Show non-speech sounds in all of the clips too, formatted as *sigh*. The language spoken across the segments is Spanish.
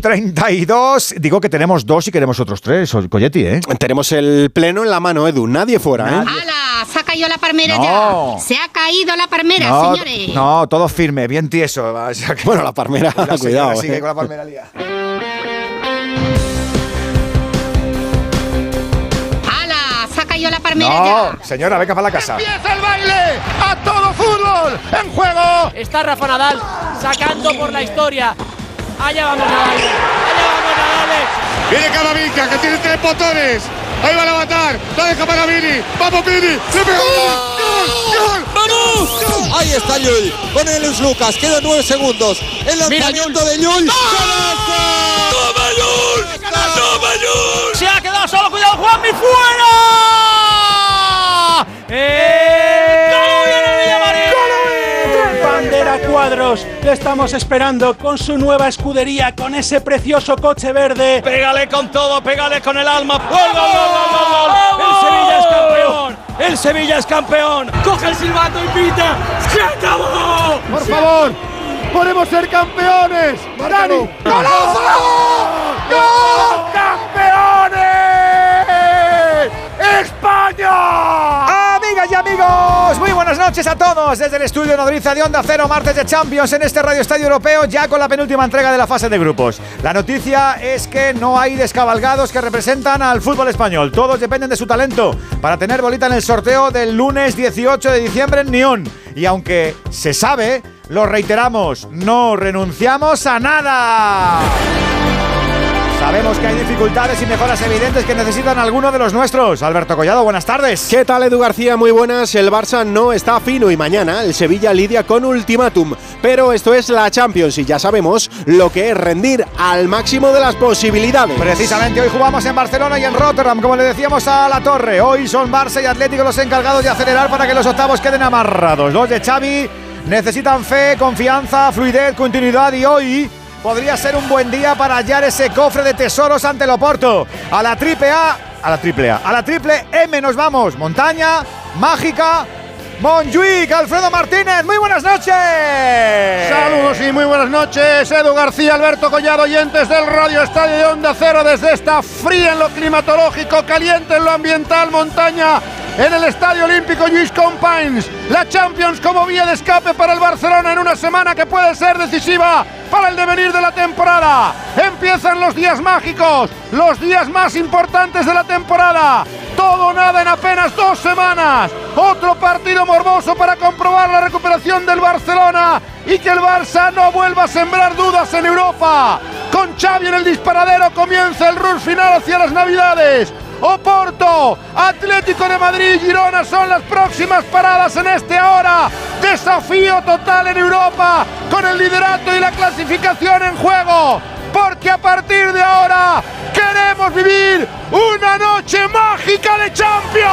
32. Digo que tenemos dos y queremos otros tres, Coyetti, ¿eh? Tenemos el pleno en la mano, Edu. Nadie fuera, ¿eh? ¡Hala! Se ha caído la palmera ya. Se ha caído la palmera, señores. No, todo firme, bien tieso. *laughs* Bueno, la palmera, cuidado. Sigue eh. con la palmera lía. ¡Hala! Se ha caído la palmera no, Señora, venga para la casa. ¡Empieza el baile! ¡A todo fútbol! ¡En juego! Está Rafa Nadal sacando por la historia Allá vamos Nadal. Allá vamos Nadal. Viene Camavinga, que tiene tres botones. Ahí va a levantar. La deja para Vini. Vamos, Vini. ¡Le pegó! ¡Gol! ¡Vamos! Ahí está Llull. Con Luis Lucas. Quedan nueve segundos. El lanzamiento de Llull. ¡Toma Llull! ¡Toma Llull! Se ha quedado solo. Cuidado, Juanmi. ¡Fuera! ¡Eh! Cuadros. Le estamos esperando con su nueva escudería, con ese precioso coche verde. Pégale con todo, pégale con el alma. ¡Gol, gol, gol, gol, El Sevilla es campeón. El Sevilla es campeón. Coge el silbato y pita. ¡Se acabó! Por favor, podemos ser campeones. ¡Dani! ¡Golazo! ¡Gol! ¡Campeones! ¡España! Amigas y amigos, muy buenas noches a todos desde el estudio Nodriza de Onda Cero, martes de Champions en este Radio Estadio Europeo, ya con la penúltima entrega de la fase de grupos. La noticia es que no hay descabalgados que representan al fútbol español. Todos dependen de su talento para tener bolita en el sorteo del lunes 18 de diciembre en Nyon. Y aunque se sabe, lo reiteramos, no renunciamos a nada. Sabemos que hay dificultades y mejoras evidentes que necesitan alguno de los nuestros. Alberto Collado, buenas tardes. ¿Qué tal, Edu García? Muy buenas. El Barça no está fino y mañana el Sevilla lidia con ultimátum. Pero esto es la Champions y ya sabemos lo que es rendir al máximo de las posibilidades. Precisamente hoy jugamos en Barcelona y en Rotterdam, como le decíamos a la Torre. Hoy son Barça y Atlético los encargados de acelerar para que los octavos queden amarrados. Los de Xavi necesitan fe, confianza, fluidez, continuidad y hoy podría ser un buen día para hallar ese cofre de tesoros ante el Oporto. A la triple A, a la triple A, a la triple M nos vamos. Montaña, mágica, Monjuic, Alfredo Martínez, muy buenas noches. Saludos y muy buenas noches. Edu García, Alberto Collado, oyentes del Radio Estadio de Onda Cero desde esta fría en lo climatológico, caliente en lo ambiental, montaña en el Estadio Olímpico Luis Compines. La Champions como vía de escape para el Barcelona en una semana que puede ser decisiva para el devenir de la temporada. Empiezan los días mágicos, los días más importantes de la temporada. Todo nada en apenas dos semanas. Otro partido morboso para comprobar la recuperación del Barcelona y que el Barça no vuelva a sembrar dudas en Europa. Con Xavi en el disparadero comienza el rush final hacia las Navidades. Oporto, Atlético de Madrid y Girona son las próximas paradas en este ahora. Desafío total en Europa con el liderato y la clasificación en juego. Porque a partir de ahora queremos vivir una noche mágica de Champions.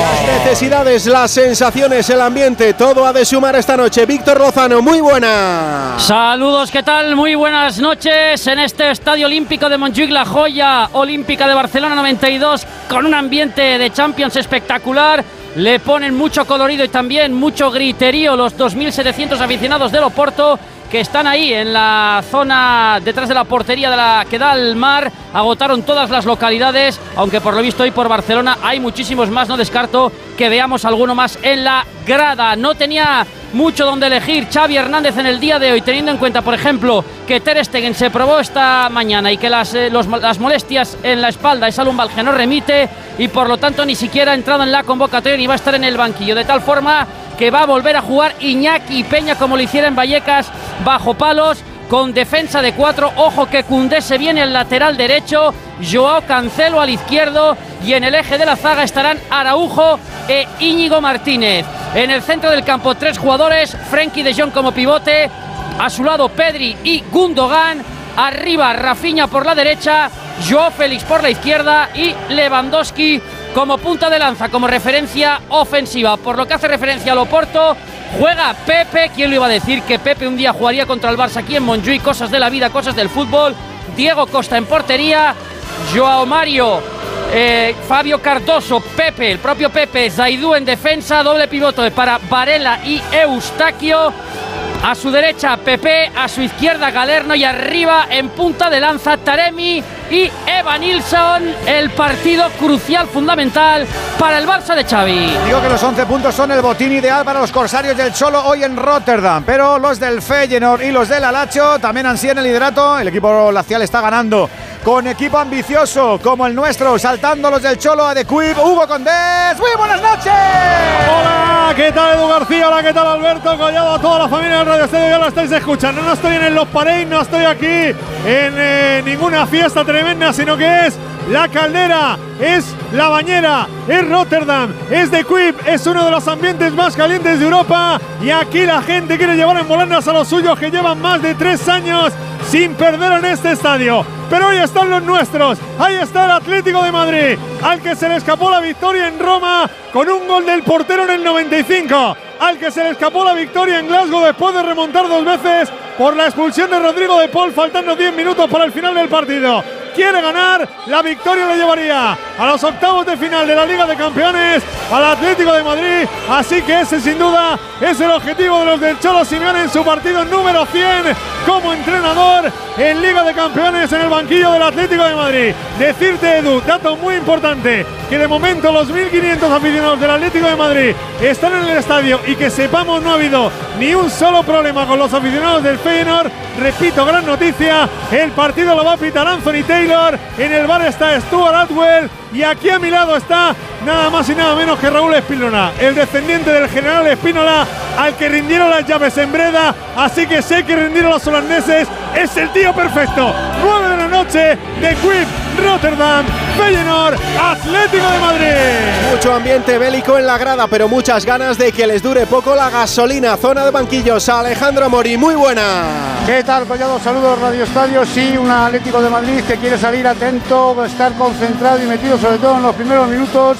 Las necesidades, las sensaciones, el ambiente, todo ha de sumar esta noche. Víctor Lozano, muy buena. Saludos, ¿qué tal? Muy buenas noches en este Estadio Olímpico de Montjuic, la joya olímpica de Barcelona 92, con un ambiente de Champions espectacular. Le ponen mucho colorido y también mucho griterío los 2.700 aficionados del Oporto que están ahí en la zona detrás de la portería de la que da al mar. Agotaron todas las localidades, aunque por lo visto hoy por Barcelona hay muchísimos más. No descarto que veamos alguno más en la grada. No tenía mucho donde elegir Xavi Hernández en el día de hoy, teniendo en cuenta, por ejemplo, que Ter Stegen se probó esta mañana y que las, eh, las molestias en la espalda esa lumbalgia no remite y por lo tanto ni siquiera ha entrado en la convocatoria ni va a estar en el banquillo. De tal forma que va a volver a jugar Iñaki Peña como lo hiciera en Vallecas bajo palos con defensa de cuatro. Ojo que Cundé se viene al lateral derecho, Joao Cancelo al izquierdo y en el eje de la zaga estarán Araujo e Íñigo Martínez. En el centro del campo tres jugadores, Frenkie de Jong como pivote, a su lado Pedri y Gundogan, arriba Rafinha por la derecha, Joao Félix por la izquierda y Lewandowski como punta de lanza, como referencia ofensiva. Por lo que hace referencia al Oporto, juega Pepe. ¿Quién lo iba a decir que Pepe un día jugaría contra el Barça aquí en Montjuic? Cosas de la vida, cosas del fútbol. Diego Costa en portería, Joao Mario, eh, Fabio Cardoso, Pepe, el propio Pepe, Zaidú en defensa, doble pivote para Varela y Eustaquio. A su derecha Pepe, a su izquierda Galerno y arriba en punta de lanza Taremi y Eva Nilsson. El partido crucial, fundamental para el Barça de Xavi. Digo que los 11 puntos son el botín ideal para los corsarios del Cholo hoy en Rotterdam, pero los del Feyenoord y los del Alacho también han sido en el liderato. El equipo lacial está ganando con equipo ambicioso como el nuestro, saltando los del Cholo a de Quib, Hugo Condés. Muy buenas noches. Hola, ¿qué tal Edu García? Hola, ¿qué tal Alberto Collado? A toda la familia de Radio Estadio ya lo estáis escuchando. No estoy en Los Pareis, no estoy aquí en eh, ninguna fiesta tremenda, sino que es la caldera, es la bañera, es Rotterdam, es de Quip, es uno de los ambientes más calientes de Europa y aquí la gente quiere llevar en volandas a los suyos que llevan más de tres años sin perder en este estadio. Pero hoy están los nuestros. Ahí está el Atlético de Madrid, al que se le escapó la victoria en Roma con un gol del portero en el 95. Al que se le escapó la victoria en Glasgow después de remontar dos veces por la expulsión de Rodrigo de Paul, faltando 10 minutos para el final del partido quiere ganar, la victoria le llevaría a los octavos de final de la Liga de Campeones al Atlético de Madrid. Así que ese sin duda es el objetivo de los del Cholo Simeone en su partido número 100 como entrenador en Liga de Campeones en el banquillo del Atlético de Madrid. Decirte, Edu, dato muy importante, que de momento los 1.500 aficionados del Atlético de Madrid están en el estadio y que sepamos no ha habido ni un solo problema con los aficionados del Feyenoord. Repito, gran noticia, el partido lo va a pitar Anthony Taylor, en el bar está Stuart Atwell. Y aquí a mi lado está nada más y nada menos que Raúl Espinola, el descendiente del general Espínola, al que rindieron las llaves en Breda, así que sé que rindieron los holandeses, es el tío perfecto. 9 de la noche de Quip, Rotterdam, Feyenoord, Atlético de Madrid. Mucho ambiente bélico en la grada, pero muchas ganas de que les dure poco la gasolina. Zona de banquillos, Alejandro Mori, muy buena. ¿Qué tal, Collado? Saludos, Radio Estadio. Sí, un Atlético de Madrid que quiere salir atento, estar concentrado y metido sobre todo en los primeros minutos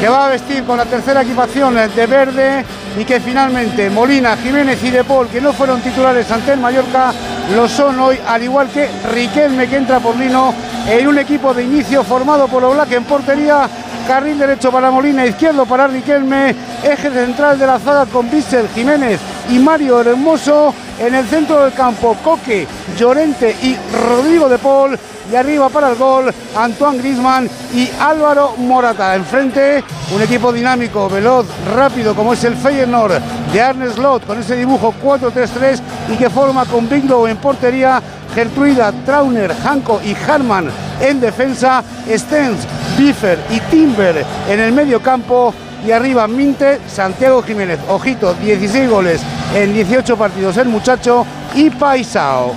que va a vestir con la tercera equipación de verde y que finalmente Molina, Jiménez y De Paul, que no fueron titulares ante el Mallorca, lo son hoy, al igual que Riquelme, que entra por Lino en un equipo de inicio formado por Oblak en portería, carril derecho para Molina, izquierdo para Riquelme, eje central de la zaga con Bissell, Jiménez y Mario Hermoso, en el centro del campo Coque, Llorente y Rodrigo De Paul, y arriba para el gol Antoine Grisman y Álvaro Morata. Enfrente un equipo dinámico, veloz, rápido como es el Feyenoord de Arne Slot con ese dibujo 4-3-3 y que forma con Biglow en portería, Gertruida, Trauner, Hanko y Harman en defensa, Stens, Biffer y Timber en el medio campo y arriba Minte, Santiago Jiménez. Ojito, 16 goles en 18 partidos el muchacho y Paisao.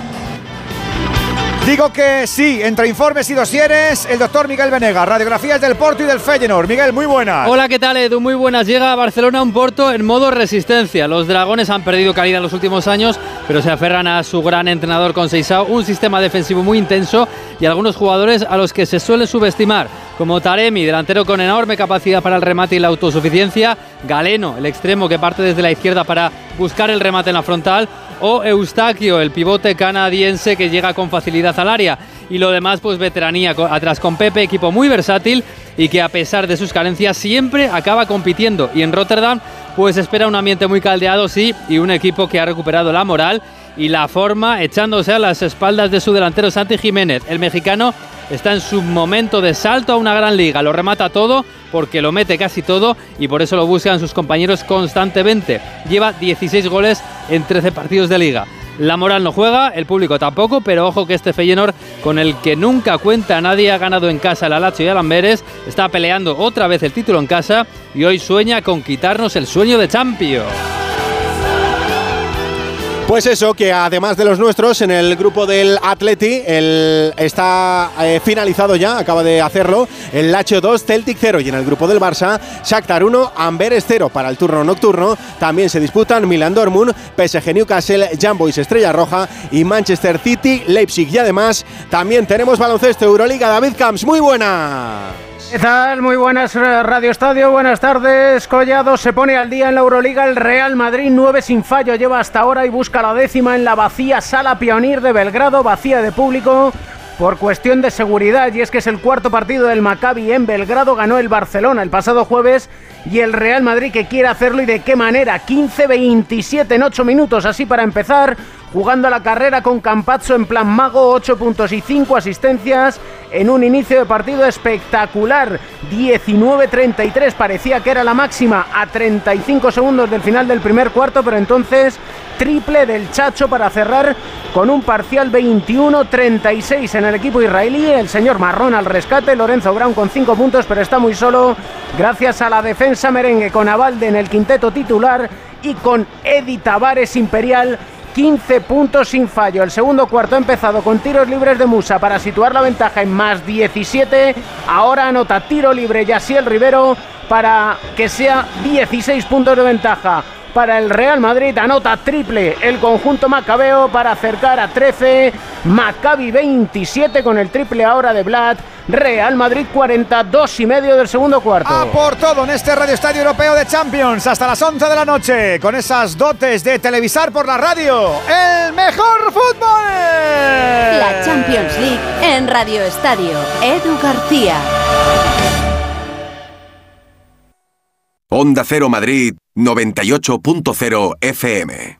Digo que sí, entre informes y dosieres, el doctor Miguel Venega, radiografías del Porto y del Feyenoord. Miguel, muy buenas. Hola, ¿qué tal Edu? Muy buenas. Llega a Barcelona un Porto en modo resistencia. Los dragones han perdido calidad en los últimos años, pero se aferran a su gran entrenador con Seisao, un sistema defensivo muy intenso y algunos jugadores a los que se suele subestimar, como Taremi, delantero con enorme capacidad para el remate y la autosuficiencia, Galeno, el extremo que parte desde la izquierda para buscar el remate en la frontal, o Eustaquio, el pivote canadiense que llega con facilidad al área. Y lo demás, pues veteranía atrás con Pepe, equipo muy versátil y que a pesar de sus carencias siempre acaba compitiendo. Y en Rotterdam, pues espera un ambiente muy caldeado, sí, y un equipo que ha recuperado la moral y la forma echándose a las espaldas de su delantero Santi Jiménez. El mexicano está en su momento de salto a una gran liga, lo remata todo porque lo mete casi todo y por eso lo buscan sus compañeros constantemente. Lleva 16 goles en 13 partidos de liga. La moral no juega, el público tampoco, pero ojo que este Feyenoord, con el que nunca cuenta nadie, ha ganado en casa el Alacho y el Amberes, está peleando otra vez el título en casa y hoy sueña con quitarnos el sueño de Champions. Pues eso, que además de los nuestros, en el grupo del Atleti el, está eh, finalizado ya, acaba de hacerlo, el Lacho 2, Celtic 0 y en el grupo del Barça, Shakhtar 1, Amberes 0 para el turno nocturno. También se disputan Milan Dortmund, PSG Newcastle, Jan Boys Estrella Roja y Manchester City, Leipzig y además también tenemos baloncesto Euroliga David Camps, muy buena. ¿Qué tal? Muy buenas eh, Radio Estadio, buenas tardes. Collado se pone al día en la Euroliga. El Real Madrid 9 sin fallo lleva hasta ahora y busca la décima en la vacía sala Pionir de Belgrado, vacía de público por cuestión de seguridad y es que es el cuarto partido del Maccabi en Belgrado, ganó el Barcelona el pasado jueves y el Real Madrid que quiere hacerlo y de qué manera, 15-27 en 8 minutos, así para empezar, jugando la carrera con Campazzo en plan mago, 8 puntos y 5 asistencias en un inicio de partido espectacular, 19-33, parecía que era la máxima a 35 segundos del final del primer cuarto, pero entonces triple del Chacho para cerrar con un parcial 21-36 en el equipo israelí. El señor Marrón al rescate, Lorenzo Brown con 5 puntos, pero está muy solo gracias a la defensa merengue con Avalde en el quinteto titular y con Edi Tavares Imperial 15 puntos sin fallo. El segundo cuarto ha empezado con tiros libres de Musa para situar la ventaja en más 17. Ahora anota tiro libre Yasiel Rivero para que sea 16 puntos de ventaja para el Real Madrid. Anota triple el conjunto macabeo para acercar a 13. Maccabi 27 con el triple ahora de Vlad. Real Madrid 42 y medio del segundo cuarto. A por todo en este Radio Estadio Europeo de Champions hasta las 11 de la noche con esas dotes de televisar por la radio. El mejor fútbol. La Champions League en Radio Estadio. Edu García. Onda Cero Madrid 98.0 FM.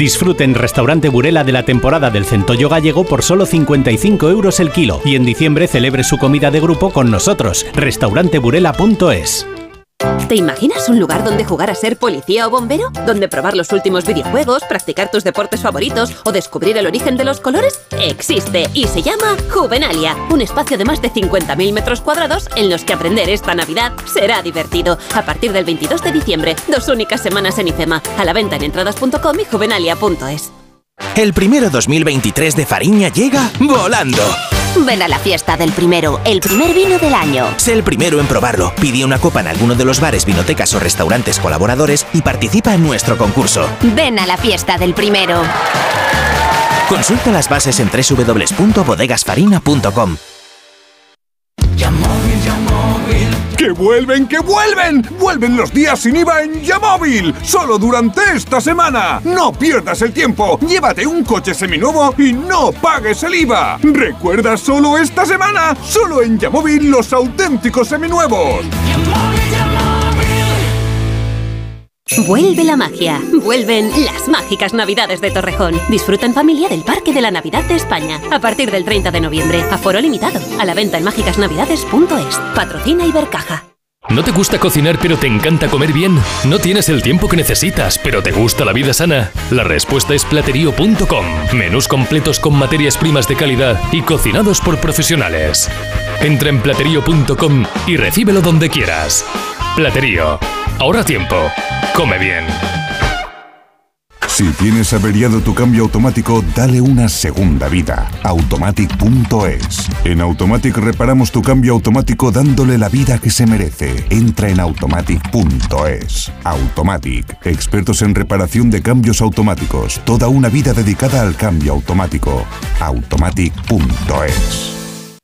Disfruten Restaurante Burela de la temporada del centollo gallego por solo 55 euros el kilo y en diciembre celebre su comida de grupo con nosotros. Restauranteburela.es ¿Te imaginas un lugar donde jugar a ser policía o bombero? ¿Donde probar los últimos videojuegos, practicar tus deportes favoritos o descubrir el origen de los colores? Existe y se llama Juvenalia, un espacio de más de 50.000 metros cuadrados en los que aprender esta Navidad será divertido. A partir del 22 de diciembre, dos únicas semanas en IFEMA, a la venta en entradas.com y juvenalia.es. El primero 2023 de Fariña llega volando. Ven a la fiesta del primero, el primer vino del año. Sé el primero en probarlo. Pide una copa en alguno de los bares, vinotecas o restaurantes colaboradores y participa en nuestro concurso. Ven a la fiesta del primero. Consulta las bases en www.bodegasfarina.com. ¡Que vuelven, que vuelven! ¡Vuelven los días sin IVA en Yamóvil! ¡Solo durante esta semana! ¡No pierdas el tiempo! ¡Llévate un coche seminuevo y no pagues el IVA! ¡Recuerda solo esta semana! ¡Solo en Yamóvil los auténticos seminuevos! Vuelve la magia. Vuelven las mágicas Navidades de Torrejón. Disfruta en familia del Parque de la Navidad de España. A partir del 30 de noviembre. Aforo limitado. A la venta en mágicasnavidades.es. Patrocina Ibercaja. ¿No te gusta cocinar pero te encanta comer bien? ¿No tienes el tiempo que necesitas pero te gusta la vida sana? La respuesta es platerío.com. Menús completos con materias primas de calidad y cocinados por profesionales. Entra en platerío.com y recíbelo donde quieras. Platerío. Ahorra tiempo. Come bien. Si tienes averiado tu cambio automático, dale una segunda vida. Automatic.es. En Automatic reparamos tu cambio automático dándole la vida que se merece. Entra en Automatic.es. Automatic. Expertos en reparación de cambios automáticos. Toda una vida dedicada al cambio automático. Automatic.es.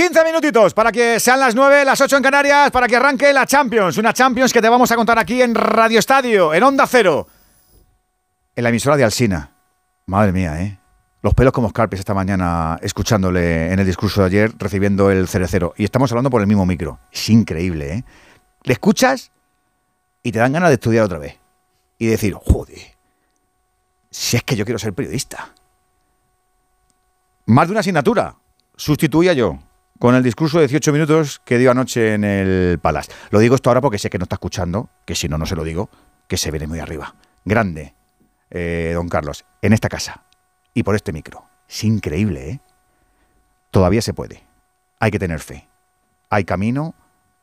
15 minutitos para que sean las 9, las 8 en Canarias, para que arranque la Champions. Una Champions que te vamos a contar aquí en Radio Estadio, en Onda Cero. En la emisora de Alsina. Madre mía, ¿eh? Los pelos como escarpes esta mañana escuchándole en el discurso de ayer, recibiendo el cerecero. Y estamos hablando por el mismo micro. Es increíble, ¿eh? Le escuchas y te dan ganas de estudiar otra vez. Y decir, joder, si es que yo quiero ser periodista. Más de una asignatura. Sustituía yo con el discurso de 18 minutos que dio anoche en el Palace. Lo digo esto ahora porque sé que no está escuchando, que si no, no se lo digo, que se viene muy arriba. grande, eh, don Carlos, en esta casa y por este micro. Es increíble, ¿eh? Todavía se puede. Hay que tener fe. Hay camino,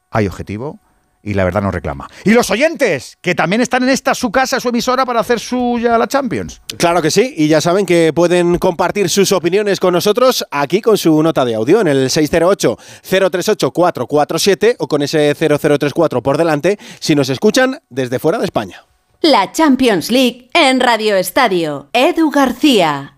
hay objetivo y la verdad nos reclama. Y los oyentes, que también están en esta su casa, su emisora para hacer suya la Champions. Claro que sí, y ya saben que pueden compartir sus opiniones con nosotros aquí con su nota de audio en el 608-038-447 o con ese 0034 por delante si nos escuchan desde fuera de España. La Champions League en Radio Estadio. Edu García.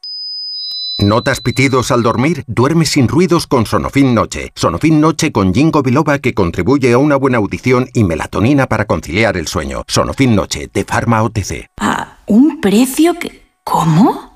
¿Notas pitidos al dormir? Duerme sin ruidos con Sonofin Noche. Sonofin Noche con Jingo Biloba que contribuye a una buena audición y melatonina para conciliar el sueño. Sonofin Noche de Pharma OTC. ¿A un precio que... ¿Cómo?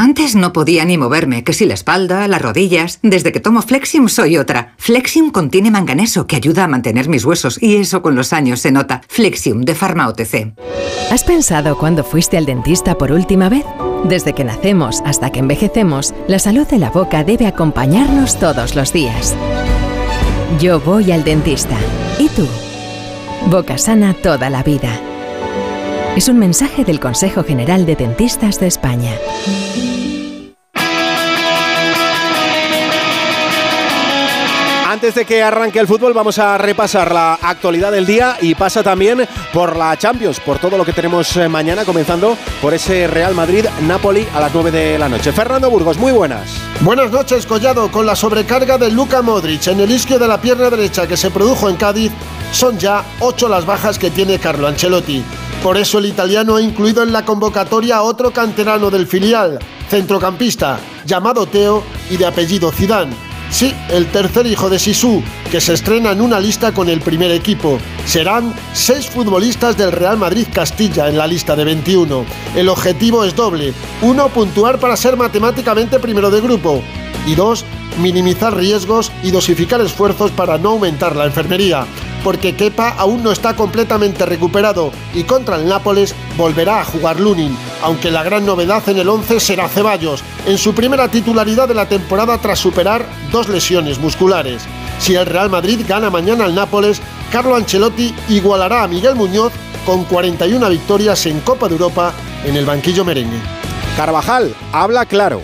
Antes no podía ni moverme, que si la espalda, las rodillas. Desde que tomo Flexium soy otra. Flexium contiene manganeso que ayuda a mantener mis huesos y eso con los años se nota. Flexium de Pharma. ¿Has pensado cuándo fuiste al dentista por última vez? Desde que nacemos hasta que envejecemos, la salud de la boca debe acompañarnos todos los días. Yo voy al dentista. ¿Y tú? Boca sana toda la vida. Es un mensaje del Consejo General de Dentistas de España. Antes de que arranque el fútbol vamos a repasar la actualidad del día y pasa también por la Champions, por todo lo que tenemos eh, mañana, comenzando por ese Real Madrid-Napoli a las 9 de la noche. Fernando Burgos, muy buenas. Buenas noches, Collado. Con la sobrecarga de Luka Modric en el isquio de la pierna derecha que se produjo en Cádiz, son ya ocho las bajas que tiene Carlo Ancelotti. Por eso el italiano ha incluido en la convocatoria a otro canterano del filial, centrocampista, llamado Teo y de apellido Zidane. Sí, el tercer hijo de Sisu, que se estrena en una lista con el primer equipo. Serán seis futbolistas del Real Madrid Castilla en la lista de 21. El objetivo es doble. Uno, puntuar para ser matemáticamente primero de grupo. Y dos, minimizar riesgos y dosificar esfuerzos para no aumentar la enfermería. Porque Kepa aún no está completamente recuperado y contra el Nápoles volverá a jugar Lunin, aunque la gran novedad en el 11 será Ceballos, en su primera titularidad de la temporada tras superar dos lesiones musculares. Si el Real Madrid gana mañana al Nápoles, Carlo Ancelotti igualará a Miguel Muñoz con 41 victorias en Copa de Europa en el banquillo merengue. Carvajal, habla claro.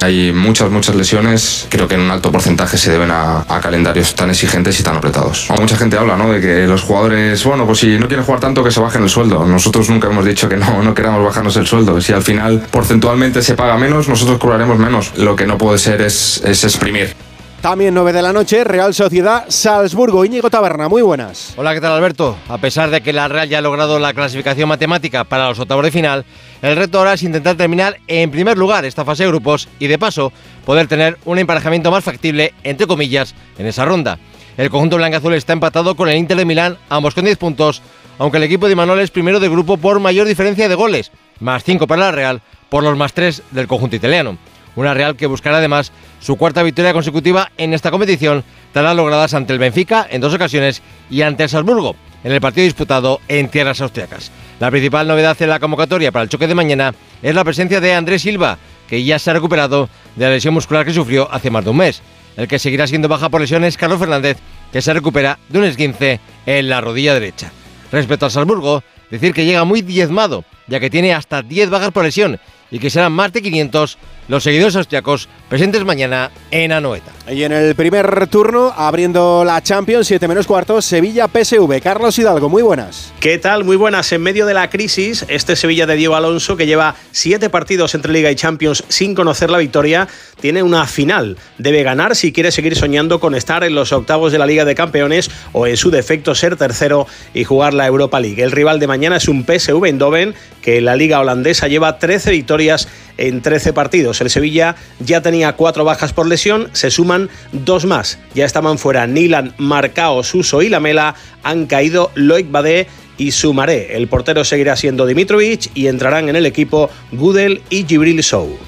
Hay muchas, muchas lesiones, creo que en un alto porcentaje se deben a, calendarios tan exigentes y tan apretados. Mucha gente habla ¿no? de que los jugadores, bueno, pues si no quieren jugar tanto que se bajen el sueldo. Nosotros nunca hemos dicho que no, no queramos bajarnos el sueldo. Si al final porcentualmente se paga menos, nosotros cobraremos menos. Lo que no puede ser es, es exprimir. También 9 de la noche, Real Sociedad Salzburgo. Íñigo Taberna, muy buenas. Hola, ¿qué tal Alberto? A pesar de que la Real ya ha logrado la clasificación matemática para los octavos de final, el reto ahora es intentar terminar en primer lugar esta fase de grupos y de paso poder tener un emparejamiento más factible, entre comillas, en esa ronda. El conjunto blanco-azul está empatado con el Inter de Milán, ambos con 10 puntos, aunque el equipo de Manuel es primero de grupo por mayor diferencia de goles, más 5 para la Real, por los más 3 del conjunto italiano. Una Real que buscará además su cuarta victoria consecutiva en esta competición, tras las logradas ante el Benfica en dos ocasiones y ante el Salzburgo en el partido disputado en tierras austriacas. La principal novedad en la convocatoria para el choque de mañana es la presencia de Andrés Silva, que ya se ha recuperado de la lesión muscular que sufrió hace más de un mes. El que seguirá siendo baja por lesiones es Carlos Fernández, que se recupera de un esguince en la rodilla derecha. Respecto al Salzburgo, decir que llega muy diezmado, ya que tiene hasta 10 bajas por lesión y que serán más de 500 los seguidores austriacos presentes mañana en Anoeta. Y en el primer turno, abriendo la Champions, 7 menos cuartos, Sevilla PSV. Carlos Hidalgo, muy buenas. ¿Qué tal? Muy buenas. En medio de la crisis, este Sevilla de Diego Alonso, que lleva 7 partidos entre Liga y Champions sin conocer la victoria, tiene una final. Debe ganar si quiere seguir soñando con estar en los octavos de la Liga de Campeones o en su defecto ser tercero y jugar la Europa League. El rival de mañana es un PSV Eindhoven que en la Liga holandesa lleva 13 victorias en 13 partidos. El Sevilla ya tenía cuatro bajas por lesión, se suman dos más. Ya estaban fuera Nilan, Marcao, Suso y Lamela, han caído Loic Badé y Sumaré. El portero seguirá siendo Dimitrovic y entrarán en el equipo Gudel y Gibril Sou.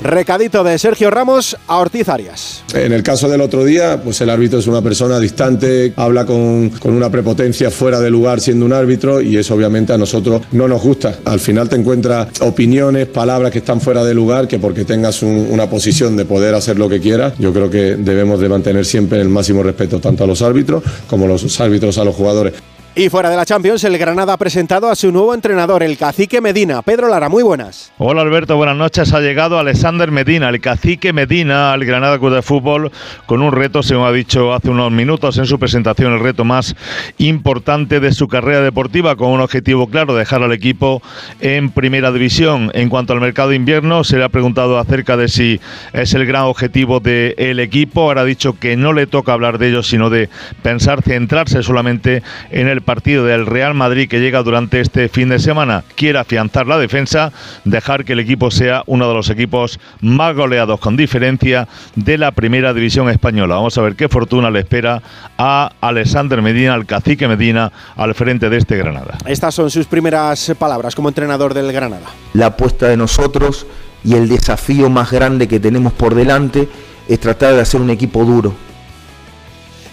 Recadito de Sergio Ramos a Ortiz Arias. En el caso del otro día, pues el árbitro es una persona distante, habla con, con, una prepotencia fuera de lugar siendo un árbitro y eso obviamente a nosotros no nos gusta. Al final te encuentras opiniones, palabras que están fuera de lugar, que porque tengas un, una posición de poder hacer lo que quieras, yo creo que debemos de mantener siempre el máximo respeto tanto a los árbitros como los árbitros a los jugadores. Y fuera de la Champions, el Granada ha presentado a su nuevo entrenador, el cacique Medina. Pedro Lara, muy buenas. Hola Alberto, buenas noches. Ha llegado Alexander Medina, el cacique Medina, al Granada Club de Fútbol, con un reto, según ha dicho hace unos minutos en su presentación, el reto más importante de su carrera deportiva, con un objetivo claro, dejar al equipo en primera división. En cuanto al mercado de invierno, se le ha preguntado acerca de si es el gran objetivo del equipo. Ahora ha dicho que no le toca hablar de ello, sino de pensar, centrarse solamente en el partido del Real Madrid que llega durante este fin de semana quiere afianzar la defensa, dejar que el equipo sea uno de los equipos más goleados con diferencia de la primera división española. Vamos a ver qué fortuna le espera a Alexander Medina, al cacique Medina, al frente de este Granada. Estas son sus primeras palabras como entrenador del Granada. La apuesta de nosotros y el desafío más grande que tenemos por delante es tratar de hacer un equipo duro,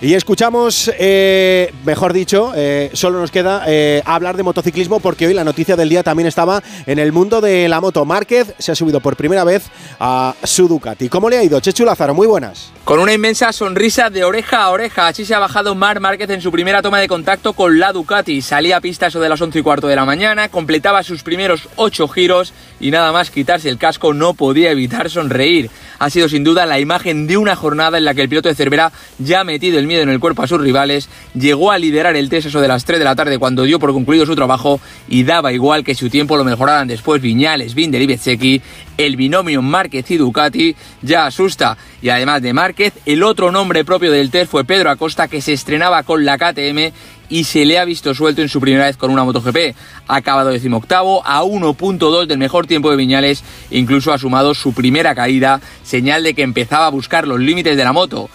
y escuchamos, eh, mejor dicho, eh, solo nos queda eh, hablar de motociclismo porque hoy la noticia del día también estaba en el mundo de la moto. Márquez se ha subido por primera vez a su Ducati. ¿Cómo le ha ido? Chechu Lázaro, muy buenas. Con una inmensa sonrisa de oreja a oreja, así se ha bajado Mar Márquez en su primera toma de contacto con la Ducati. Salía a pista eso de las 11 y cuarto de la mañana, completaba sus primeros 8 giros y nada más quitarse el casco no podía evitar sonreír. Ha sido sin duda la imagen de una jornada en la que el piloto de Cervera ya ha metido el en el cuerpo a sus rivales, llegó a liderar el test eso de las 3 de la tarde cuando dio por concluido su trabajo y daba igual que su tiempo lo mejoraran después Viñales, Binder y Bezzecchi, el binomio Márquez y Ducati ya asusta. Y además de Márquez, el otro nombre propio del test fue Pedro Acosta que se estrenaba con la KTM y se le ha visto suelto en su primera vez con una MotoGP. Ha acabado decimoctavo a 1.2 del mejor tiempo de Viñales, incluso ha sumado su primera caída, señal de que empezaba a buscar los límites de la moto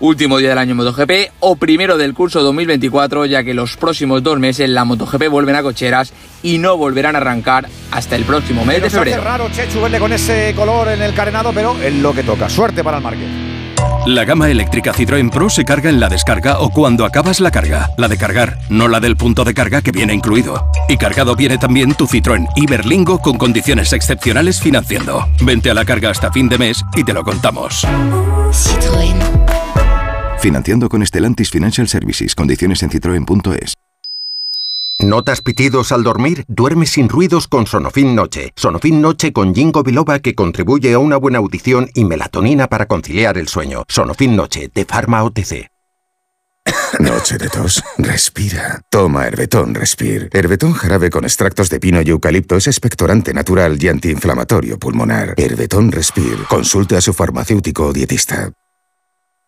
último día del año MotoGP o primero del curso 2024, ya que los próximos dos meses la MotoGP vuelven a cocheras y no volverán a arrancar hasta el próximo mes de febrero. Es raro Chechu verle con ese color en el carenado, pero es lo que toca. Suerte para el Márquez. La gama eléctrica Citroën Pro se carga en la descarga o cuando acabas la carga. La de cargar, no la del punto de carga que viene incluido. Y cargado viene también tu Citroën Iberlingo con condiciones excepcionales financiando. Vente a la carga hasta fin de mes y te lo contamos. Citroën. Financiando con Stellantis Financial Services. Condiciones en citroen.es. ¿Notas pitidos al dormir? Duerme sin ruidos con Sonofin Noche. Sonofin Noche con Jingo Biloba que contribuye a una buena audición y melatonina para conciliar el sueño. Sonofin Noche de Pharma OTC. *coughs* Noche de tos. Respira. Toma Herbetón Respir. Herbetón jarabe con extractos de pino y eucalipto es expectorante natural y antiinflamatorio pulmonar. Herbetón Respir. Consulte a su farmacéutico o dietista.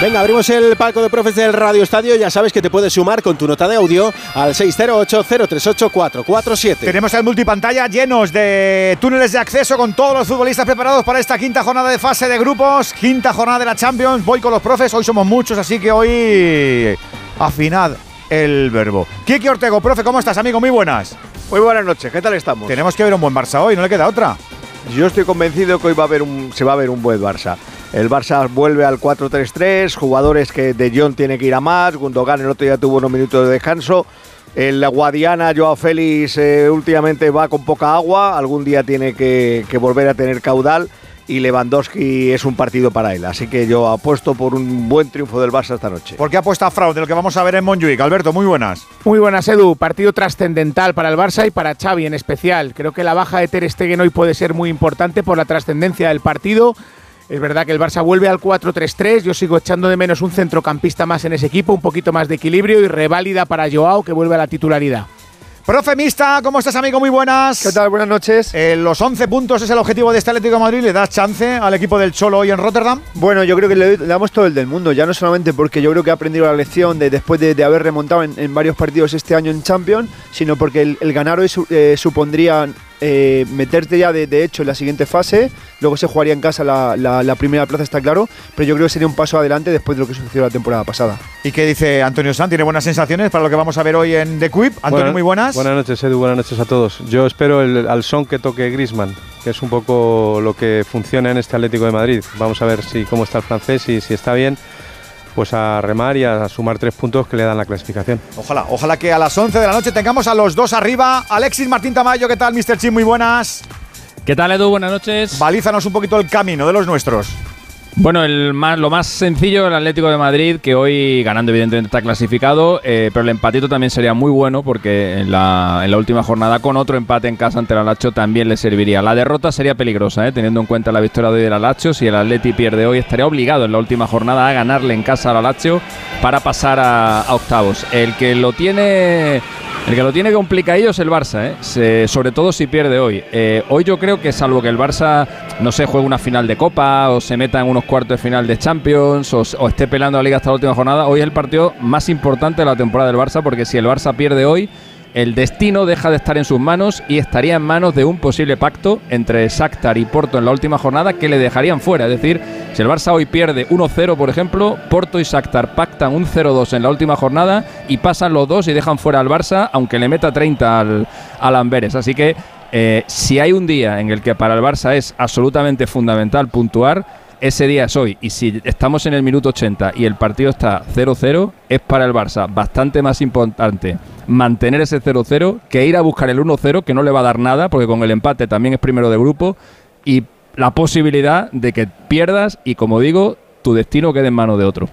Venga, abrimos el palco de profes del Radio Estadio. Ya sabes que te puedes sumar con tu nota de audio al 608-038-447. Tenemos el multipantalla llenos de túneles de acceso con todos los futbolistas preparados para esta quinta jornada de fase de grupos, quinta jornada de la Champions. Voy con los profes, hoy somos muchos, así que hoy afinad el verbo. Kiki Ortego, profe, ¿cómo estás, amigo? Muy buenas. Muy buenas noches, ¿qué tal estamos? Tenemos que ver un buen Barça hoy, no le queda otra. Yo estoy convencido que hoy va a haber un, se va a ver un buen Barça. El Barça vuelve al 4-3-3, jugadores que De Jong tiene que ir a más, Gundogan el otro día tuvo unos minutos de descanso. El Guadiana, Joao Félix, eh, últimamente va con poca agua, algún día tiene que, que volver a tener caudal y Lewandowski es un partido para él. Así que yo apuesto por un buen triunfo del Barça esta noche. ¿Por qué apuesta Fraude, de lo que vamos a ver en Montjuic? Alberto, muy buenas. Muy buenas, Edu. Partido trascendental para el Barça y para Xavi en especial. Creo que la baja de Ter Stegen hoy puede ser muy importante por la trascendencia del partido Es verdad que el Barça vuelve al 4-3-3. Yo sigo echando de menos un centrocampista más en ese equipo, un poquito más de equilibrio y reválida para Joao, que vuelve a la titularidad. Profe Mista, ¿cómo estás, amigo? Muy buenas. ¿Qué tal? Buenas noches. Eh, los 11 puntos es el objetivo de este Atlético de Madrid. ¿Le das chance al equipo del Cholo hoy en Rotterdam? Bueno, yo creo que le, damos todo el del mundo, ya no solamente porque yo creo que ha aprendido la lección de después de, de haber remontado en, en varios partidos este año en Champions, sino porque el, el ganar hoy su- eh, supondría eh, meterte ya de, de hecho en la siguiente fase. Luego se jugaría en casa la, la- la primera plaza, está claro, pero yo creo que sería un paso adelante después de lo que sucedió la temporada pasada. ¿Y qué dice Antonio San? ¿Tiene buenas sensaciones para lo que vamos a ver hoy en The Quip? Antonio, Buenas- muy buenas. Buenas noches, Edu. Buenas noches a todos. Yo espero el, al son que toque Grisman, que es un poco lo que funciona en este Atlético de Madrid. Vamos a ver si cómo está el francés y si está bien, pues a remar y a sumar tres puntos que le dan la clasificación. Ojalá, ojalá que a las 11 de la noche tengamos a los dos arriba. Alexis Martín Tamayo, ¿qué tal, Mr. Chim? Muy buenas. ¿Qué tal, Edu? Buenas noches. Balízanos un poquito el camino de los nuestros. Bueno, el más, lo más sencillo, el Atlético de Madrid, que hoy ganando evidentemente está clasificado, eh, pero el empatito también sería muy bueno porque en la, última jornada con otro empate en casa ante el Alacho también le serviría. La derrota sería peligrosa, eh, teniendo en cuenta la victoria de hoy del Alacho. Si el Atleti pierde hoy, estaría obligado en la última jornada a ganarle en casa al Alacho para pasar a octavos. El que lo tiene... El que lo tiene complicadillo es el Barça, ¿eh? Sobre todo si pierde hoy. Eh, hoy yo creo que salvo que el Barça, no sé, juegue una final de Copa o se meta en unos cuartos de final de Champions o, o esté peleando la Liga hasta la última jornada, hoy es el partido más importante de la temporada del Barça porque si el Barça pierde hoy, el destino deja de estar en sus manos y estaría en manos de un posible pacto entre Shakhtar y Porto en la última jornada que le dejarían fuera. Es decir, si el Barça hoy pierde 1-0, por ejemplo, Porto y Shakhtar pactan un 0-2 en la última jornada y pasan los dos y dejan fuera al Barça, aunque le meta 30 al, al Amberes. Así que eh, si hay un día en el que para el Barça es absolutamente fundamental puntuar, ese día es hoy. Y si estamos en el minuto 80 y el partido está 0-0, es para el Barça bastante más importante mantener ese 0-0 que ir a buscar el 1-0, que no le va a dar nada, porque con el empate también es primero de grupo, y la posibilidad de que pierdas y, como digo, tu destino quede en manos de otro.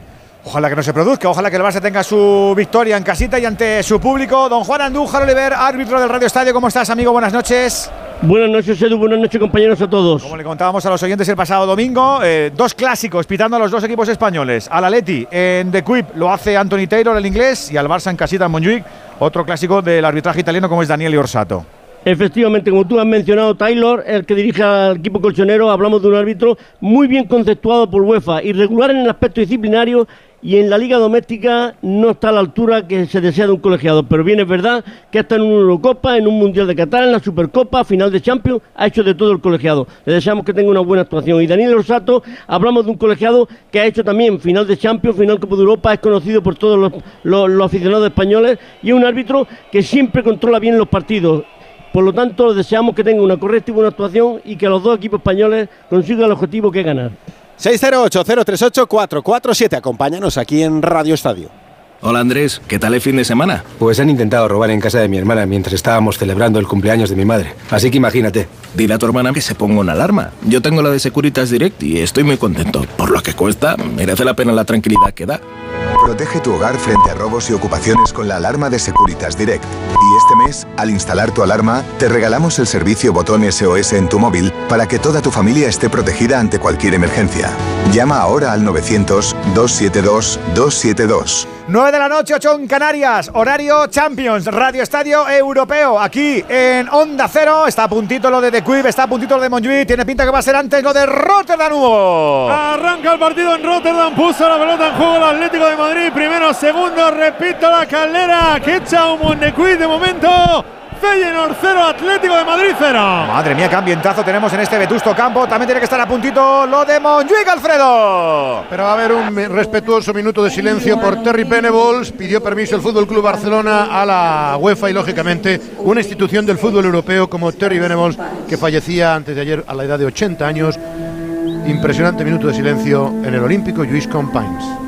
Ojalá que no se produzca, ojalá que el Barça tenga su victoria en casita y ante su público. Don Juan Andújar Oliver, árbitro del Radio Estadio, ¿cómo estás, amigo? Buenas noches. Buenas noches, Edu. Buenas noches, compañeros, a todos. Como le contábamos a los oyentes el pasado domingo, eh, dos clásicos pitando a los dos equipos españoles. Al Atleti en The Quip lo hace Anthony Taylor, el inglés, y al Barça en casita en Montjuic, otro clásico del arbitraje italiano como es Daniele Orsato. Efectivamente, como tú has mencionado, Taylor, el que dirige al equipo colchonero, hablamos de un árbitro muy bien conceptuado por UEFA, irregular en el aspecto disciplinario y en la liga doméstica no está a la altura que se desea de un colegiado. Pero bien es verdad que hasta en una Eurocopa, en un Mundial de Qatar, en la Supercopa, final de Champions, ha hecho de todo el colegiado. Le deseamos que tenga una buena actuación. Y Daniel Rosato, hablamos de un colegiado que ha hecho también final de Champions, final Copa de Europa, es conocido por todos los- los aficionados españoles y es un árbitro que siempre controla bien los partidos. Por lo tanto, deseamos que tenga una correcta y buena actuación y que los dos equipos españoles consigan el objetivo que es ganar. 608-038-447. Acompáñanos aquí en Radio Estadio. Hola Andrés, ¿qué tal el fin de semana? Pues han intentado robar en casa de mi hermana mientras estábamos celebrando el cumpleaños de mi madre. Así que imagínate. Dile a tu hermana que se ponga una alarma. Yo tengo la de Securitas Direct y estoy muy contento. Por lo que cuesta, merece la pena la tranquilidad que da. Protege tu hogar frente a robos y ocupaciones con la alarma de Securitas Direct. Y este mes, al instalar tu alarma, te regalamos el servicio botón SOS en tu móvil para que toda tu familia esté protegida ante cualquier emergencia. Llama ahora al 900-272-272. 9 de la noche, 8 en Canarias, horario Champions, Radio Estadio Europeo, aquí en Onda Cero. Está a puntito lo de The Quib, está a puntito lo de Montjuic, tiene pinta que va a ser antes lo de Rotterdam Hugo. Arranca el partido en Rotterdam, puso la pelota en juego el Atlético de Madrid. Primero, segundo, repito la calera que echa un Mondecuit de momento. Feyenoord 0, Atlético de Madrid 0. Madre mía, qué ambientazo tenemos en este vetusto campo. También tiene que estar a puntito lo de Montjuic, Alfredo. Pero va a haber un respetuoso minuto de silencio por Terry Venables. Pidió permiso el Fútbol Club Barcelona a la UEFA y, lógicamente, una institución del fútbol europeo como Terry Venables, que fallecía antes de ayer a la edad de 80 años. Impresionante minuto de silencio en el Olímpico Lluís Companys.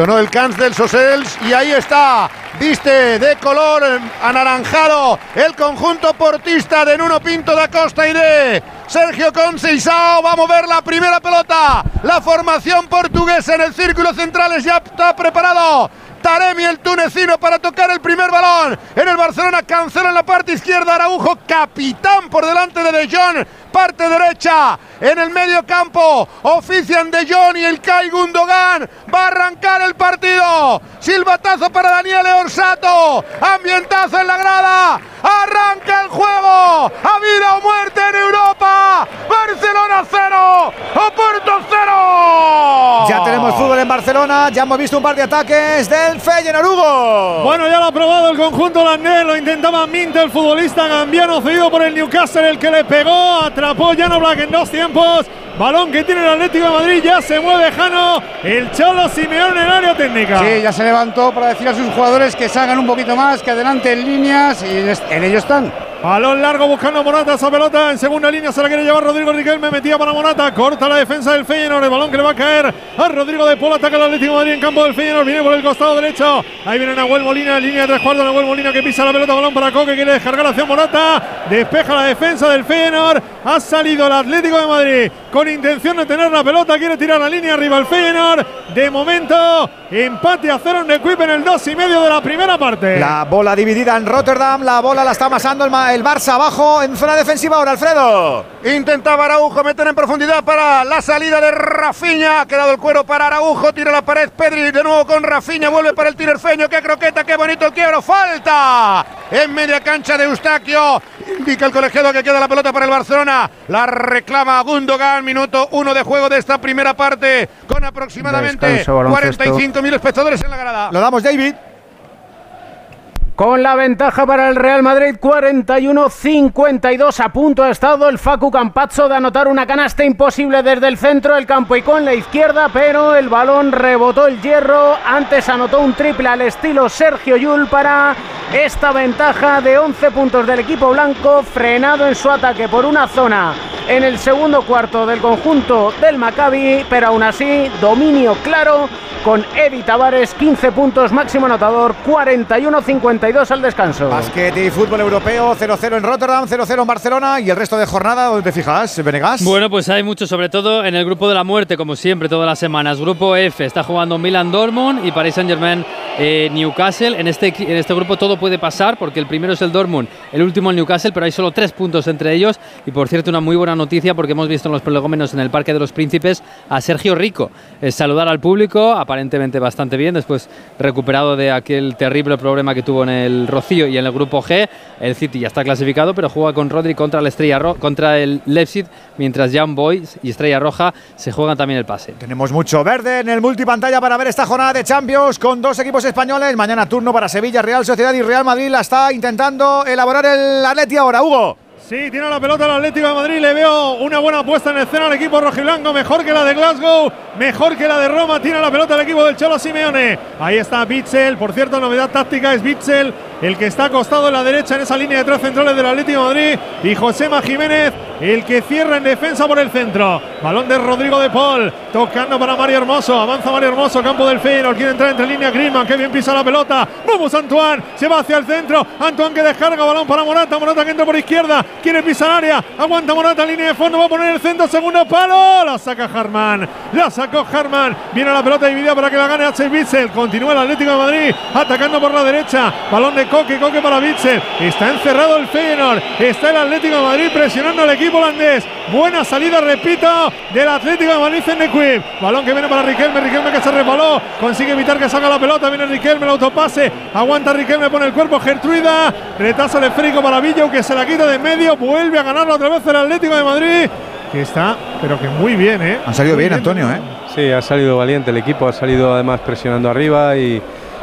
Sonó el Cans del Sosels y ahí está. Viste de color anaranjado el conjunto portista de Nuno Pinto da Costa y de Sergio Conceição. Va a mover la primera pelota. La formación portuguesa en el círculo central ya está preparado. Taremi el tunecino para tocar el primer balón. En el Barcelona cancela en la parte izquierda Araujo, capitán por delante de De Jong. Parte derecha en el medio campo. Ofician De Jong y el Kai Gundogan. Va a arrancar el partido. Silbatazo para Daniel Orsato. Ambientazo en la grada. Arranca el juego. A vida o muerte en Europa. Barcelona 0. Oporto 0. Ya tenemos fútbol en Barcelona. Ya hemos visto un par de ataques del Feyenoord Hugo. Bueno, ya lo ha probado el conjunto holandés. Lo intentaba Minte, el futbolista gambiano cedido por el Newcastle, el que le pegó. Atrapó Jan Black en dos tiempos. Balón que tiene el Atlético de Madrid. Ya se mueve Jano. El Cholo Simeone en el área técnica. Sí, ya se levantó para decir a sus jugadores que salgan un poquito más, que adelante en líneas y en ello están. Balón largo buscando a Morata esa pelota. En segunda línea se la quiere llevar Rodrigo Riquelme. Metía para Morata. Corta la defensa del Feyenoord. El balón que le va a caer a Rodrigo de Paul. Ataca el Atlético de Madrid en campo del Feyenoord. Viene por el costado derecho. Ahí viene Nahuel Molina. Línea de tres cuartos. Nahuel Molina que pisa la pelota. Balón para Coque. Quiere descargar hacia Morata. Despeja la defensa del Feyenoord. Ha salido el Atlético de Madrid con intención de tener la pelota. Quiere tirar la línea arriba el Feyenoord. De momento, empate a cero en Equip en el dos y medio de la primera parte. La bola dividida en Rotterdam. La bola la está amasando el, el Barça abajo en zona defensiva ahora, Alfredo. Intentaba Araujo meter en profundidad para la salida de Rafiña. Ha quedado el cuero para Araujo. Tira la pared Pedri de nuevo con Rafiña. Vuelve para el tinerfeño. Qué croqueta, qué bonito el quiebro. Falta en media cancha de Eustaquio. Indica el colegiado que queda la pelota para el Barcelona. La reclama Gundogan. Minuto uno de juego de esta primera parte. Con aproximadamente 45.000 espectadores en la grada. Lo damos, David. Con la ventaja para el Real Madrid, 41-52 a punto ha estado el Facu Campazzo de anotar una canasta imposible desde el centro del campo y con la izquierda, pero el balón rebotó el hierro. Antes anotó un triple al estilo Sergio Yul para esta ventaja de 11 puntos del equipo blanco, frenado en su ataque por una zona en el segundo cuarto del conjunto del Maccabi, pero aún así dominio claro con Evi Tavares, 15 puntos, máximo anotador, 41-52 al descanso. Básquet y fútbol europeo, 0-0 en Rotterdam, 0-0 en Barcelona y el resto de jornada, ¿dónde te fijas, Venegas? Bueno, pues hay mucho, sobre todo en el grupo de la muerte, como siempre, todas las semanas. Grupo F, está jugando Milan Dortmund y Paris Saint-Germain eh, Newcastle. En este, en este grupo todo puede pasar porque el primero es el Dortmund, el último el Newcastle, pero hay solo tres puntos entre ellos. Y por cierto, una muy buena noticia porque hemos visto en los prolegómenos en el Parque de los Príncipes a Sergio Rico eh, saludar al público, aparentemente bastante bien, después recuperado de aquel terrible problema que tuvo en el Rocío y en el grupo G. El City ya está clasificado, pero juega con Rodri contra, la Estrella Ro contra el Leipzig, mientras Young Boys y Estrella Roja se juegan también el pase. Tenemos mucho verde en el multipantalla para ver esta jornada de Champions con dos equipos españoles. Mañana turno para Sevilla, Real Sociedad y Real Madrid. La está intentando elaborar el Atleti ahora, Hugo. Sí, tiene la pelota el Atlético de Madrid. Le veo una buena puesta en escena al equipo rojiblanco. Mejor que la de Glasgow, mejor que la de Roma. Tiene la pelota el equipo del Cholo Simeone. Ahí está Bitzel. Por cierto, novedad táctica es Bitzel, el que está acostado en la derecha en esa línea de tres centrales del Atlético de Madrid. Y Josema Jiménez, el que cierra en defensa por el centro. Balón de Rodrigo de Paul. Tocando para Mario Hermoso. Avanza Mario Hermoso, campo del Feyenoord. Quiere entrar entre línea Griezmann. Que bien pisa la pelota. Vamos, Antoine. Se va hacia el centro. Antoine que descarga. Balón para Morata. Morata que entra por izquierda. Quiere pisar área. Aguanta Morata, línea de fondo. Va a poner el centro. Segundo palo. La saca Harman. La sacó Harman. Viene la pelota dividida para que la gane H. Bitzel. Continúa el Atlético de Madrid. Atacando por la derecha. Balón de Coque. Coque para Bitzel. Está encerrado el Feyenoord. Está el Atlético de Madrid presionando al equipo holandés. Buena salida, repito, del Atlético de Madrid en Equip. Balón que viene para Riquelme. Riquelme que se resbaló. Consigue evitar que salga la pelota. Viene Riquelme, el autopase. Aguanta Riquelme, pone el cuerpo. Gertruida. Retazo el esférico para Villo que se la quita de medio. Vuelve a ganarlo otra vez el Atlético de Madrid. Que está, pero que muy bien, ¿eh? Han salido Muy bien, Antonio, ¿eh? Sí, ha salido valiente el equipo, ha salido además presionando arriba y,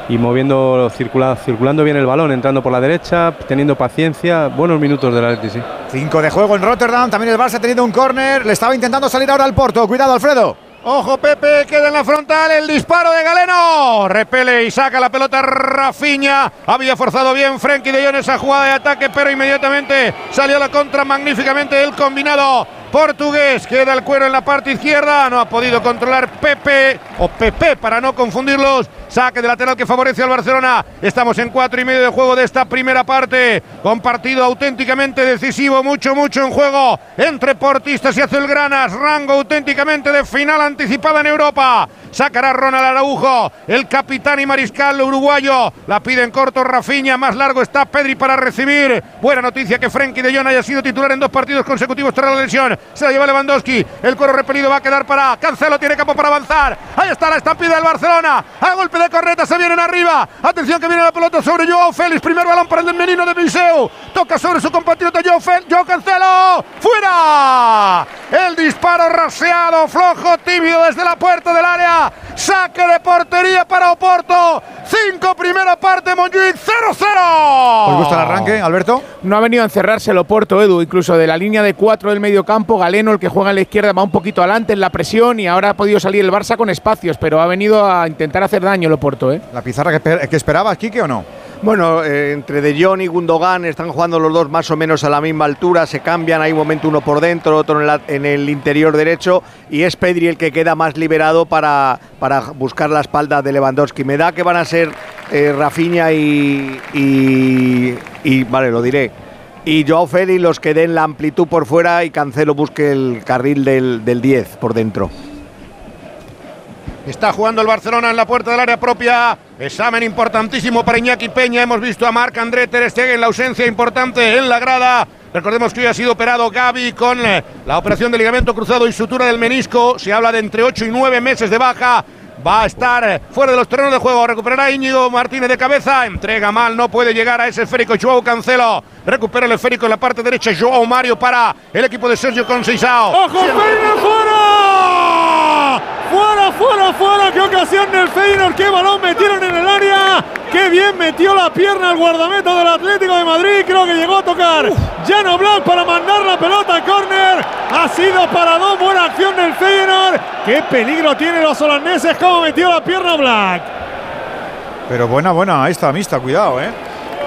y moviendo, circula- circulando bien el balón, entrando por la derecha, teniendo paciencia. Buenos minutos del Atleti, sí. Cinco de juego en Rotterdam. También el Barça ha tenido un córner. Le estaba intentando salir ahora al Porto. Cuidado, Alfredo. Ojo Pepe, queda en la frontal el disparo de Galeno. Repele y saca la pelota Rafiña. Había forzado bien Frenkie de Jong esa jugada de ataque, pero inmediatamente salió la contra magníficamente el combinado portugués. Queda el cuero en la parte izquierda. No ha podido controlar Pepe o Pepe para no confundirlos. Saque de lateral que favorece al Barcelona. Estamos en cuatro y medio de juego de esta primera parte. Con partido auténticamente decisivo. Mucho, mucho en juego entre portistas y azulgranas. Rango auténticamente de final anticipada en Europa. Sacará Ronald Araujo, el capitán y mariscal uruguayo. La pide en corto Rafiña. Más largo está Pedri para recibir. Buena noticia que Frenkie de Jong haya sido titular en dos partidos consecutivos tras la lesión. Se la lleva Lewandowski. El cuero repelido va a quedar para Cancelo. Tiene campo para avanzar. Ahí está la estampida del Barcelona. A golpe de corneta se vienen arriba. Atención que viene la pelota sobre Joao Félix. Primer balón para el menino de Viseu. Toca sobre su compatriota Joao, Félix. Cancelo. ¡Fuera! El disparo raseado, flojo, tímido desde la puerta del área. Saque de portería para Oporto. 5 primera parte, Montjuic 0-0. ¿Os gusta el arranque, Alberto? No ha venido a encerrarse el Oporto, Edu. Incluso de la línea de 4 del medio campo, Galeno, el que juega en la izquierda, va un poquito adelante en la presión y ahora ha podido salir el Barça con espacios, pero ha venido a intentar hacer daño el Oporto. ¿eh? ¿La pizarra que, que esperabas, Kike, o no? Bueno, eh, entre De Jong y Gundogan están jugando los dos más o menos a la misma altura, se cambian, hay un momento uno por dentro, otro en, el interior derecho y es Pedri el que queda más liberado para, para buscar la espalda de Lewandowski. Me da que van a ser eh, Rafinha y, vale, lo diré, y Joao Félix los que den la amplitud por fuera y Cancelo busque el carril del, del 10 por dentro. Está jugando el Barcelona en la puerta del área propia. Examen importantísimo para Iñaki Peña. Hemos visto a Marc André Ter Stegen, la ausencia importante en la grada. Recordemos que hoy ha sido operado Gaby con eh, la operación de ligamento cruzado y sutura del menisco. Se habla de entre 8 y 9 meses de baja. Va a estar eh, fuera de los terrenos de juego. Recuperará Íñigo Martínez de cabeza. Entrega mal, no puede llegar a ese esférico. Joao Cancelo recupera el esférico en la parte derecha. Joao Mario para el equipo de Sergio Conceição. ¡Ojo, fuera! ¡Fuera, fuera, fuera! ¡Qué ocasión del Feyenoord! ¡Qué balón metieron en el área! ¡Qué bien metió la pierna el guardameta del Atlético de Madrid! Creo que llegó a tocar Llano Black para mandar la pelota a córner. Ha sido para dos. Buena acción del Feyenoord. ¡Qué peligro tienen los holandeses! ¡Cómo metió la pierna Black! Pero buena, buena, ahí está, mixta, cuidado, ¿eh?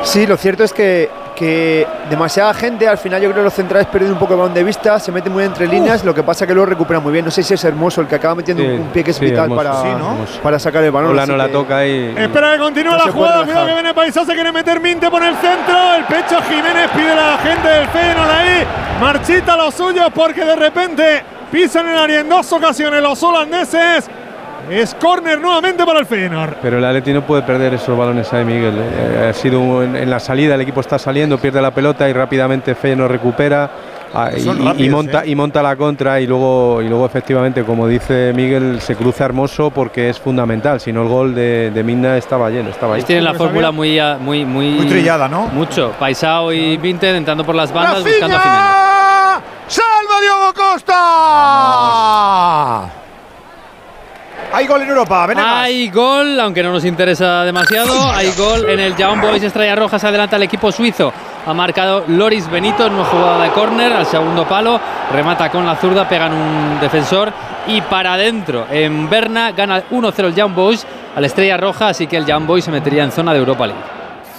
Sí, lo cierto es que, que demasiada gente, al final yo creo que los centrales pierden un poco el balón de vista, se meten muy entre líneas, lo que pasa que luego recuperan muy bien. No sé si es hermoso el que acaba metiendo Sí, un, un pie que es sí, vital hermoso, para, sí, ¿no? Hermoso. para sacar el balón. No la que- toca y. Espera que continúe No la jugada. Cuidado que viene Paisá, se quiere meter Minte por el centro. El pecho Jiménez pide a la gente del Feyenoord ahí. Marchita los suyos porque de repente pisan el área en dos ocasiones los holandeses. Es córner nuevamente para el Feyenoord. Pero el Atleti no puede perder esos balones ahí, Miguel. Eh, ha sido un- en, la salida, el equipo está saliendo, pierde la pelota y rápidamente Feyenoord recupera. ah, y, Son y- rápidos, monta, ¿eh? y monta la contra y luego, y luego efectivamente, como dice Miguel, se cruza hermoso porque es fundamental. Si no, el gol de, de Minna estaba lleno, estaba ahí. Tienen la fórmula muy, ah, muy, muy. Muy trillada, ¿no? Mucho. Paisao y Vinted entrando por las bandas buscando a Jiménez. ¡Rafinha! ¡Salva Diogo Costa! Hay gol en Europa, Venegas. Hay gol, aunque no nos interesa demasiado. Hay gol en el Young Boys Estrella Roja. Se adelanta el equipo suizo. Ha marcado Loris Benito en una jugada de córner al segundo palo. Remata con la zurda, pegan un defensor. Y para adentro, en Berna, gana 1-0 el Young Boys al Estrella Roja. Así que el Young Boys se metería en zona de Europa League.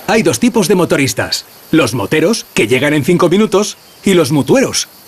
Hay dos tipos de motoristas. Los moteros, que llegan en 5 minutos, y los mutueros,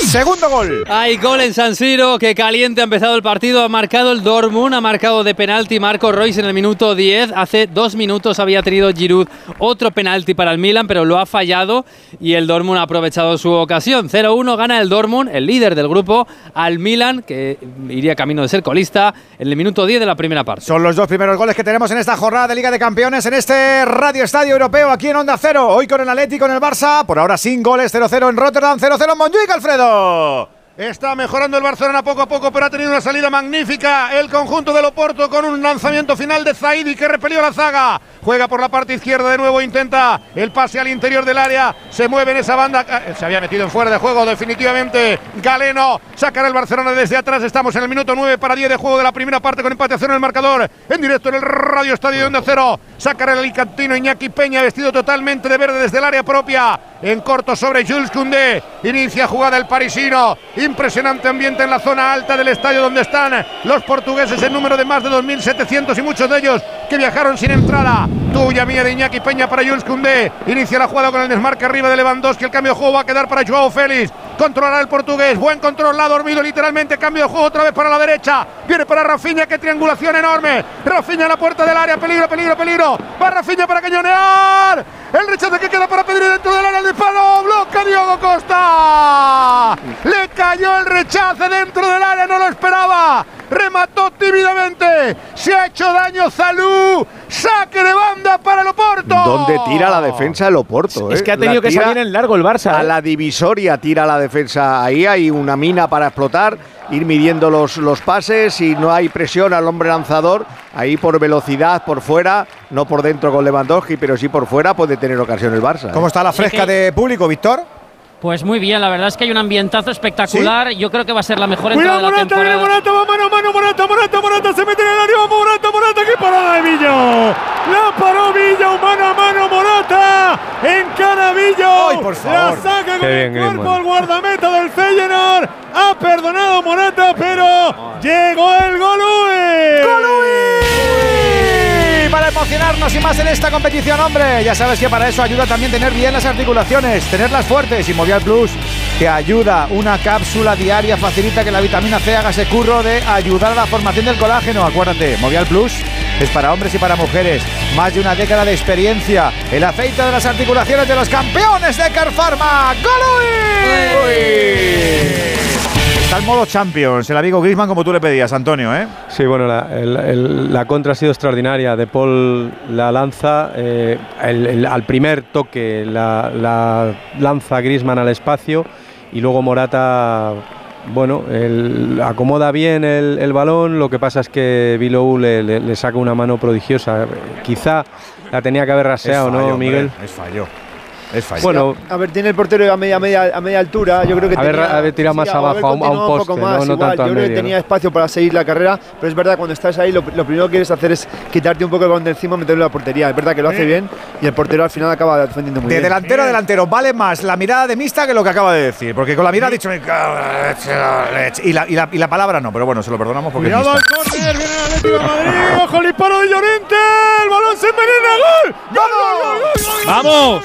Segundo gol. Hay gol en San Siro, que caliente ha empezado el partido, ha marcado el Dortmund, ha marcado de penalti Marco Royce en el minuto 10, hace dos minutos había tenido Giroud otro penalti para el Milan, pero lo ha fallado y el Dortmund ha aprovechado su ocasión. 0-1 gana el Dortmund, el líder del grupo, al Milan, que iría camino de ser colista, en el minuto 10 de la primera parte. Son los dos primeros goles que tenemos en esta jornada de Liga de Campeones en este Radio Estadio Europeo aquí en Onda Cero. Hoy con el Atlético en el Barça, por ahora sin goles 0-0 en Rotterdam, 0-0 en Montjuic, Alfredo. 자 Está mejorando el Barcelona poco a poco, pero ha tenido una salida magnífica. El conjunto del Oporto con un lanzamiento final de Zaidi que repelió la zaga. Juega por la parte izquierda de nuevo, intenta el pase al interior del área. Se mueve en esa banda. eh, Se había metido en fuera de juego definitivamente. Galeno sacará el Barcelona desde atrás. Estamos en el minuto 9 para 10 de juego de la primera parte con empate a cero en el marcador. En directo en el Radio Estadio de Cero. Sacará el alicantino Iñaki Peña vestido totalmente de verde desde el área propia. En corto sobre Jules Koundé. Inicia jugada el parisino. Impresionante ambiente en la zona alta del estadio donde están los portugueses en número de más de 2.700 y muchos de ellos que viajaron sin entrada. Tuya mía de Iñaki Peña para Jules Koundé. Inicia la jugada con el desmarque arriba de Lewandowski. El cambio de juego va a quedar para Joao Félix. Controlará el portugués. Buen control. La ha dormido literalmente. Cambio de juego otra vez para la derecha. Viene para Rafinha. Qué triangulación enorme. Rafinha en la puerta del área. Peligro, peligro, peligro. Va Rafinha para cañonear. El rechazo que queda para Pedri dentro del área. El disparo. Bloca Diogo Costa. Le cayó el rechazo dentro del área. No lo esperaba. Remató tímidamente. Se ha hecho daño Zalú. Saque de banda para el Oporto. ¿Dónde tira la defensa el Oporto? Es eh? que ha tenido La que salir en largo el Barça. A ¿eh? la divisoria tira la defensa. Ahí hay una mina para explotar, ir midiendo los, los pases y no hay presión al hombre lanzador. Ahí por velocidad, por fuera, no por dentro con Lewandowski, pero sí por fuera puede tener ocasión el Barça. ¿eh? ¿Cómo está la fresca de público, Víctor? Pues muy bien, la verdad es que hay un ambientazo espectacular. Yo creo que va a ser la mejor entrada Cuidado, de la Morata, temporada. Morata, va mano a mano, Morata, Morata, Morata, se mete en el área, Morata, Morata, qué parada de Villo. La paró Villo, mano a mano, Morata, encara Villo. Ay, por La favor. saca con Qué el bien, cuerpo al guardameta del Feyenoord. Ha perdonado Morata, pero llegó el Golui. Y para emocionarnos y más en esta competición, hombre, ya sabes que para eso ayuda también tener bien las articulaciones, tenerlas fuertes y Movial Plus te ayuda. Una cápsula diaria facilita que la vitamina C haga ese curro de ayudar a la formación del colágeno. Acuérdate, Movial Plus es para hombres y para mujeres. Más de una década de experiencia. El aceite de las articulaciones de los campeones de Carpharma. ¡Golui! Está en modo Champions, el amigo Griezmann como tú le pedías, Antonio, ¿eh? Sí, bueno, la, el- el- la contra ha sido extraordinaria. De Paul la lanza, eh, el- el- al primer toque la, la lanza Grisman al espacio y luego Morata, bueno, el- acomoda bien el, el balón. Lo que pasa es que Bilou le, le- le saca una mano prodigiosa. Quizá la tenía que haber raseado, fallo, ¿no, Miguel? Es fallo. Es fallo. Bueno, A ver, tiene el portero a media, media, a media altura. Yo creo que Haber- tenía, haber tirado más o haber abajo, a un- a un poste, poco no- más, no igual. tanto Yo creo que medio, tenía ¿no? espacio para seguir la carrera, pero es verdad, cuando estás ahí, lo, lo primero que quieres hacer es quitarte un poco el balón de encima y meterlo en la portería. Es verdad que lo hace bien y el portero al final acaba defendiendo muy De bien. delantero a delantero, vale más la mirada de Mista que lo que acaba de decir. Porque con la mirada ha dicho. Y la, y, la, y la palabra no, pero bueno, se lo perdonamos porque Cuidado al córner, viene el Atlético de Madrid, ojo el disparo de Llorente, el balón se envenena, gol, gol, gol, gol, gol, gol, ¡Vamos!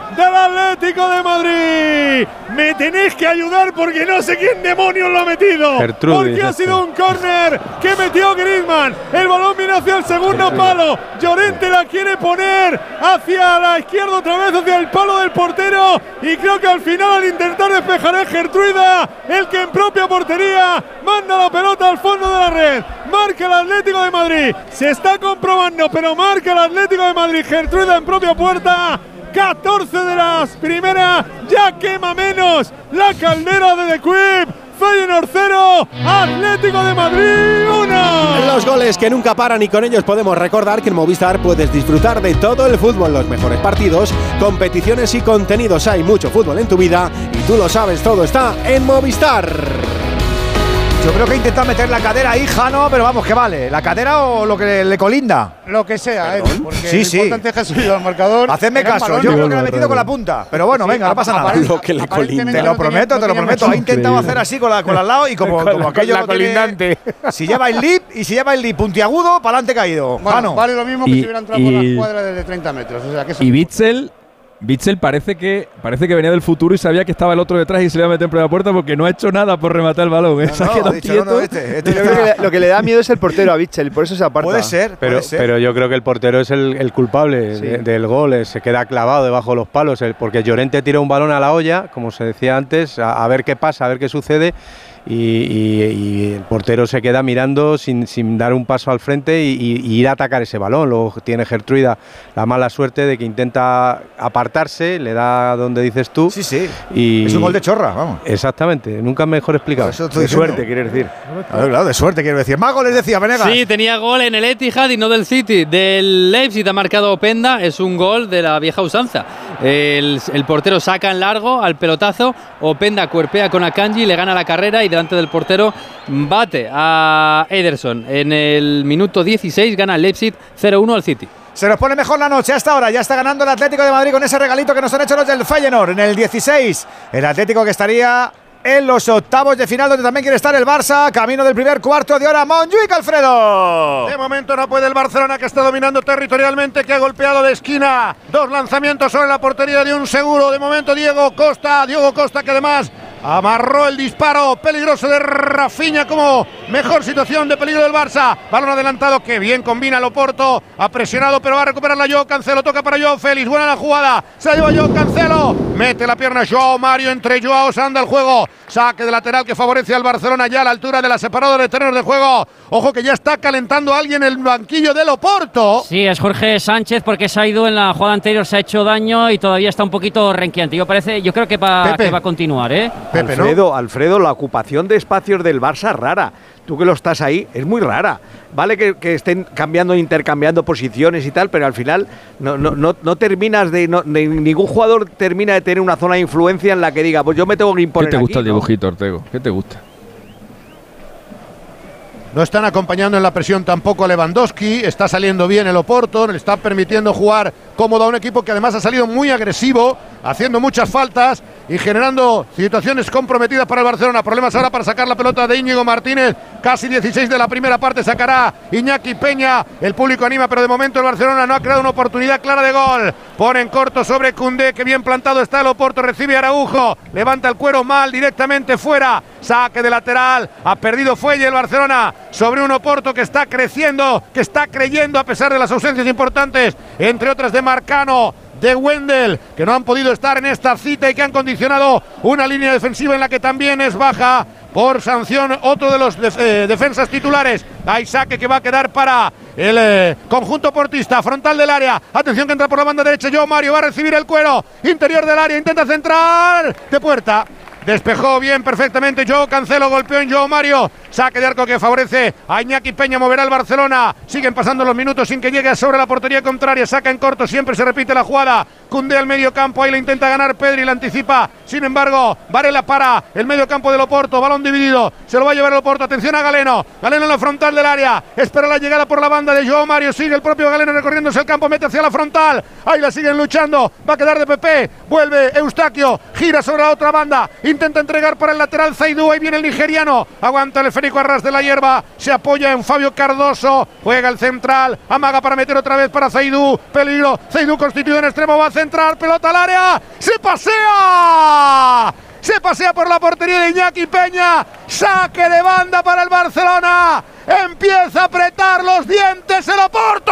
del Atlético de Madrid. Me tenéis que ayudar porque no sé quién demonios lo ha metido. Gertrudis, porque ha sido un córner que metió Griezmann. El balón viene hacia el segundo palo. Llorente la quiere poner hacia la izquierda otra vez, hacia el palo del portero. Y creo que al final, al intentar despejar es Gertruida, el que en propia portería manda la pelota al fondo de la red. Marca el Atlético de Madrid. Se está comprobando, pero marca el Atlético de Madrid. Gertruida en propia puerta. 14 de las primeras, ya quema menos la caldera de The Quip. Feyenoord 0, Atlético de Madrid 1. Los goles que nunca paran y con ellos podemos recordar que en Movistar puedes disfrutar de todo el fútbol, los mejores partidos, competiciones y contenidos. Hay mucho fútbol en tu vida y tú lo sabes, todo está en Movistar. Yo creo que intenta meter la cadera ahí, Jano, pero vamos, que vale. ¿La cadera o lo que le colinda? Lo que sea, eh, porque Sí, lo sí. importante es que ha subido al marcador. Hacedme caso, yo creo que la ha metido con la punta. Pero bueno, Sí, venga, no pasa nada. Lo que le aparentemente Te lo prometo, te lo prometo. Ha intentado hacer así con la, con la al lado y como, *laughs* Con la- como aquello la lo tiene- colindante. Si lleva el lip y si lleva el lip puntiagudo, para adelante caído. Bueno, Jano. vale lo mismo que Y- si hubiera entrado por la cuadra desde 30 metros. O sea, que eso- Y Bitzel, Bitzel parece que parece que venía del futuro y sabía que estaba el otro detrás y se le iba a meter en primera puerta porque no ha hecho nada por rematar el balón. ¿eh? No, dicho, no, este, este Yo creo que le- lo que le da miedo es el portero a Bichel, por eso se aparta. Puede ser, Pero, puede ser. pero yo creo que el portero es el, el culpable Sí. de- del gol, eh, se queda clavado debajo de los palos, el- porque Llorente tira un balón a la olla, como se decía antes, a, a ver qué pasa, a ver qué sucede, y, y- y el portero se queda mirando sin, sin dar un paso al frente y, y- y ir a atacar ese balón. Luego tiene Gertruida la mala suerte de que intenta apartarse, le da donde dices tú. Sí, sí. Y Es un gol de chorra, vamos. Exactamente, nunca mejor explicado. Eso estoy diciendo. quieres decir. Claro, claro, de suerte quiero decir. Más goles decía Venegas. Sí, tenía gol en el Etihad y no del City. Del Leipzig ha marcado Openda, es un gol de la vieja usanza. El, el portero saca en largo al pelotazo, Openda cuerpea con Akanji, le gana la carrera y delante del portero bate a Ederson. En el minuto 16 gana el Leipzig 0-1 al City. Se nos pone mejor la noche hasta ahora. Ya está ganando el Atlético de Madrid con ese regalito que nos han hecho los del Feyenoord en el 16. El Atlético que estaría en los octavos de final donde también quiere estar el Barça. Camino del primer cuarto de hora. Monjuic Alfredo. De momento no puede el Barcelona que está dominando territorialmente, que ha golpeado de esquina. Dos lanzamientos sobre la portería de un seguro. De momento Diego Costa, Diego Costa que además amarró el disparo peligroso de Rafinha como mejor situación de peligro del Barça. Balón adelantado que bien combina Loporto. Ha presionado pero va a recuperarla Joao Cancelo. Toca para Joao Félix. Buena la jugada. Se la lleva Joao Cancelo. Mete la pierna Joao Mario entre Joao. Anda el juego. Saque de lateral que favorece al Barcelona ya a la altura de la separadora de terrenos de juego. Ojo que ya está calentando alguien el banquillo de Loporto. Sí, es Jorge Sánchez porque se ha ido en la jugada anterior, se ha hecho daño y todavía está un poquito renquiante. Yo parece, yo creo que va, Pepe. que va a continuar, ¿eh? Alfredo, Alfredo, la ocupación de espacios del Barça es rara. Tú que lo estás ahí, es muy rara. Vale que, que estén cambiando, intercambiando posiciones y tal, pero al final no, no, no, no terminas de. no- de- ningún jugador termina de tener una zona de influencia en la que diga, pues yo me tengo que ¿Qué imponer. te gusta aquí, el ¿no? dibujito, Ortego? ¿Qué te gusta? No están acompañando en la presión tampoco a Lewandowski. Está saliendo bien el Oporto. Le está permitiendo jugar cómodo a un equipo que además ha salido muy agresivo, haciendo muchas faltas y generando situaciones comprometidas para el Barcelona. Problemas ahora para sacar la pelota de Íñigo Martínez. Casi 16 de la primera parte sacará Iñaki Peña. El público anima, pero de momento el Barcelona no ha creado una oportunidad clara de gol. Pone en corto sobre Cundé, que bien plantado está el Oporto. Recibe Araujo. Levanta el cuero mal directamente fuera. Saque de lateral. Ha perdido Fuelle el Barcelona sobre un Oporto que está creciendo, que está creyendo a pesar de las ausencias importantes, entre otras de Marcano. De Wendel, que no han podido estar en esta cita y que han condicionado una línea defensiva en la que también es baja por sanción otro de los eh, defensas titulares. Hay saque que va a quedar para el eh, conjunto portista, frontal del área. Atención que entra por la banda derecha. Yo Mario va a recibir el cuero. Interior del área, intenta centrar de puerta. Despejó bien perfectamente Joe Cancelo, golpeó en Joe Mario. Saque de arco que favorece a Iñaki Peña, moverá al Barcelona. Siguen pasando los minutos sin que llegue sobre la portería contraria. Saca en corto, siempre se repite la jugada. Cunde al medio campo, ahí le intenta ganar Pedri, la anticipa. Sin embargo, Varela para el medio campo del Oporto, balón dividido. Se lo va a llevar el Oporto. Atención a Galeno. Galeno en la frontal del área. Espera la llegada por la banda de Joe Mario. Sigue el propio Galeno recorriéndose el campo, mete hacia la frontal. Ahí la siguen luchando. Va a quedar de Pepe. Vuelve Eustaquio. Gira sobre la otra banda. Intenta entregar para el lateral Zaidú. Ahí viene el nigeriano. Aguanta el esférico a ras de la hierba. Se apoya en Fabio Cardoso. Juega el central. Amaga para meter otra vez para Zaidú. Peligro. Zaidú constituido en extremo. Va a centrar. Pelota al área. Se pasea. Se pasea por la portería de Iñaki Peña. Saque de banda para el Barcelona. Empieza a apretar los dientes el Oporto.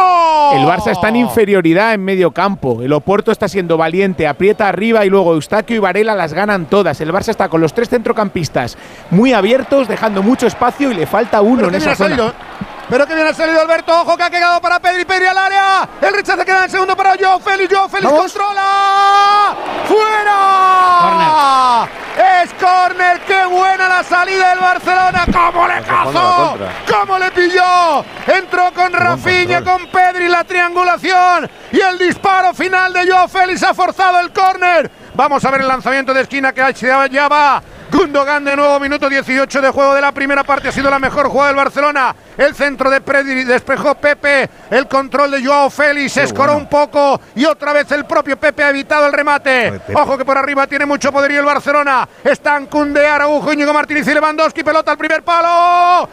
El Barça está en inferioridad en medio campo. El Oporto está siendo valiente, aprieta arriba y luego Eustaquio y Varela las ganan todas. El Barça está con los tres centrocampistas muy abiertos, dejando mucho espacio y le falta uno en esa zona. salido. Pero que bien ha salido Alberto. Ojo que ha quedado para Pedri. Pedri al área. El rechazo queda en el segundo para Joao Félix. Joao Félix controla. ¡Fuera! Es córner. ¡Qué buena la salida del Barcelona! ¡Cómo le cazó! ¡Cómo le pilló! Entró con Rafinha, con Pedri la triangulación. Y el disparo final de Joao Félix ha forzado el córner. Vamos a ver el lanzamiento de esquina que ya va. Gundogan de nuevo, minuto 18 de juego de la primera parte. Ha sido la mejor jugada del Barcelona. El centro de Pedri despejó Pepe. El control de Joao Félix. Se escoró un poco. Y otra vez el propio Pepe ha evitado el remate. Ojo que por arriba tiene mucho poderío el Barcelona. Están Cunde, Araujo, Íñigo Martínez y Lewandowski. Pelota al primer palo.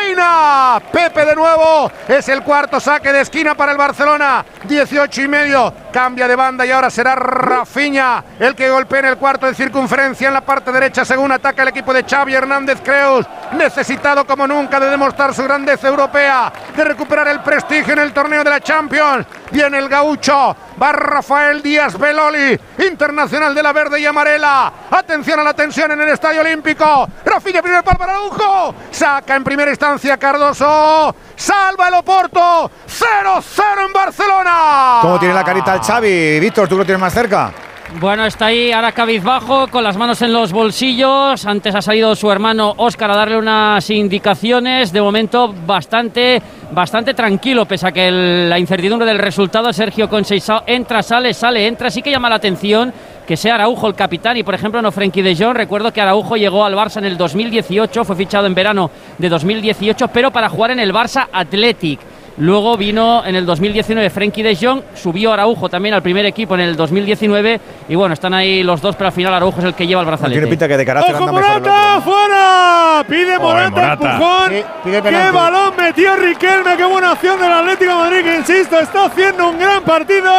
Reina. Pepe de nuevo. Es el cuarto saque de esquina para el Barcelona. 18 y medio. Cambia de banda y ahora será Rafiña el que golpea en el cuarto de circunferencia en la parte derecha según ataca el equipo de Xavi Hernández Creus. Necesitado como nunca de demostrar su europea, de recuperar el prestigio en el torneo de la Champions. Viene el gaucho. Va Rafael Díaz Beloli, internacional de la verde y amarela. Atención a la tensión en el Estadio Olímpico. Rafinha, primer pal para Araujo. Saca en primera instancia Cardoso. Salva el Oporto. 0-0 en Barcelona. ¿Cómo tiene la carita el Xavi? Víctor, tú lo tienes más cerca. Bueno, está ahí ahora cabizbajo, con las manos en los bolsillos. Antes ha salido su hermano Óscar a darle unas indicaciones. De momento, bastante, bastante tranquilo, pese a que la incertidumbre del resultado. Sergio Conceição entra, sale, sale, entra. Sí que llama la atención que sea Araujo el capitán y, por ejemplo, no Frenkie de Jong. Recuerdo que Araujo llegó al Barça en el 2018, fue fichado en verano de 2018, pero para jugar en el Barça Athletic. Luego vino en el 2019 Frenkie de Jong, subió Araujo también al primer equipo en el 2019 y bueno, están ahí los dos, pero al final Araujo es el que lleva el brazalete. Tiene pinta que de carácter ¡Ojo, anda mejor el Morata! otro. ¡Fuera! Pide Morata, Morata. empujón. Sí, pide ¡Qué balón metió Riquelme! ¡Qué buena acción del Atlético de Madrid! Que insisto, está haciendo un gran partido.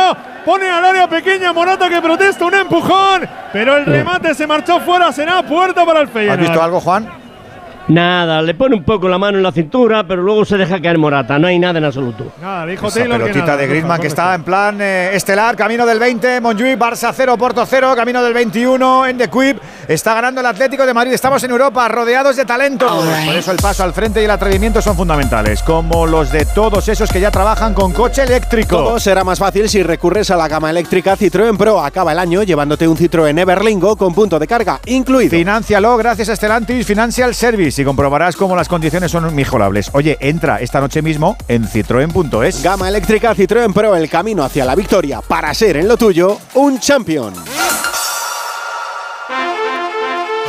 Pone al área pequeña Morata que protesta un empujón. Pero el remate se marchó fuera. Será puerta para el Feyenoord. ¿Has visto algo, Juan? Nada, le pone un poco la mano en la cintura, pero luego se deja caer Morata. No hay nada en absoluto. Nada, dijo Esa Taylor que pelotita nada. de Griezmann que está en plan eh, estelar, camino del 20, Montjuic, Barça 0, Porto 0, camino del 21 en The Quip. Está ganando el Atlético de Madrid. Estamos en Europa, rodeados de talento. Por eso el paso al frente y el atrevimiento son fundamentales, como los de todos esos que ya trabajan con coche eléctrico. Todo será más fácil si recurres a la gama eléctrica Citroën Pro. Acaba el año llevándote un Citroën Everlingo con punto de carga incluido. Financialo gracias a Stellantis Financial Service y comprobarás cómo las condiciones son mejorables. Oye, entra esta noche mismo en citroen.es. Gama eléctrica Citroën Pro, el camino hacia la victoria para ser en lo tuyo un champion.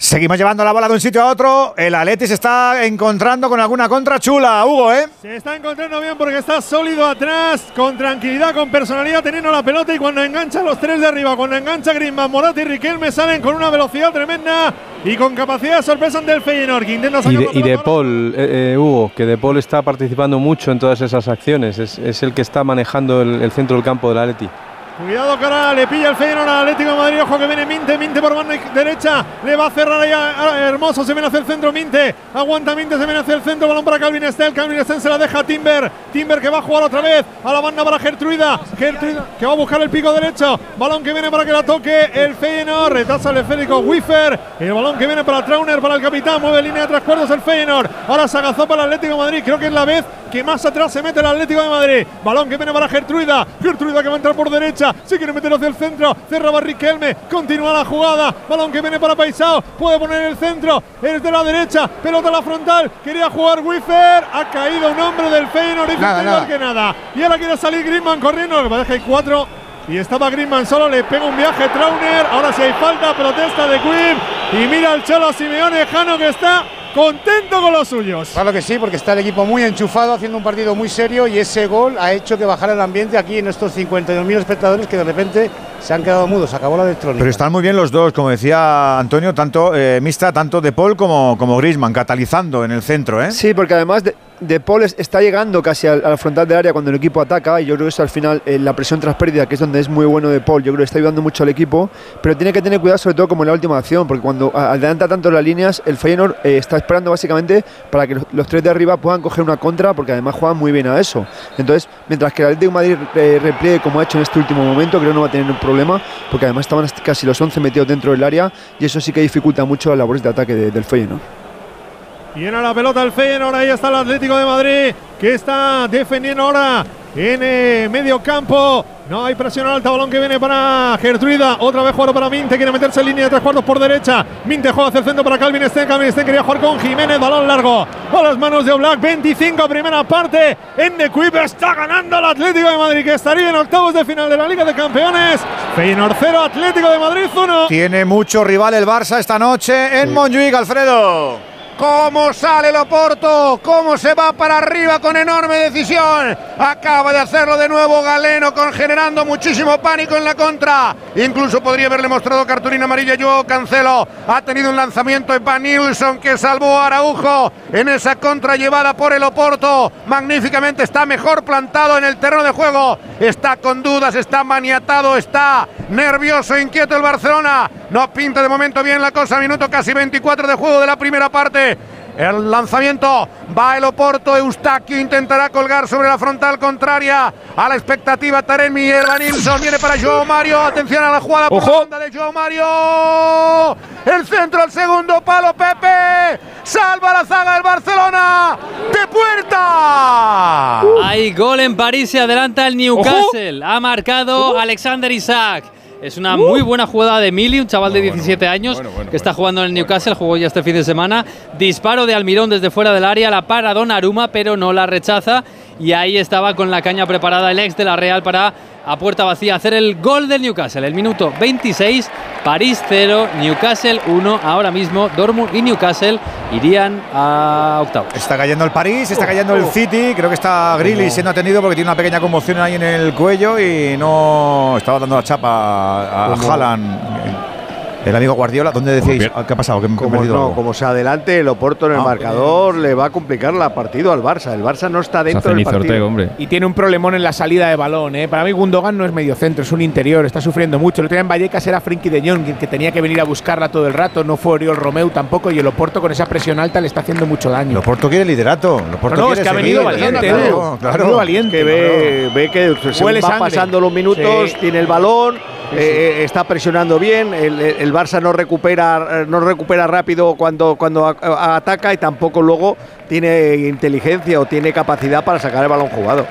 Seguimos llevando la bola de un sitio a otro. El Atleti se está encontrando con alguna contra chula, Hugo, ¿eh? Se está encontrando bien porque está sólido atrás, con tranquilidad, con personalidad, teniendo la pelota y cuando engancha los tres de arriba, cuando engancha Griezmann, Morata y Riquelme salen con una velocidad tremenda y con capacidad de sorpresa ante el Feyenoord, que intenta Y sacar de, la y de. Paul, eh, eh, Hugo, que de Paul está participando mucho en todas esas acciones. Es, es el que está manejando el, el centro del campo del Atleti. Cuidado ahora le pilla el Feyenoord al Atlético de Madrid. Ojo que viene Minte, Minte por banda derecha. Le va a cerrar ahí a, Hermoso. Se viene hacia el centro Minte. Aguanta Minte, se viene hacia el centro. Balón para Calvin Estel. Calvin Estel se la deja a Timber. Timber que va a jugar otra vez. A la banda para Gertruida. Gertruida que va a buscar el pico derecho. Balón que viene para que la toque el Feyenoord. Retrasa el esférico Wiffer. El balón que viene para Trauner, para el capitán. Mueve línea de tres cuartos el Feyenoord. Ahora se agazó para el Atlético de Madrid. Creo que es la vez que más atrás se mete el Atlético de Madrid. Balón que viene para Gertruida. Gertruida que va a entrar por derecha. Se quiere meter hacia el centro. Cerraba Riquelme. Continúa la jugada. Balón que viene para Paisao. Puede poner el centro. Es de la derecha. Pelota a la frontal. Quería jugar Wiffer. Ha caído un hombre del Feyenoord. Dice Nada, nada. que nada. Y ahora quiere salir Griezmann corriendo. Lo que pasa es que hay cuatro. Y estaba Griezmann solo, le pega un viaje Trauner. Ahora si hay falta, protesta de Quim. Y mira al Cholo Simeone Jano que está contento con los suyos. Claro que sí, porque está el equipo muy enchufado, haciendo un partido muy serio y ese gol ha hecho que bajara el ambiente aquí en estos 52.000 espectadores que de repente se han quedado mudos. Acabó la electrónica. Pero están muy bien los dos, como decía Antonio, tanto eh, Mista, tanto De Paul como, como Griezmann, catalizando en el centro, ¿eh? Sí, porque además de, de Paul es- está llegando casi al, al frontal del área cuando el equipo ataca y yo creo que eso al final eh, la presión tras pérdida, que es donde es muy bueno de Paul, yo creo que está ayudando mucho al equipo, pero tiene que tener cuidado sobre todo como en la última acción, porque cuando adelanta tanto las líneas, el Feyenoord eh, está esperando básicamente para que los, tres de arriba puedan coger una contra, porque además juegan muy bien a eso. Entonces, mientras que el Atlético de Madrid eh, repliegue como ha hecho en este último momento, creo que no va a tener un problema, porque además estaban casi los 11 metidos dentro del área y eso sí que dificulta mucho las labores de ataque de- del Feyenoord. Tiene la pelota el Feyenoord, ahí está el Atlético de Madrid, que está defendiendo ahora en eh, medio campo No hay presión alta, balón que viene para Gertruida. Otra vez jugador para Minte, quiere meterse en línea de tres cuartos por derecha. Minte juega hacia el centro para Calvin Sten. Calvin Sten quería jugar con Jiménez, balón largo. A las manos de Oblak, 25 primera parte. En The Quip está ganando el Atlético de Madrid, que estaría en octavos de final de la Liga de Campeones. Feyenoord 0, Atlético de Madrid 1. Tiene mucho rival el Barça esta noche en Montjuic, Alfredo. ¿Cómo sale el Oporto? ¿Cómo se va para arriba con enorme decisión? Acaba de hacerlo de nuevo Galeno, con, generando muchísimo pánico en la contra. Incluso podría haberle mostrado cartulina amarilla yo Cancelo. Ha tenido un lanzamiento de Van Nilsson que salvó a Araujo en esa contra llevada por el Oporto. Magníficamente está mejor plantado en el terreno de juego. Está con dudas, está maniatado, está nervioso, inquieto el Barcelona. No pinta de momento bien la cosa. Minuto casi 24 de juego de la primera parte. El lanzamiento va el Oporto. Eustaquio intentará colgar sobre la frontal contraria a la expectativa. Taremi Nilsson viene para Joao Mario. Atención a la jugada por la banda de Joao Mario. El centro al segundo palo. Pepe salva la zaga del Barcelona. De puerta. Hay gol en París. Se adelanta el Newcastle. Ha marcado Alexander Isaac. Es una muy buena jugada de Mili, un chaval de 17 años que está jugando en el Newcastle, jugó ya este fin de semana. Disparo de Almirón desde fuera del área, la para Aruma, pero no la rechaza. Y ahí estaba con la caña preparada el ex de la Real para a puerta vacía hacer el gol del Newcastle. El minuto 26, París 0, Newcastle 1. Ahora mismo Dortmund y Newcastle irían a octavos. Está cayendo el París, está cayendo el City. Creo que está Grilly siendo atendido porque tiene una pequeña conmoción ahí en el cuello y no estaba dando la chapa a, a Haaland. El amigo Guardiola, ¿dónde decíais? ¿Qué ha pasado? ¿Que me he Como, no, algo? como se adelante el Oporto en el Ah, marcador, le va a complicar el partido al Barça. El Barça no está dentro del partido. Y tiene un problemón en la salida de balón. ¿eh? Para mí, Gundogan no es medio centro, es un interior, está sufriendo mucho. El otro día en Vallecas era Frenkie de Jong, que tenía que venir a buscarla todo el rato. No fue Oriol Romeu tampoco. Y el Oporto con esa presión alta le está haciendo mucho daño. El Oporto quiere liderato. El Oporto No, no, quiere es que ha venido valiente, claro, Edu. claro. Ha venido valiente. Que ve, ve que se Huele va sangre. pasando los minutos, Sí. tiene el balón, eh, eh, está presionando bien. El, el Barça no recupera, eh, no recupera rápido cuando, cuando ataca y tampoco luego tiene inteligencia o tiene capacidad para sacar el balón jugado.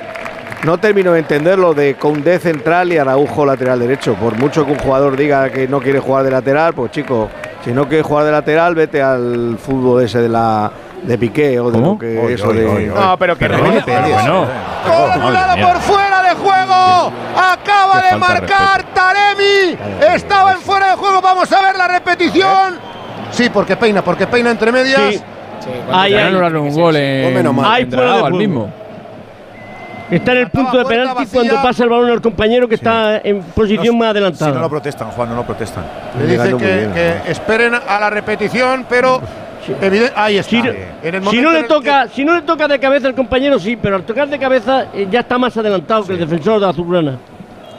No termino de entender lo de Koundé central y Araujo lateral derecho. Por mucho que un jugador diga que no quiere jugar de lateral, pues chico, si no quieres jugar de lateral, vete al fútbol ese de la de Piqué o de lo que eso de No, pero que no. Colgado por fuera de juego. Acaba de marcar Taremi. Estaba en fuera de juego. Vamos a ver la repetición. Sí, porque peina, porque peina entre medias. Sí. Ahí anularon un gol fuera de mismo. Está en el punto de penalti cuando pasa el balón al compañero que está en posición más adelantada. Si no lo protestan, Juan, no lo protestan. Le dice que, que esperen a la repetición, pero eviden- ahí está. Si, no- En el si momento no le el que- toca, si no le toca de cabeza al compañero, sí, pero al tocar de cabeza eh, ya está más adelantado que el defensor de Azulgrana.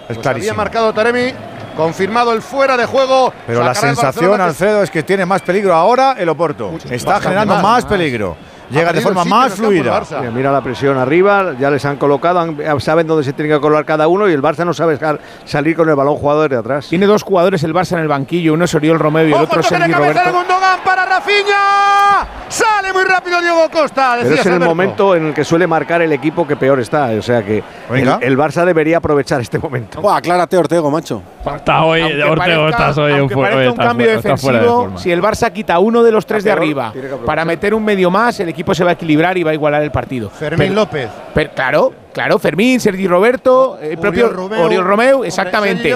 Es Pues había marcado Taremi, confirmado el fuera de juego. Pero la el sensación, Alfredo, es que tiene más peligro ahora el Oporto. Está generando más, más, más. peligro. Llega de forma más fluida. Mira, mira la presión arriba, ya les han colocado, han- saben dónde se tiene que colocar cada uno y el Barça no sabe sal- salir con el balón jugado desde atrás. Tiene dos jugadores el Barça en el banquillo. Uno es Oriol Romeu y el otro es de Sergi cabeza de Roberto. Gundogan para Rafinha. Sale muy rápido Diego Costa. Pero es en el Alberto. momento en el que suele marcar el equipo que peor está. O sea que el, el Barça debería aprovechar este momento. Buah, aclárate, Ortego, macho. Está hoy, Aunque Ortego, parezca- estás hoy aunque fu- parezca un cambio fuera- de defensivo, forma. si el Barça quita uno de los tres de arriba para meter un medio más, el equipo se va a equilibrar y va a igualar el partido. Fermín Pero- López. pero claro, claro, Fermín, Sergi Roberto, el propio Romeu. Oriol Romeu, Hombre, exactamente.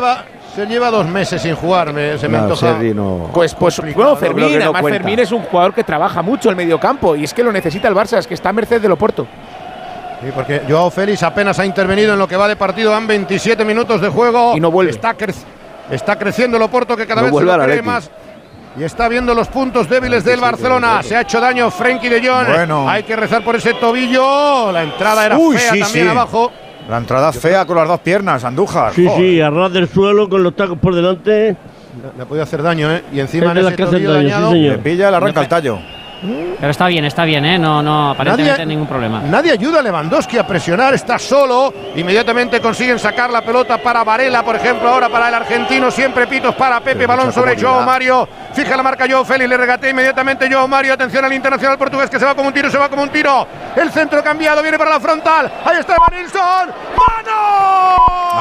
Se lleva, dos meses sin jugar, me- se me No, antoja. No. Pues, pues bueno, ¿no? Fermín, no además cuenta. Fermín es un jugador que trabaja mucho el mediocampo y es que lo necesita el Barça, es que está a merced del Oporto. Sí, porque Joao Félix apenas ha intervenido en lo que va de partido. Van 27 minutos de juego. Y no vuelve. Está, crec- está creciendo el Oporto que cada No vez se vuelve lo cree más. Y está viendo los puntos débiles del Barcelona. Se ha hecho daño Frenkie de Jong. Bueno. Hay que rezar por ese tobillo. La entrada era Uy, fea sí, también sí. abajo. La entrada fea con las dos piernas, Andújar. Sí, Joder. sí, a ras del suelo con los tacos por delante. Le ha podido hacer daño, ¿eh? Y encima en ese daño, sí, dañado. señor. Le pilla, le arranca el tallo. Pero está bien, está bien, ¿eh? No, no, aparentemente Nadie- ningún problema. Nadie ayuda a Lewandowski a presionar, está solo. Inmediatamente consiguen sacar la pelota para Varela, por ejemplo, ahora para el argentino. Siempre pitos para Pepe, Pero balón sobre comodidad. Joao Mario. Fija la marca Joao Félix, le regatea inmediatamente Joao Mario. Atención al internacional portugués que se va como un tiro, se va como un tiro. El centro cambiado, viene para la frontal. Ahí está Vanilson. ¡Mano!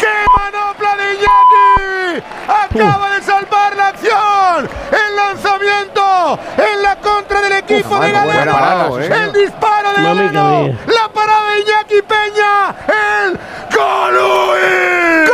¡Qué manopla de Iñaki! Acaba de salvar la acción. El lanzamiento en la contra del equipo Uf, de Galeno. Parado, ¿eh? El disparo de Galeno. La parada de Iñaki Peña. El Golui.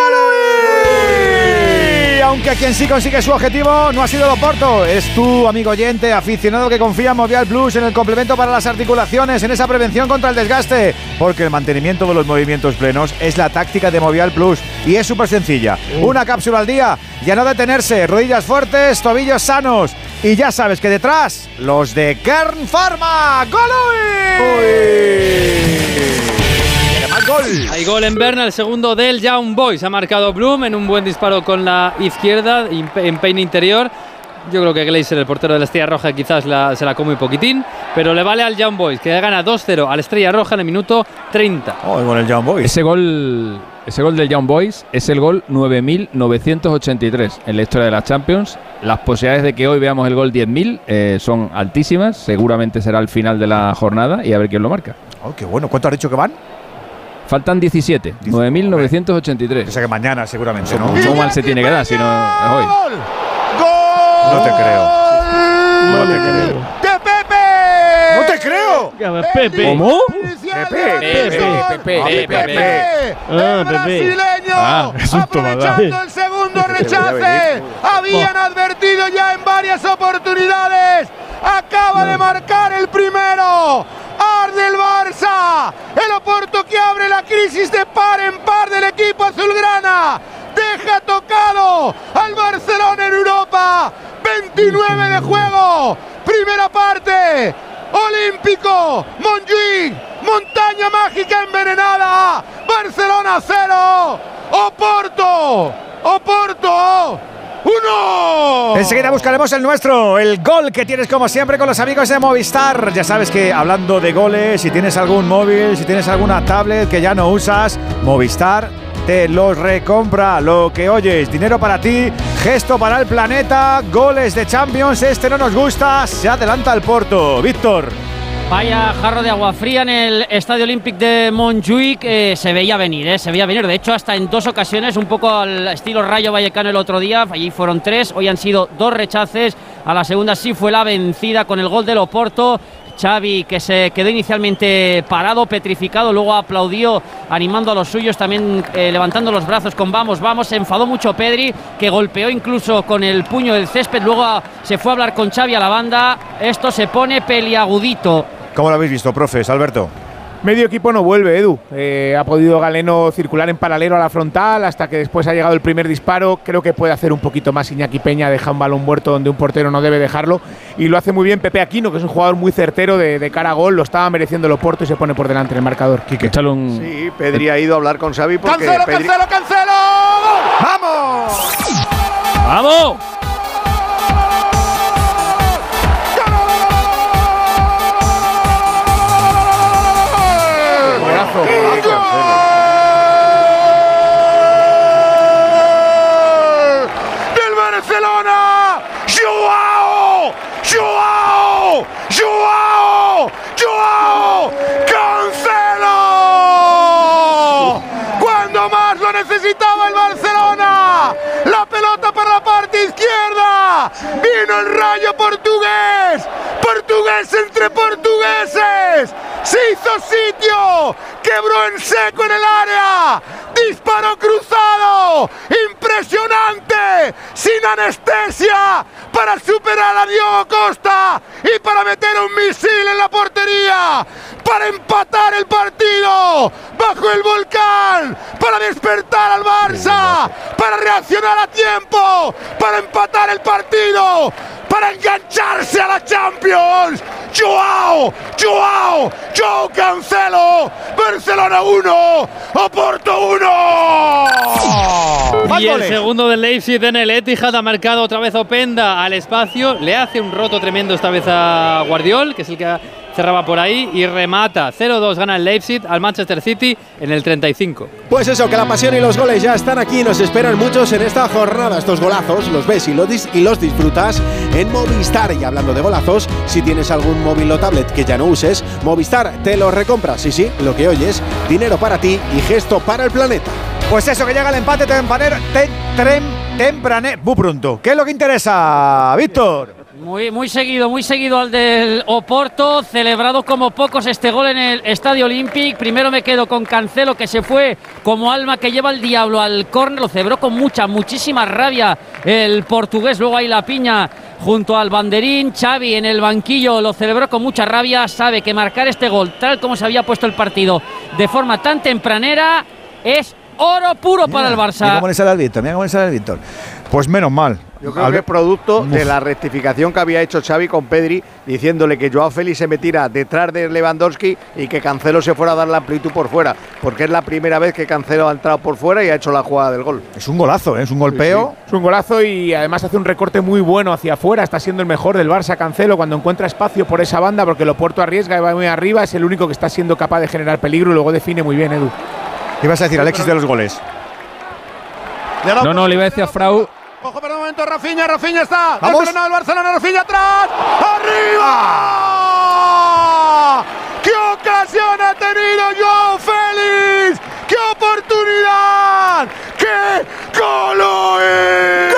Aunque quien sí consigue su objetivo no ha sido Loporto, es tu amigo oyente, aficionado que confía en Movial Plus en el complemento para las articulaciones, en esa prevención contra el desgaste, porque el mantenimiento de los movimientos plenos es la táctica de Movial Plus y es súper sencilla. Una cápsula al día, ya no detenerse, rodillas fuertes, tobillos sanos y ya sabes que detrás los de Kern Pharma. ¡Golui! Más gol. Hay gol en Berna, el segundo del Young Boys. Ha marcado Bloom en un buen disparo con la izquierda, en peine interior. Yo creo que Glazer, el portero de la Estrella Roja, quizás la- se la come un poquitín, pero le vale al Young Boys, que gana 2-0 a la Estrella Roja en el minuto 30. Oh, con el Young Boys. Ese gol, ese gol del Young Boys es el gol 9.983 en la historia de la Champions. Las posibilidades de que hoy veamos el gol 10.000 eh, son altísimas. Seguramente será el final de la jornada y a ver quién lo marca. Oh, qué bueno. ¿Cuánto has dicho que van? Faltan 17, 9.983. O sea que mañana seguramente, ¿no? ¿Cómo mal se tiene que dar si no es hoy? No te creo. No te creo. ¡De Pepe! ¡No te creo! Pepe. ¿Cómo? Pepe, Pepe, Pepe, Pepe. Ah, el Pepe. brasileño, Ah, es un tomador. aprovechando el segundo rechace. Habían advertido ya en varias oportunidades. Acaba de marcar el primero. Arde el Barça. El Oporto que abre la crisis de par en par del equipo azulgrana. Deja tocado al Barcelona en Europa. 29 de juego. Primera parte. Olímpico, Montjuic, montaña mágica envenenada, Barcelona 0, Oporto, Oporto 1. Enseguida buscaremos el nuestro, el gol que tienes como siempre con los amigos de Movistar. Ya sabes que hablando de goles, si tienes algún móvil, si tienes alguna tablet que ya no usas, Movistar te los recompra. Lo que oyes, dinero para ti, gesto para el planeta, goles de Champions, este no nos gusta, se adelanta el Porto. Víctor. Vaya jarro de agua fría en el Estadio Olímpic de Montjuic. eh, se veía venir, eh, se veía venir. De hecho, hasta en dos ocasiones, un poco al estilo Rayo Vallecano el otro día. Allí fueron tres, hoy han sido dos rechaces. A la segunda sí fue la vencida con el gol del Oporto. Xavi, que se quedó inicialmente parado, petrificado, luego aplaudió animando a los suyos, también eh, levantando los brazos con vamos, vamos. Se enfadó mucho Pedri, que golpeó incluso con el puño del césped. Luego se fue a hablar con Xavi a la banda. Esto se pone peliagudito. ¿Cómo lo habéis visto, profes, Alberto? Medio equipo no vuelve, Edu. Eh, ha podido Galeno circular en paralelo a la frontal hasta que después ha llegado el primer disparo. Creo que puede hacer un poquito más Iñaki Peña, deja un balón muerto donde un portero no debe dejarlo. Y lo hace muy bien Pepe Aquino, que es un jugador muy certero de, de cara a gol. Lo estaba mereciendo el Oporto y se pone por delante en el marcador. Un- Sí, Pedri ha ido a hablar con Xavi porque Cancelo, Pedri- cancelo, cancelo. ¡Vamos! ¡Vamos! Necesitaba el Barcelona, la pelota para la parte izquierda. Vino el rayo portugués, portugués entre portugueses. Se hizo sitio, quebró en seco en el área, disparó cruzado, impresionante, sin anestesia, para superar a Diogo Costa y para meter un misil en la portería, para empatar el partido bajo el volcán, para despertar al Barça, para reaccionar a tiempo, para empatar el partido, para engancharse a la Champions. Joao, Joao, Joao Cancelo, Barcelona 1, Oporto 1. Más Y el segundo del Leipzig en el Etihad ha marcado otra vez Openda al espacio. Le hace un roto tremendo esta vez a Guardiol, que es el que cerraba por ahí, y remata. 0-2 gana el Leipzig al Manchester City en el 35. Pues eso, que la pasión y los goles ya están aquí. Nos esperan muchos en esta jornada. Estos golazos los ves y los, dis- y los disfrutas en Movistar. Y hablando de golazos, si tienes algún móvil o tablet que ya no uses, Movistar te lo recompra. Sí, sí, lo que oyes, dinero para ti y gesto para el planeta. Pues eso, que llega el empate tempranero, te- trem- temprane. Muy pronto. ¿Qué es lo que interesa, Víctor? Muy, muy seguido, muy seguido al del Oporto, celebrado como pocos este gol en el Estadio Olympic. Primero me quedo con Cancelo, que se fue como alma que lleva el diablo al córner, lo celebró con mucha, muchísima rabia el portugués. Luego ahí la piña junto al banderín. Xavi en el banquillo lo celebró con mucha rabia. Sabe que marcar este gol, tal como se había puesto el partido de forma tan tempranera, es oro puro para el Mira Barça. cómo le sale al Víctor, mira cómo le sale al Víctor. Pues menos mal. Yo creo Al- que es producto Uf. de la rectificación que había hecho Xavi con Pedri, diciéndole que Joao Félix se metiera detrás de Lewandowski y que Cancelo se fuera a dar la amplitud por fuera, porque es la primera vez que Cancelo ha entrado por fuera y ha hecho la jugada del gol. Es un golazo, ¿eh? es un golpeo. Es un golazo y además hace un recorte muy bueno hacia afuera. Está siendo el mejor del Barça Cancelo cuando encuentra espacio por esa banda porque lo Porto arriesga y va muy arriba. Es el único que está siendo capaz de generar peligro y luego define muy bien, Edu. ¿Qué ibas a decir, Alexis, de los goles? No, no, le iba a decir a Frau. Ojo por un momento, Rafinha, Rafinha está. Vamos. El Barcelona, Rafinha atrás. ¡Arriba! ¡Qué ocasión ha tenido Joao Félix! ¡Qué oportunidad! ¡Qué goloe!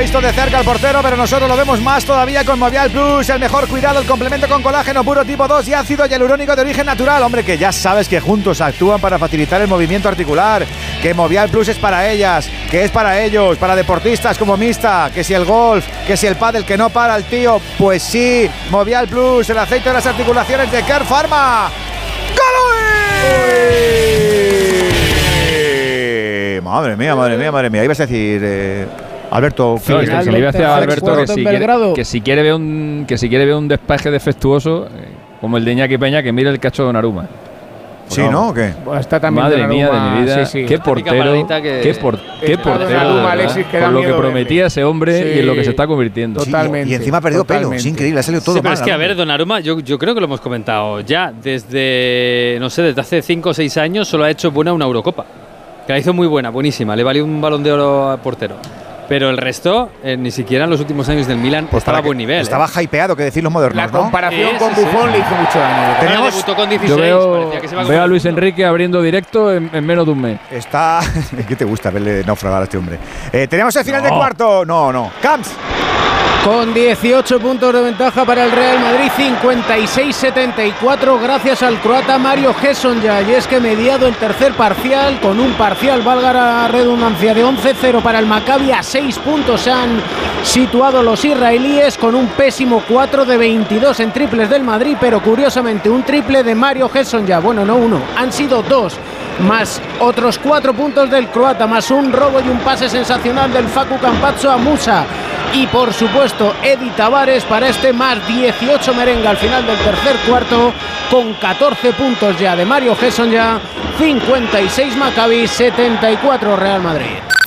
Visto de cerca el portero, pero nosotros lo vemos más todavía con Movial Plus, el mejor cuidado, el complemento con colágeno puro tipo 2 y ácido hialurónico de origen natural. Hombre, que ya sabes que juntos actúan para facilitar el movimiento articular, que Movial Plus es para ellas, que es para ellos, para deportistas como Mista, que si el golf, que si el pádel que no para el tío, pues sí, Movial Plus, el aceite de las articulaciones de Care Pharma. Madre mía, madre mía, madre mía. Ibas a decir, eh, Alberto, No, que, que le iba a decir a Alex Alberto que Puerto si, quiere, que si quiere ver un que si quiere ver un despeje defectuoso eh, como el de Iñaki Peña que mire el cacho de Naruma. Sí, ¿no? ¿O qué? Pues está también Madre Donnarumma, mía de mi vida, sí, sí. qué portero, que- qué, por- qué Está portero, Donnarumma, Alexis, que por lo que prometía ese hombre y en lo que se está convirtiendo. Sí, y encima ha perdido pelo. Es increíble, ha salido todo pero mal. es que, a ver, Donnarumma, yo, yo creo que lo hemos comentado ya. Desde, no sé, desde hace 5 o 6 años solo ha hecho buena una Eurocopa. Que la hizo muy buena, buenísima. Le valió un balón de oro a portero. Pero el resto, eh, ni siquiera en los últimos años del Milan, estaba a buen nivel. Estaba ¿eh? hypeado, que decir los modernos, La ¿no? comparación Sí, con sí, sí. Buffon le hizo mucho daño. Teníamos, debutó con 16, Yo veo, parecía que se veo a Luis Enrique abriendo directo en, en menos de un mes. Está. *laughs* ¿Qué te gusta verle naufragar a este hombre? Eh, Tenemos el final No. de cuarto. No, no. Camps. Con 18 puntos de ventaja para el Real Madrid, 56-74 gracias al croata Mario Gesonja. Y es que mediado el tercer parcial, con un parcial, valga la redundancia, de 11-0 para el Maccabi, a 6 puntos se han situado los israelíes con un pésimo 4 de 22 en triples del Madrid, pero curiosamente un triple de Mario Gesonja. Bueno, no uno, han sido dos más otros cuatro puntos del croata, más un robo y un pase sensacional del Facu Campazzo a Musa. Y por supuesto, Edi Tavares para este más 18 merengue al final del tercer cuarto, con 14 puntos ya de Mario Gesson ya, 56 Maccabi, 74 Real Madrid.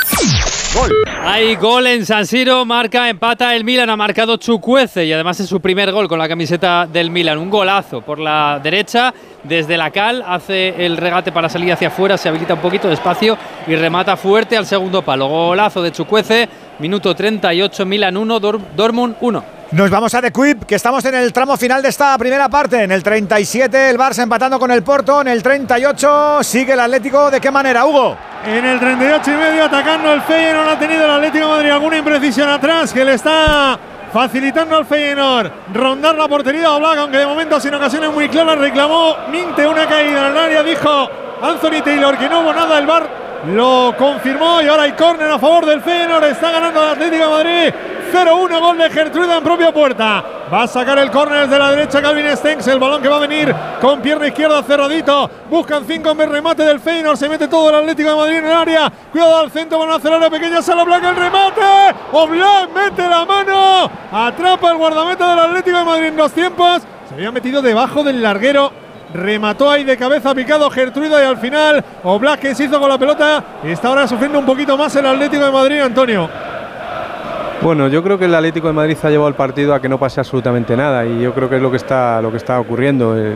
Hay gol en San Siro, marca, empata el Milan, ha marcado Chucuece y además es su primer gol con la camiseta del Milan. Un golazo por la derecha, desde la cal, hace el regate para salir hacia afuera, se habilita un poquito de espacio y remata fuerte al segundo palo. Golazo de Chucuece, minuto 38, Milan 1, Dor- Dortmund 1. Nos vamos a The Quip, que estamos en el tramo final de esta primera parte. En el 37, el Barça empatando con el Porto. En el 38, sigue el Atlético. ¿De qué manera, Hugo? En el 38 y medio atacando el Feyenoord ha tenido el Atlético de Madrid alguna imprecisión atrás que le está facilitando al Feyenoord rondar la portería de Oblak, aunque de momento sin ocasiones muy claras reclamó Minte una caída en el área, dijo Anthony Taylor que no hubo nada, el VAR lo confirmó y ahora hay córner a favor del Feyenoord, está ganando el Atlético de Madrid 0-1 gol de Gertruda en propia puerta. Va a sacar el córner desde la derecha Calvin Stengs, el balón que va a venir con pierna izquierda cerradito. Buscan cinco en el remate del Feyenoord, se mete todo el Atlético de Madrid en el área. Cuidado al centro, van a hacer la pequeña sala blanca el remate. Oblak mete la mano, atrapa el guardameta del Atlético de Madrid en dos tiempos. Se había metido debajo del larguero Remató ahí de cabeza picado Gertruida y al final Oblak que se hizo con la pelota. Está ahora sufriendo un poquito más el Atlético de Madrid, Antonio. Bueno, yo creo que el Atlético de Madrid ha llevado el partido a que no pase absolutamente nada y yo creo que es lo que está, lo que está ocurriendo. Él,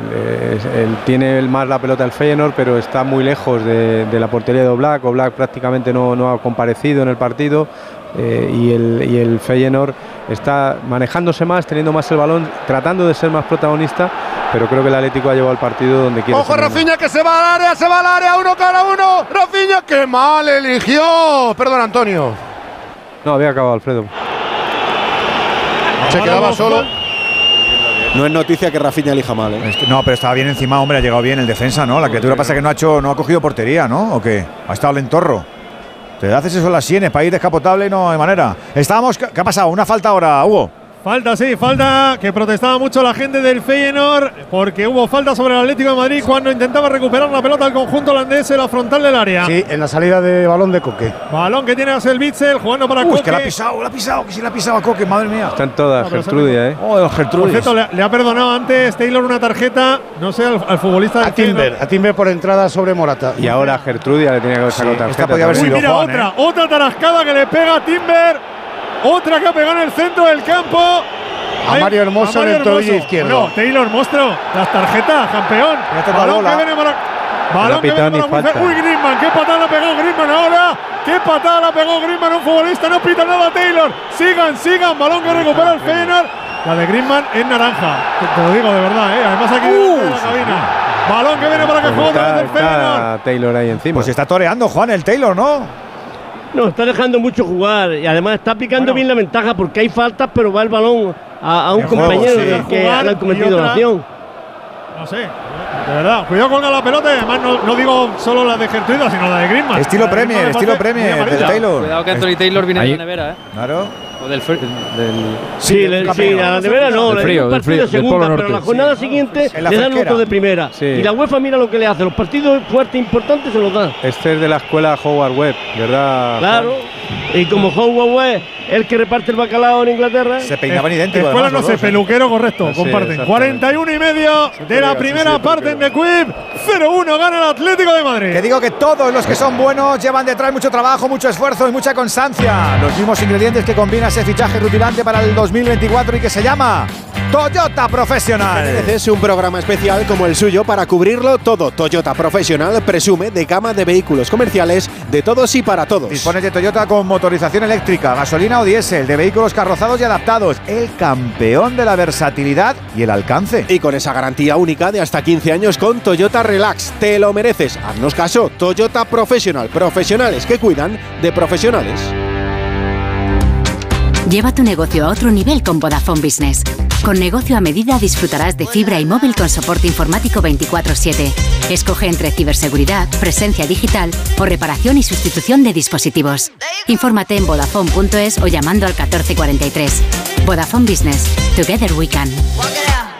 es- él tiene el- más la pelota el Feyenoord, pero está muy lejos de, de la portería de Oblak. Oblak prácticamente no, no ha comparecido en el partido. Eh, y, el, y el Feyenoord está manejándose más, teniendo más el balón, tratando de ser más protagonista, pero creo que el Atlético ha llevado el partido donde quiere. Ojo. Rafinha que se va al área, se va al área, uno cara uno. Rafinha que mal eligió. Perdón, Antonio. No, había acabado Alfredo. Se quedaba solo. No es noticia que Rafinha elija mal, ¿eh? Es que no, pero estaba bien encima, hombre, ha llegado bien el defensa, ¿no? La criatura pasa que no ha hecho, no ha cogido portería, ¿no? ¿O qué? Ha estado lentorro. Te haces eso en las sienes para ir descapotable no hay manera. Estábamos, ¿qué ha pasado? Una falta ahora, Hugo. Falta, sí, falta que protestaba mucho la gente del Feyenoord porque hubo falta sobre el Atlético de Madrid cuando intentaba recuperar la pelota al conjunto holandés en la frontal del área. Sí, en la salida de balón de Coque. Balón que tiene Axel Witsel jugando para Uy, Coque. es que la ha pisado, la ha pisado, que si la ha pisado a Coque, madre mía. Están todas, No, Gertrudia, ¿eh? Oh, Por Gertrudis. cierto, le, le ha perdonado antes Taylor una tarjeta, no sé, al, al futbolista del A Timber, a Timber por entrada sobre Morata. Y ahora Gertrudia le tenía que haber sacado tarjeta. esta podía haber Uy, también. mira otra, otra tarascada que le pega a Timber. Otra que ha pegado en el centro del campo. A Mario Hermoso a Mario en el tobillo izquierdo. Bueno, Taylor, monstruo. Las tarjetas, campeón. Balón que viene para. No Balón ha que viene para. Uy, Griezmann, qué patada le pegó Griezmann ahora. Qué patada le pegó Griezmann a un futbolista. No pita nada Taylor. Sigan, sigan. Balón que recupera el Feyenoord. La de Griezmann es naranja. Te, te lo digo de verdad, ¿eh? Además aquí dentro de la cabina. Balón que viene para que juegue otra vez el Feyenoord. Taylor ahí encima. Pues está toreando Juan el Taylor, ¿no? No, está dejando mucho jugar y además está aplicando bien la ventaja porque hay faltas, pero va el balón a, a un De juego, compañero sí. que Jugar ha y cometido la acción. No sé, de verdad. Cuidado con la pelota. Además, no, no digo solo la de Gertruida, sino la de Griezmann. Estilo La de Premier, estilo Premier, del Taylor. Cuidado que Anthony Taylor viene de la nevera, ¿eh? Claro. O del, fr- del Sí, le- sí, a la nevera no, Del frío, dan del partido frío, de del segunda, pero la jornada siguiente le dan otro de primera. Sí. Y la UEFA mira lo que le hace, los partidos fuertes e importantes se los da. Este es de la escuela Howard Webb, ¿verdad? Claro. Y como Howard el que reparte el bacalao en Inglaterra. Se peinaban idénticos. Escuela además, no sé, peluquero correcto, Sí, comparten. exactamente. 41 y medio de la primera parte en The Quip. 0-1 gana el Atlético de Madrid. Que digo que todos los que son buenos llevan detrás mucho trabajo, mucho esfuerzo y mucha constancia. Los mismos ingredientes que combina ese fichaje rutilante para el 2024 y que se llama Toyota Profesional. Mereces un programa especial como el suyo para cubrirlo todo. Toyota Profesional presume de gama de vehículos comerciales de todos y para todos. Dispones de Toyota con motorización eléctrica, gasolina o diésel, de vehículos carrozados y adaptados. El campeón de la versatilidad y el alcance. Y con esa garantía única de hasta 15 años con Toyota Relax. Te lo mereces. Haznos caso. Toyota Profesional. Profesionales que cuidan de profesionales. Lleva tu negocio a otro nivel con Vodafone Business. Con negocio a medida disfrutarás de fibra y móvil con soporte informático 24/7. Escoge entre ciberseguridad, presencia digital o reparación y sustitución de dispositivos. Infórmate en vodafone.es o llamando al 1443. Vodafone Business. Together we can.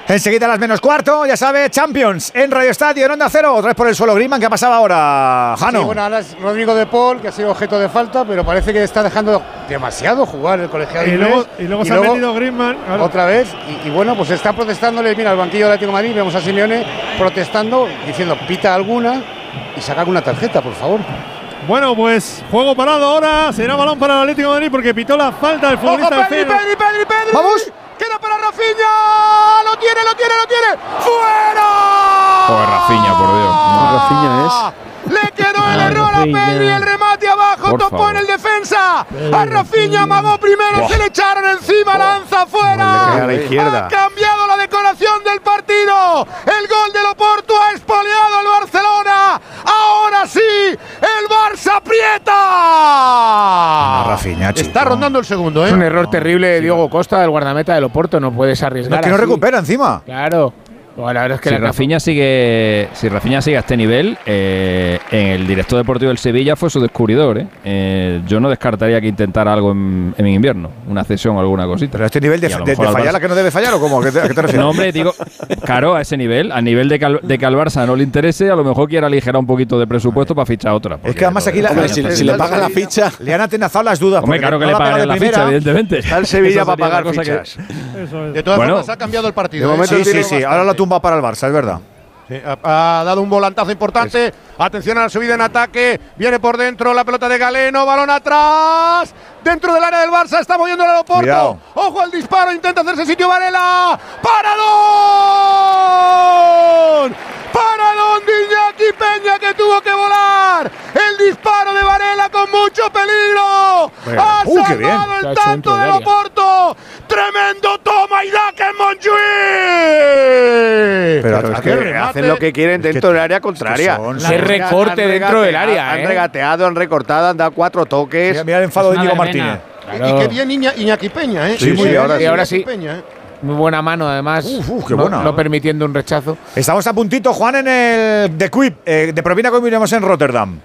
Enseguida las menos cuarto, ya sabe, Champions en Radio Estadio, en Onda Cero. Otra vez por el suelo Griezmann, ¿qué ha pasado ahora, Jano? Sí, bueno, ahora es Rodrigo de Paul, que ha sido objeto de falta, pero parece que está dejando demasiado jugar el colegiado Y inglés. luego, y luego se ha metido Griezmann. claro. Otra vez, y, y bueno, pues está protestándole, mira, al banquillo del Atlético de Madrid, vemos a Simeone protestando, diciendo pita alguna y saca alguna tarjeta, por favor. Bueno, pues juego parado ahora. Será balón para el Atlético de Madrid porque pitó la falta del futbolista Feyenoord. Pedri, Pedri, Pedri! ¡Vamos! ¡Queda para Rafinha! ¡Lo tiene, lo tiene, lo tiene! ¡Fuera! Joder, Rafinha, por Dios. Rafinha Le quedó el error a. Pedri, el remate abajo, Por topó favor. en el defensa. A Rafinha amagó primero, Buah. se le echaron encima, lanza fuera. a la izquierda. Ha cambiado la decoración del partido. El gol del Oporto ha expoliado al Barcelona. Ahora sí, el Barça aprieta. Rafinha, chico. Está rondando el segundo, Es un ¿eh? error terrible de Diogo Costa, del guardameta del Oporto. No puedes No, arriesgar. es que no así. recupera encima. Claro. Bueno, la verdad es que Si Rafinha sigue, si Rafinha sigue a este nivel, eh, en el director deportivo del Sevilla fue su descubridor. ¿eh? Eh, yo no descartaría que intentara algo en, en invierno, una cesión o alguna cosita. Pero a este nivel de, de- de al fallar la que no debe fallar o cómo, ¿A qué te, a qué te refieres? No, hombre, digo, claro, a ese nivel, a nivel de que, al, de que al Barça no le interese, a lo mejor quiera aligerar un poquito de presupuesto para fichar otra. Es que además aquí la, si- le pagan la ficha. le han atenazado las dudas. Hombre, claro que no le pagan la primera. ficha, evidentemente. Está el Sevilla para pagar que- fichas. *laughs* Eso es. De todas Bueno. formas, ha cambiado el partido. De momento Sí, sí, sí. Ahora la tumba para el Barça, es verdad. Sí, ha, ha dado un volantazo importante. Atención a la subida en ataque. Viene por dentro la pelota de Galeno. Balón atrás. Dentro del área del Barça está moviendo el aeropuerto. Cuidado. Ojo al disparo. Intenta hacerse sitio Varela. ¡Paradón! ¡Paradón de Iñaki Peña que tuvo que volar! El disparo de Varela con mucho peligro. Bueno. ¡Ha Uh, qué bien. salvado Se el tanto de! ¡Tremendo toma y da que Montjuic! Pero, es que remate- hacen lo que quieren dentro del área contraria. Qué recorte Han dentro del área, Han ¿eh? regateado, han recortado, han dado cuatro toques. Mira, mira el enfado de Diego. Martínez. Y qué bien Iña- Iñaki Peña, ¿eh? Sí, sí, ahora sí. ahora sí. Peña, ¿eh? Muy buena mano, además. Uf, uf, qué no, buena. no permitiendo un rechazo. Estamos a puntito, Juan, en el de Quip. Eh, de propina miremos en Rotterdam.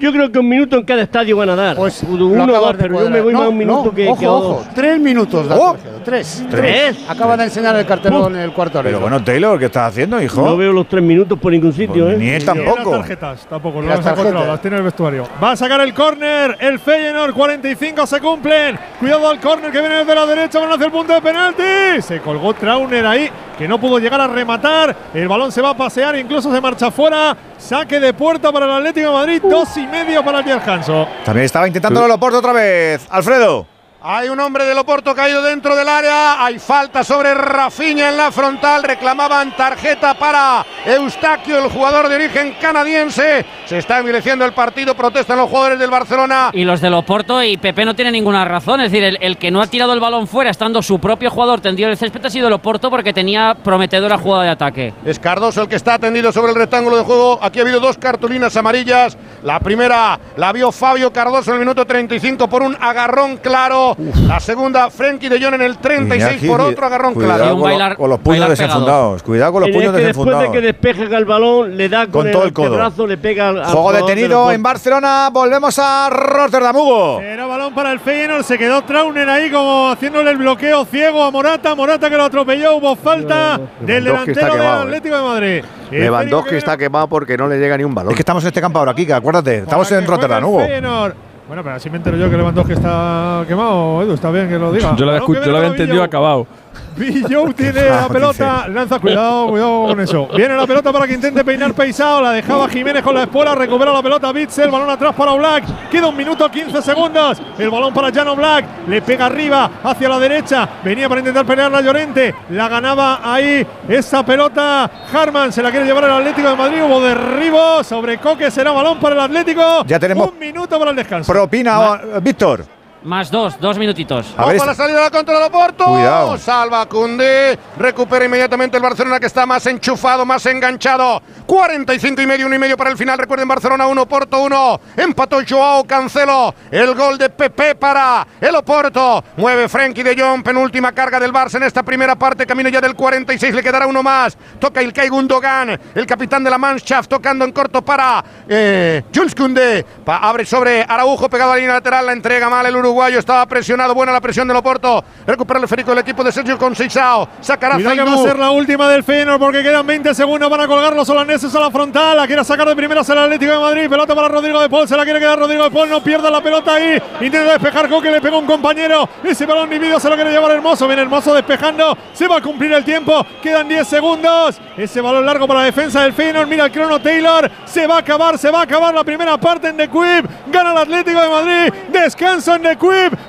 Yo creo que un minuto en cada estadio van a dar. Pues uno o dos, pero yo me voy No, más un minuto no, que, ojo, que a ojo. Tres minutos, da Oh. Tres. ¿Tres? Acaba de enseñar el cartelón en el cuarto Pero árbitro. bueno, Taylor, ¿qué estás haciendo, hijo? No veo los tres minutos por ningún sitio, Pues ¿eh? ni él tampoco. las tarjetas, tampoco, Las las tarjetas. las tiene en el vestuario. Va a sacar el córner, el Feyenoord, 45 se cumplen. Cuidado al córner que viene desde la derecha, van hacia el punto de penalti. Se colgó Trauner ahí, que no pudo llegar a rematar. El balón se va a pasear, incluso se marcha fuera. Saque de puerta para el Atlético de Madrid, dos y medio para el Hanso. También estaba intentando el Oporto otra vez. Alfredo. Hay un hombre del Oporto caído dentro del área. Hay falta sobre Rafinha en la frontal. Reclamaban tarjeta para Eustaquio, el jugador de origen canadiense. Se está envileciendo el partido. Protestan los jugadores del Barcelona. Y los del Oporto y Pepe no tiene ninguna razón. Es decir, el, el que no ha tirado el balón fuera, estando su propio jugador tendido en el césped, ha sido el Oporto porque tenía prometedora jugada de ataque. Es Cardoso el que está tendido sobre el rectángulo de juego. Aquí ha habido dos cartulinas amarillas. La primera la vio Fabio Cardoso en el minuto 35 por un agarrón claro. La segunda, Frenkie de Jong en el 36 Iñaki, por otro agarrón cuidado claro. con, lo- bailar- con los puños desenfundados. Cuidado con los el puños que después desenfundados. de que despeje el balón, le da con, Con el todo el codo. le pega Juego detenido en Barcelona. Volvemos a Rotterdam, Hugo. Era balón para el Feyenoord, se quedó Trauner ahí como haciéndole el bloqueo ciego a Morata. Morata que lo atropelló, hubo falta del Lewandowski delantero del eh. Atlético de Madrid. Lewandowski está quemado porque no le llega ni un balón. Es que estamos en este campo ahora, Kika, acuérdate. Estamos en Rotterdam, Hugo. Feyenoord. Bueno, pero así me entero yo que Lewandowski está quemado, Edu, está bien que lo diga. Yo lo había, entendido acabado. *laughs* Villou tiene la pelota, lanza, cuidado, cuidado con eso. Viene la pelota para que intente peinar Peisao, la dejaba Jiménez con la espuela, recupera la pelota Bitzel, balón atrás para Black, queda un minuto 15 segundos, el balón para Jano Black, le pega arriba hacia la derecha, venía para intentar pelear la Llorente, la ganaba ahí esa pelota, Harman se la quiere llevar el Atlético de Madrid, hubo derribo sobre Coque, será balón para el Atlético, Ya tenemos un minuto para el descanso. Propina, Víctor. Más dos, dos minutitos. A ver, Ojo a la salida de la contra del Oporto. Cuidado. Salva Cundé. Recupera inmediatamente el Barcelona que está más enchufado, más enganchado. 45 y medio, 1 y medio para el final. Recuerden, Barcelona 1, Porto 1. Empató Joao Cancelo. El gol de Pepe para el Oporto. Mueve Frenkie de Jong. Penúltima carga del Barça en esta primera parte. Camino ya del 46. Le quedará uno más. Toca Ilkay Gundogan. El capitán de la Mannschaft tocando en corto para eh, Jules Koundé. Pa- abre sobre Araujo pegado a la línea lateral. La entrega mal el uruguayo. Estaba presionado. Buena la presión del Oporto. Recupera el férico del equipo de Sergio Conceição. Sacará Cuidado que va a ser la última del Feyenoord porque quedan 20 segundos para colgar los holandeses a la frontal. La quiere sacar de primeras el Atlético de Madrid. Pelota para Rodrigo de Paul. Se la quiere quedar Rodrigo de Paul. No pierda la pelota ahí. Intenta despejar Coque. Le pega un compañero. Ese balón dividido se lo quiere llevar Hermoso. Viene Hermoso despejando. Se va a cumplir el tiempo. Quedan 10 segundos. Ese balón largo para la defensa del Feyenoord. Mira el crono Taylor. Se va a acabar. Se va a acabar la primera parte en The Quip. Gana el Atlético de Madrid. Descanso en The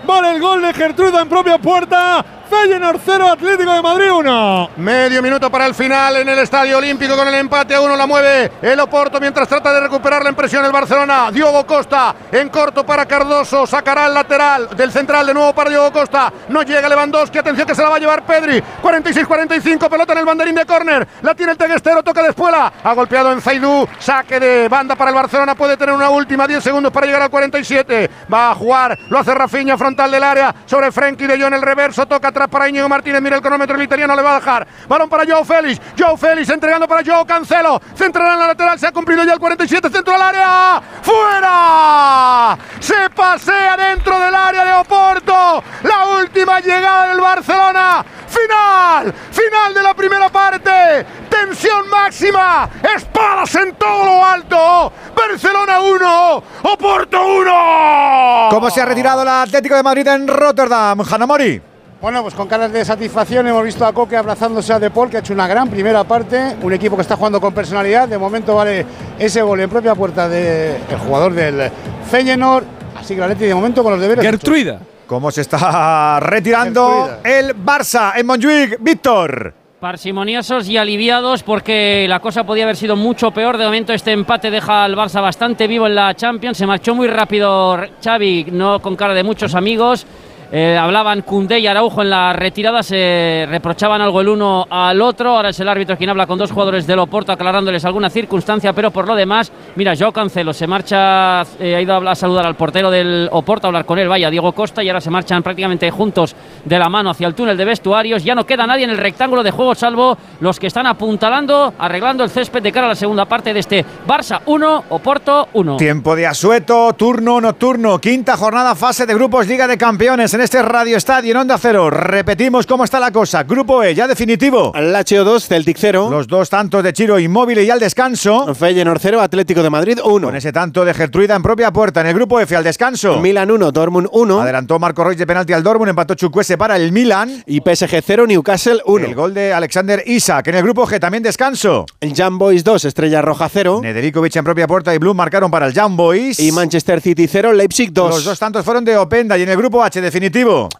Vale el gol de Gertruda en propia puerta. Feyenoord 0, Atlético de Madrid 1. Medio minuto para el final en el Estadio Olímpico con el empate a uno la mueve el Oporto mientras trata de recuperar la impresión el Barcelona. Diogo Costa en corto para Cardoso, sacará el lateral del central de nuevo para Diogo Costa. No llega Lewandowski, atención que se la va a llevar Pedri. 46-45, pelota en el banderín de córner. La tiene el Teguestero, toca de espuela. Ha golpeado en Zaidú, saque de banda para el Barcelona. Puede tener una última 10 segundos para llegar al 47. Va a jugar, lo hace Rafinha frontal del área sobre Frenkie de Jong el reverso, toca atrás para Íñigo Martínez. Mira el cronómetro, el italiano le va a dejar. Balón para Joao Félix. Joao Félix entregando para Joao Cancelo. Centrará en la lateral, se ha cumplido ya el 47, centro del área. ¡Fuera! Se pasea dentro del área de Oporto. La última llegada del Barcelona. Final, final de la primera parte. Tensión máxima. Espadas en todo lo alto. Barcelona 1, Oporto 1. ¿Cómo se ha retirado el Atlético de Madrid en Rotterdam? Hanamori. Bueno, pues con caras de satisfacción hemos visto a Coque abrazándose a De Paul, que ha hecho una gran primera parte. Un equipo que está jugando con personalidad. De momento vale ese gol en propia puerta del jugador del Feyenoord. Así que la Leti de momento con los deberes. Gertruida. ¿Cómo se está retirando el Barça en Montjuic? Víctor. Parsimoniosos y aliviados porque la cosa podía haber sido mucho peor. De momento este empate deja al Barça bastante vivo en la Champions. Se marchó muy rápido Xavi, no con cara de muchos amigos. Eh, hablaban Cundé y Araujo en la retirada, se reprochaban algo el uno al otro. Ahora es el árbitro quien habla con dos jugadores del Oporto aclarándoles alguna circunstancia, pero por lo demás, mira, Joao Cancelo se marcha, eh, ha ido a, a saludar al portero del Oporto, a hablar con él, vaya, Diego Costa, y ahora se marchan prácticamente juntos de la mano hacia el túnel de vestuarios. Ya no queda nadie en el rectángulo de juego, salvo los que están apuntalando, arreglando el césped de cara a la segunda parte de este Barça 1, Oporto 1. Tiempo de asueto, turno nocturno, quinta jornada, fase de grupos Liga de Campeones en este Radio Estadio en Onda Cero. Repetimos cómo está la cosa. Grupo E, ya definitivo. Lazio 2, Celtic 0. Los dos tantos de Chiro Inmóvil y al descanso. Feyenoord 0, Atlético de Madrid 1. Con ese tanto de Gertruida en propia puerta. En el grupo F al descanso. Milan 1, Dortmund 1. Adelantó Marco Royce de penalti al Dortmund, empató Chukwese para el Milan. Y PSG 0, Newcastle 1. El gol de Alexander Isak. En el grupo G también descanso. El Young Boys 2, Estrella Roja 0. Nedeljkovic en propia puerta y Blum marcaron para el Young Boys. Y Manchester City 0, Leipzig 2. Los dos tantos fueron de Openda y en el grupo H definitivo.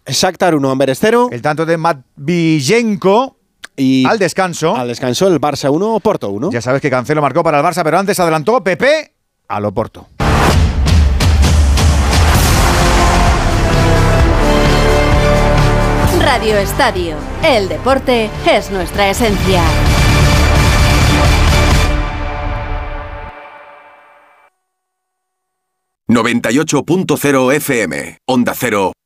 Shakhtar 1, Amberes 0. El tanto de Matviyenko. Y al descanso. Al descanso el Barça 1, Porto 1. Ya sabes que Cancelo marcó para el Barça, pero antes adelantó Pepe al Oporto. Radio Estadio. El deporte es nuestra esencia. ...98.0 FM... ...Onda Cero,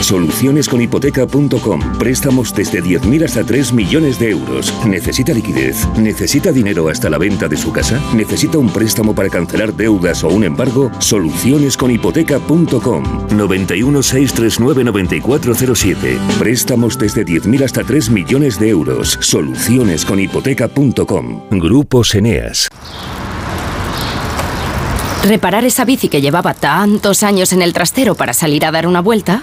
Solucionesconhipoteca.com. Préstamos desde 10.000 hasta 3 millones de euros. ¿Necesita liquidez? ¿Necesita dinero hasta la venta de su casa? ¿Necesita un préstamo para cancelar deudas o un embargo? Solucionesconhipoteca.com. 91 639 9407. Préstamos desde 10.000 hasta 3 millones de euros. Solucionesconhipoteca.com. Grupos Eneas. Reparar esa bici que llevaba tantos años en el trastero para salir a dar una vuelta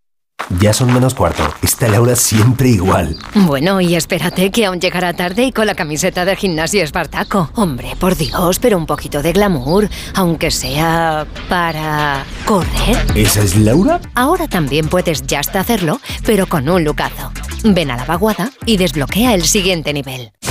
Ya son menos cuarto. Está Laura siempre igual. Bueno, y espérate que aún llegará tarde y con la camiseta del gimnasio Espartaco. Hombre, por Dios, pero un poquito de glamour, aunque sea para correr. ¿Esa es Laura? Ahora también puedes ya hasta hacerlo, pero con un lucazo. Ven a la vaguada y desbloquea el siguiente nivel.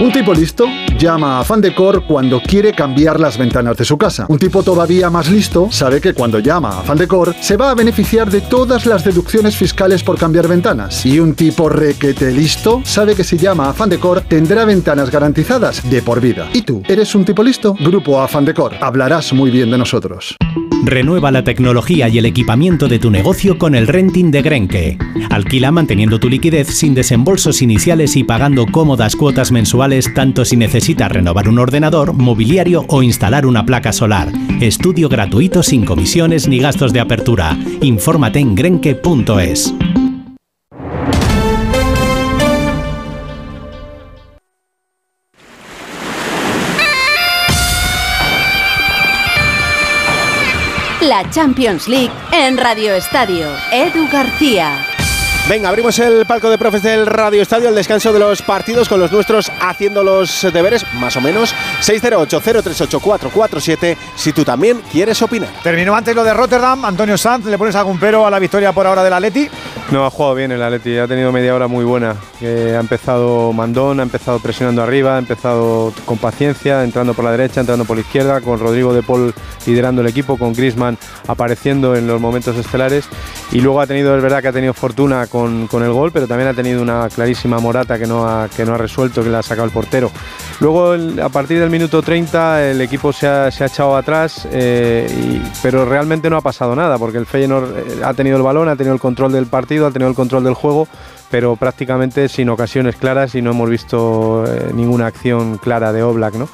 Un tipo listo llama a Fandecor cuando quiere cambiar las ventanas de su casa. Un tipo todavía más listo sabe que cuando llama a Fandecor se va a beneficiar de todas las deducciones fiscales por cambiar ventanas. Y un tipo requete listo sabe que si llama a Fandecor tendrá ventanas garantizadas de por vida. ¿Y tú? ¿Eres un tipo listo? Grupo Afandecor. Hablarás muy bien de nosotros. Renueva la tecnología y el equipamiento de tu negocio con el renting de Grenke. Alquila manteniendo tu liquidez sin desembolsos iniciales y pagando cómodas cuotas mensuales tanto si necesitas renovar un ordenador, mobiliario o instalar una placa solar. Estudio gratuito sin comisiones ni gastos de apertura. Infórmate en grenke.es. La Champions League en Radio Estadio. Edu García. Venga, abrimos el palco de profes del Radio Estadio, el descanso de los partidos con los nuestros haciendo los deberes, más o menos. 608-038-447, si tú también quieres opinar. Terminó antes lo de Rotterdam. Antonio Sanz, ¿le pones algún pero a la victoria por ahora del Atleti? No, ha jugado bien el Atleti, ha tenido media hora muy buena. Ha empezado mandón, ha empezado presionando arriba, ha empezado con paciencia, entrando por la derecha, entrando por la izquierda, con Rodrigo de Paul liderando el equipo, con Grisman apareciendo en los momentos estelares. Y luego ha tenido, es verdad que ha tenido fortuna con, con el gol, pero también ha tenido una clarísima morata que no ha, que no ha resuelto, que le ha sacado el portero. Luego, a partir del minuto 30, el equipo se ha, se ha echado atrás, eh, pero realmente no ha pasado nada, porque el Feyenoord eh, ha tenido el balón, ha tenido el control del partido, ha tenido el control del juego, pero prácticamente sin ocasiones claras y no hemos visto eh, ninguna acción clara de Oblak, ¿no?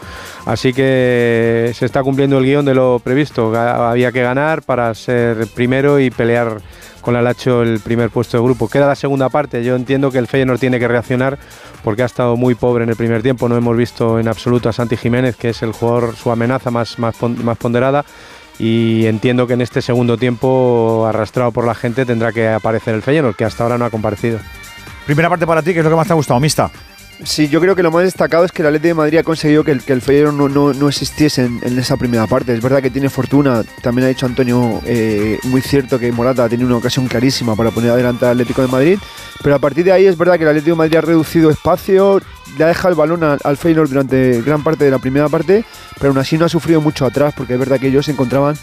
Así que se está cumpliendo el guion de lo previsto. Había que ganar para ser primero y pelear con la Lacho el primer puesto de grupo. Queda la segunda parte. Yo entiendo que el Feyenoord tiene que reaccionar porque ha estado muy pobre en el primer tiempo. No hemos visto en absoluto a Santi Jiménez, que es el jugador, su amenaza más, más, pon- más ponderada. Y entiendo que en este segundo tiempo, arrastrado por la gente, tendrá que aparecer el Feyenoord, que hasta ahora no ha comparecido. Primera parte para ti, que es lo que más te ha gustado, Mista. Sí, yo creo que lo más destacado es que el Atlético de Madrid ha conseguido que el, que el no, no, no existiese en, esa primera parte. Es verdad que tiene fortuna, también ha dicho Antonio, eh, muy cierto que Morata ha tenido una ocasión clarísima para poner adelante al Atlético de Madrid, pero a partir de ahí es verdad que el Atlético de Madrid ha reducido espacio, le ha dejado el balón al, al durante gran parte de la primera parte, pero aún así no ha sufrido mucho atrás, porque es verdad que ellos se encontraban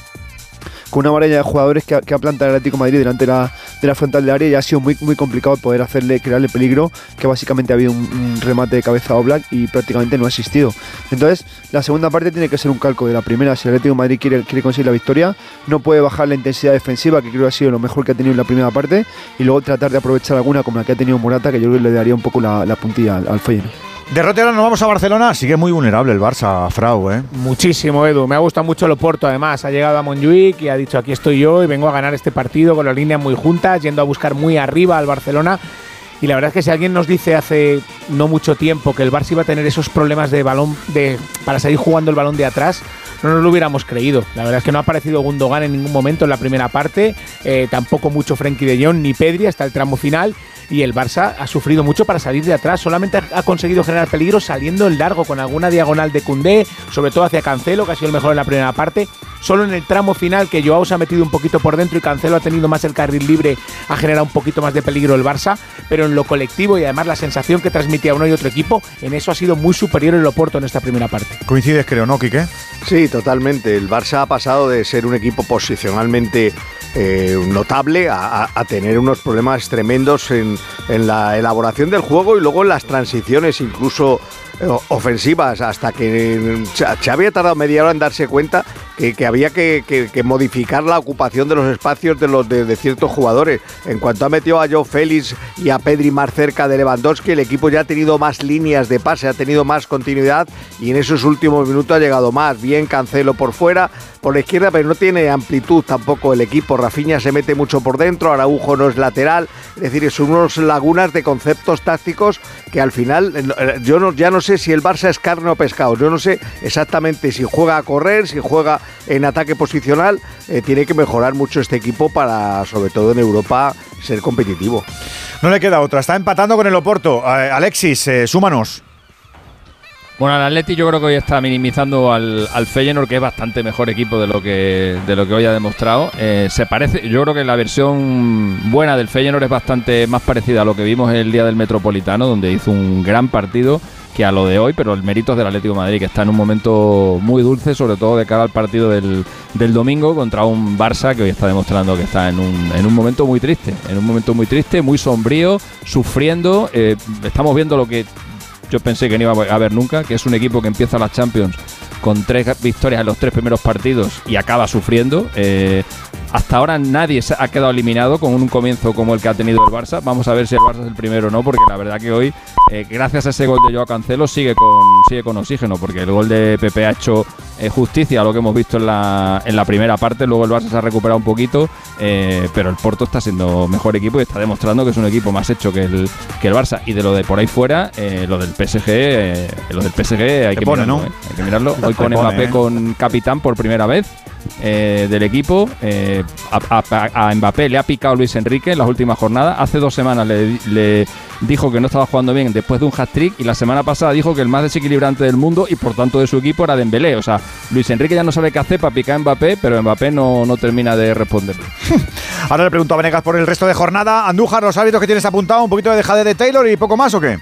con una varilla de jugadores que ha, que plantado el Atlético Madrid delante de la, de la frontal del área y ha sido muy, muy complicado poder hacerle, crearle peligro, que básicamente ha habido un, remate de cabeza a Oblak y prácticamente no ha existido. Entonces, la segunda parte tiene que ser un calco de la primera. Si el Atlético Madrid quiere, quiere conseguir la victoria, no puede bajar la intensidad defensiva, que creo que ha sido lo mejor que ha tenido en la primera parte, y luego tratar de aprovechar alguna como la que ha tenido Morata, que yo creo que le daría un poco la, la puntilla al, al. De Rotterdam nos vamos a Barcelona. Sigue muy vulnerable el Barça, Frau, ¿eh? Muchísimo, Edu. Me ha gustado mucho el Oporto, además. Ha llegado a Montjuic y ha dicho, aquí estoy yo y vengo a ganar este partido con las líneas muy juntas, yendo a buscar muy arriba al Barcelona. Y la verdad es que si alguien nos dice hace no mucho tiempo que el Barça iba a tener esos problemas de balón de, para salir jugando el balón de atrás, no nos lo hubiéramos creído. La verdad es que no ha aparecido Gundogan en ningún momento en la primera parte, eh, tampoco mucho Frenkie de Jong ni Pedri hasta el tramo final. Y el Barça ha sufrido mucho para salir de atrás. Solamente ha- conseguido generar peligro saliendo en largo con alguna diagonal de Cundé, sobre todo hacia Cancelo, que ha sido el mejor en la primera parte. Solo en el tramo final que Joao se ha metido un poquito por dentro y Cancelo ha tenido más el carril libre, ha generado un poquito más de peligro el Barça. Pero en lo colectivo y además la sensación que transmitía uno y otro equipo, en eso ha sido muy superior el Oporto en esta primera parte. Coincides, creo, ¿no, Quique? Sí, totalmente. El Barça ha pasado de ser un equipo posicionalmente eh, notable a, tener unos problemas tremendos en, la elaboración del juego y luego en las transiciones, incluso eh, ofensivas, hasta que Xa- Xavi ha tardado media hora en darse cuenta que, que había que, modificar la ocupación de los espacios de, los, de ciertos jugadores. En cuanto ha metido a Joe Félix y a Pedri más cerca de Lewandowski, el equipo ya ha tenido más líneas de pase, ha tenido más continuidad y en esos últimos minutos ha llegado más. Bien Cancelo por fuera, por la izquierda, pero no tiene amplitud tampoco el equipo. Rafinha se mete mucho por dentro, Araujo no es lateral. Es decir, son unos lagunas de conceptos tácticos que al final eh, yo no, ya no sé si el Barça es carne o pescado. Yo no sé exactamente si juega a correr, si juega en ataque posicional. Eh, tiene que mejorar mucho este equipo para, sobre todo en Europa, ser competitivo. No le queda otra. Está empatando con el Oporto. Eh, Alexis, eh, súmanos. Bueno, el Atleti yo creo que hoy está minimizando al, al Feyenoord, que es bastante mejor equipo de lo que, de lo que hoy ha demostrado. Eh, se parece, yo creo que la versión buena del Feyenoord es bastante más parecida a lo que vimos el día del Metropolitano, donde hizo un gran partido que a lo de hoy, pero el mérito es del Atlético de Madrid, que está en un momento muy dulce, sobre todo de cara al partido del, del domingo contra un Barça que hoy está demostrando que está en un, en un momento muy triste, en un momento muy triste, muy sombrío, sufriendo. Eh, estamos viendo lo que yo pensé que no iba a haber nunca, que es un equipo que empieza las Champions con tres victorias en los tres primeros partidos y acaba sufriendo. Eh, hasta ahora nadie se ha quedado eliminado con un comienzo como el que ha tenido el Barça. Vamos a ver si el Barça es el primero o no, porque la verdad que hoy, eh, gracias a ese gol de Joao Cancelo, sigue con, sigue con oxígeno, porque el gol de Pepe ha hecho eh, justicia a lo que hemos visto en la, en la primera parte. Luego el Barça se ha recuperado un poquito, eh, pero el Porto está siendo mejor equipo y está demostrando que es un equipo más hecho que el, que el Barça. Y de lo de por ahí fuera, lo del PSG, lo del PSG hay que, pone, mirarlo, ¿no? hay que mirarlo. Hoy con pone, Mbappé ¿eh? con capitán por primera vez. Eh, del equipo eh, a, a- Mbappé le ha picado Luis Enrique en las últimas jornadas hace dos semanas le, dijo que no estaba jugando bien después de un hat-trick y la semana pasada dijo que el más desequilibrante del mundo y por tanto de su equipo era Dembélé o sea Luis Enrique ya no sabe qué hacer para picar a Mbappé pero Mbappé no, termina de responderle *laughs* Ahora le pregunto a Venegas por el resto de jornada. Andújar, los árbitros que tienes apuntado, un poquito de dejade de Taylor y poco más o qué?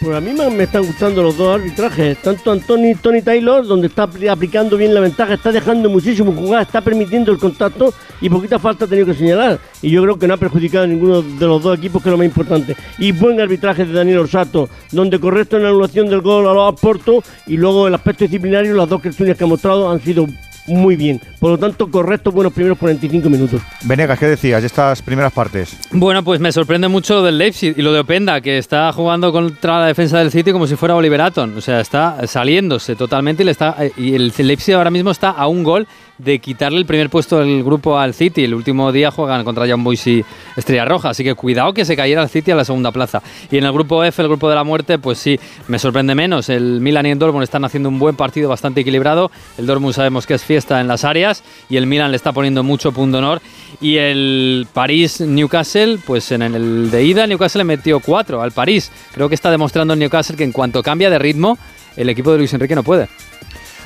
Pues a mí me, están gustando los dos arbitrajes. Tanto Anthony, Tony Taylor, donde está apli- aplicando bien la ventaja, está dejando muchísimo jugar, está permitiendo el contacto y poquita falta ha tenido que señalar. Y yo creo que no ha perjudicado a ninguno de los dos equipos, que es lo más importante. Y buen arbitraje de Daniel Orsato, donde correcto en la anulación del gol a los Porto y luego el aspecto disciplinario, las dos cuestiones que ha mostrado han sido muy bien. Por lo tanto, correcto, buenos primeros 45 minutos. Venegas, ¿qué decías de estas primeras partes? Bueno, pues me sorprende mucho lo del Leipzig y lo de Openda, que está jugando contra la defensa del City como si fuera Oliver Aton. O sea, está saliéndose totalmente y, le está, eh, y el Leipzig ahora mismo está a un gol de quitarle el primer puesto del grupo al City. El último día juegan contra Young Boys y Estrella Roja, así que cuidado que se cayera el City a la segunda plaza. Y en el grupo F, el grupo de la muerte, pues sí, me sorprende menos. El Milan y el Dortmund están haciendo un buen partido bastante equilibrado. El Dortmund sabemos que es fiesta en las áreas y el Milan le está poniendo mucho punto honor. Y el París-Newcastle, pues en el de ida, Newcastle le metió 4 al París. Creo que está demostrando el Newcastle que en cuanto cambia de ritmo, el equipo de Luis Enrique no puede.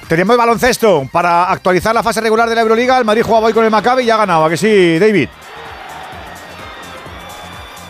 Tenemos baloncesto para actualizar la fase regular de la Euroliga. El Madrid jugaba hoy con el Maccabi y ha ganado. ¿A que sí, David?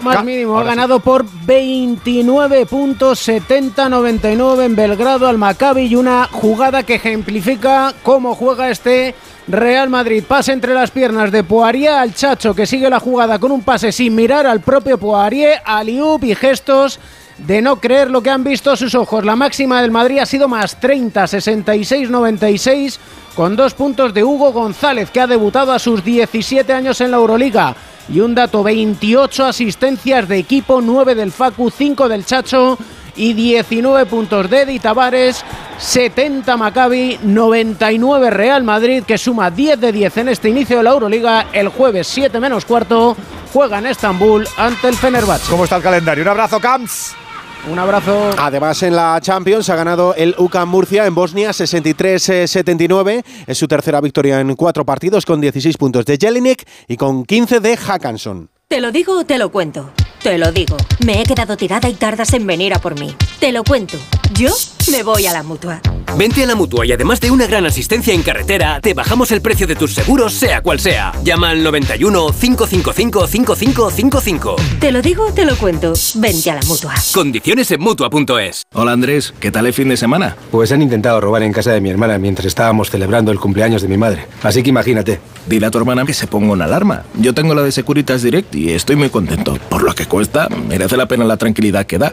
Más mínimo, ha sí. ganado por 29 puntos, 70-99 en Belgrado al Maccabi y una jugada que ejemplifica cómo juega este Real Madrid. Pase entre las piernas de Poirier al Chacho que sigue la jugada con un pase sin mirar al propio Poirier, aliup y gestos de no creer lo que han visto sus ojos. La máxima del Madrid ha sido más 30, 66-96 con dos puntos de Hugo González que ha debutado a sus 17 años en la Euroliga. Y un dato, 28 asistencias de equipo, 9 del Facu, 5 del Chacho y 19 puntos de Edi Tavares, 70 Maccabi, 99 Real Madrid que suma 10 de 10 en este inicio de la Euroliga. El jueves 7 menos cuarto juega en Estambul ante el Fenerbahce. ¿Cómo está el calendario? Un abrazo, Camps. Un abrazo. Además, en la Champions ha ganado el UCAM Murcia en Bosnia 63-79. Es su tercera victoria en cuatro partidos con 16 puntos de Jelinek y con 15 de Hackanson. ¿Te lo digo o te lo cuento? Te lo digo. Me he quedado tirada y tardas en venir a por mí. Te lo cuento. Yo me voy a la mutua. Vente a la mutua y además de una gran asistencia en carretera, te bajamos el precio de tus seguros, sea cual sea. Llama al 91 555 5555. Te lo digo o te lo cuento. Vente a la mutua. Condiciones en mutua.es. Hola Andrés, ¿qué tal el fin de semana? Pues han intentado robar en casa de mi hermana mientras estábamos celebrando el cumpleaños de mi madre. Así que imagínate. Dile a tu hermana que se ponga una alarma. Yo tengo la de Securitas Direct y estoy muy contento. Por lo que cuesta, merece la pena la tranquilidad que da.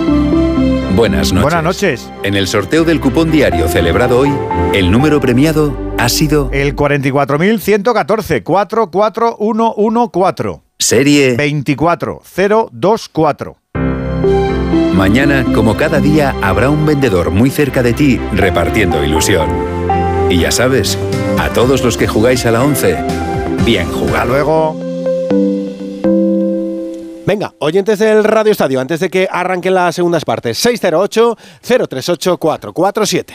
Buenas noches. Buenas noches. En el sorteo del cupón diario celebrado hoy, el número premiado ha sido El 44.114, 44114. Serie 24024. Mañana, como cada día, habrá un vendedor muy cerca de ti repartiendo ilusión. Y ya sabes, a todos los que jugáis a la 11, bien jugado. luego. Venga, oyentes del Radio Estadio, antes de que arranquen las segundas partes, 608-038-447.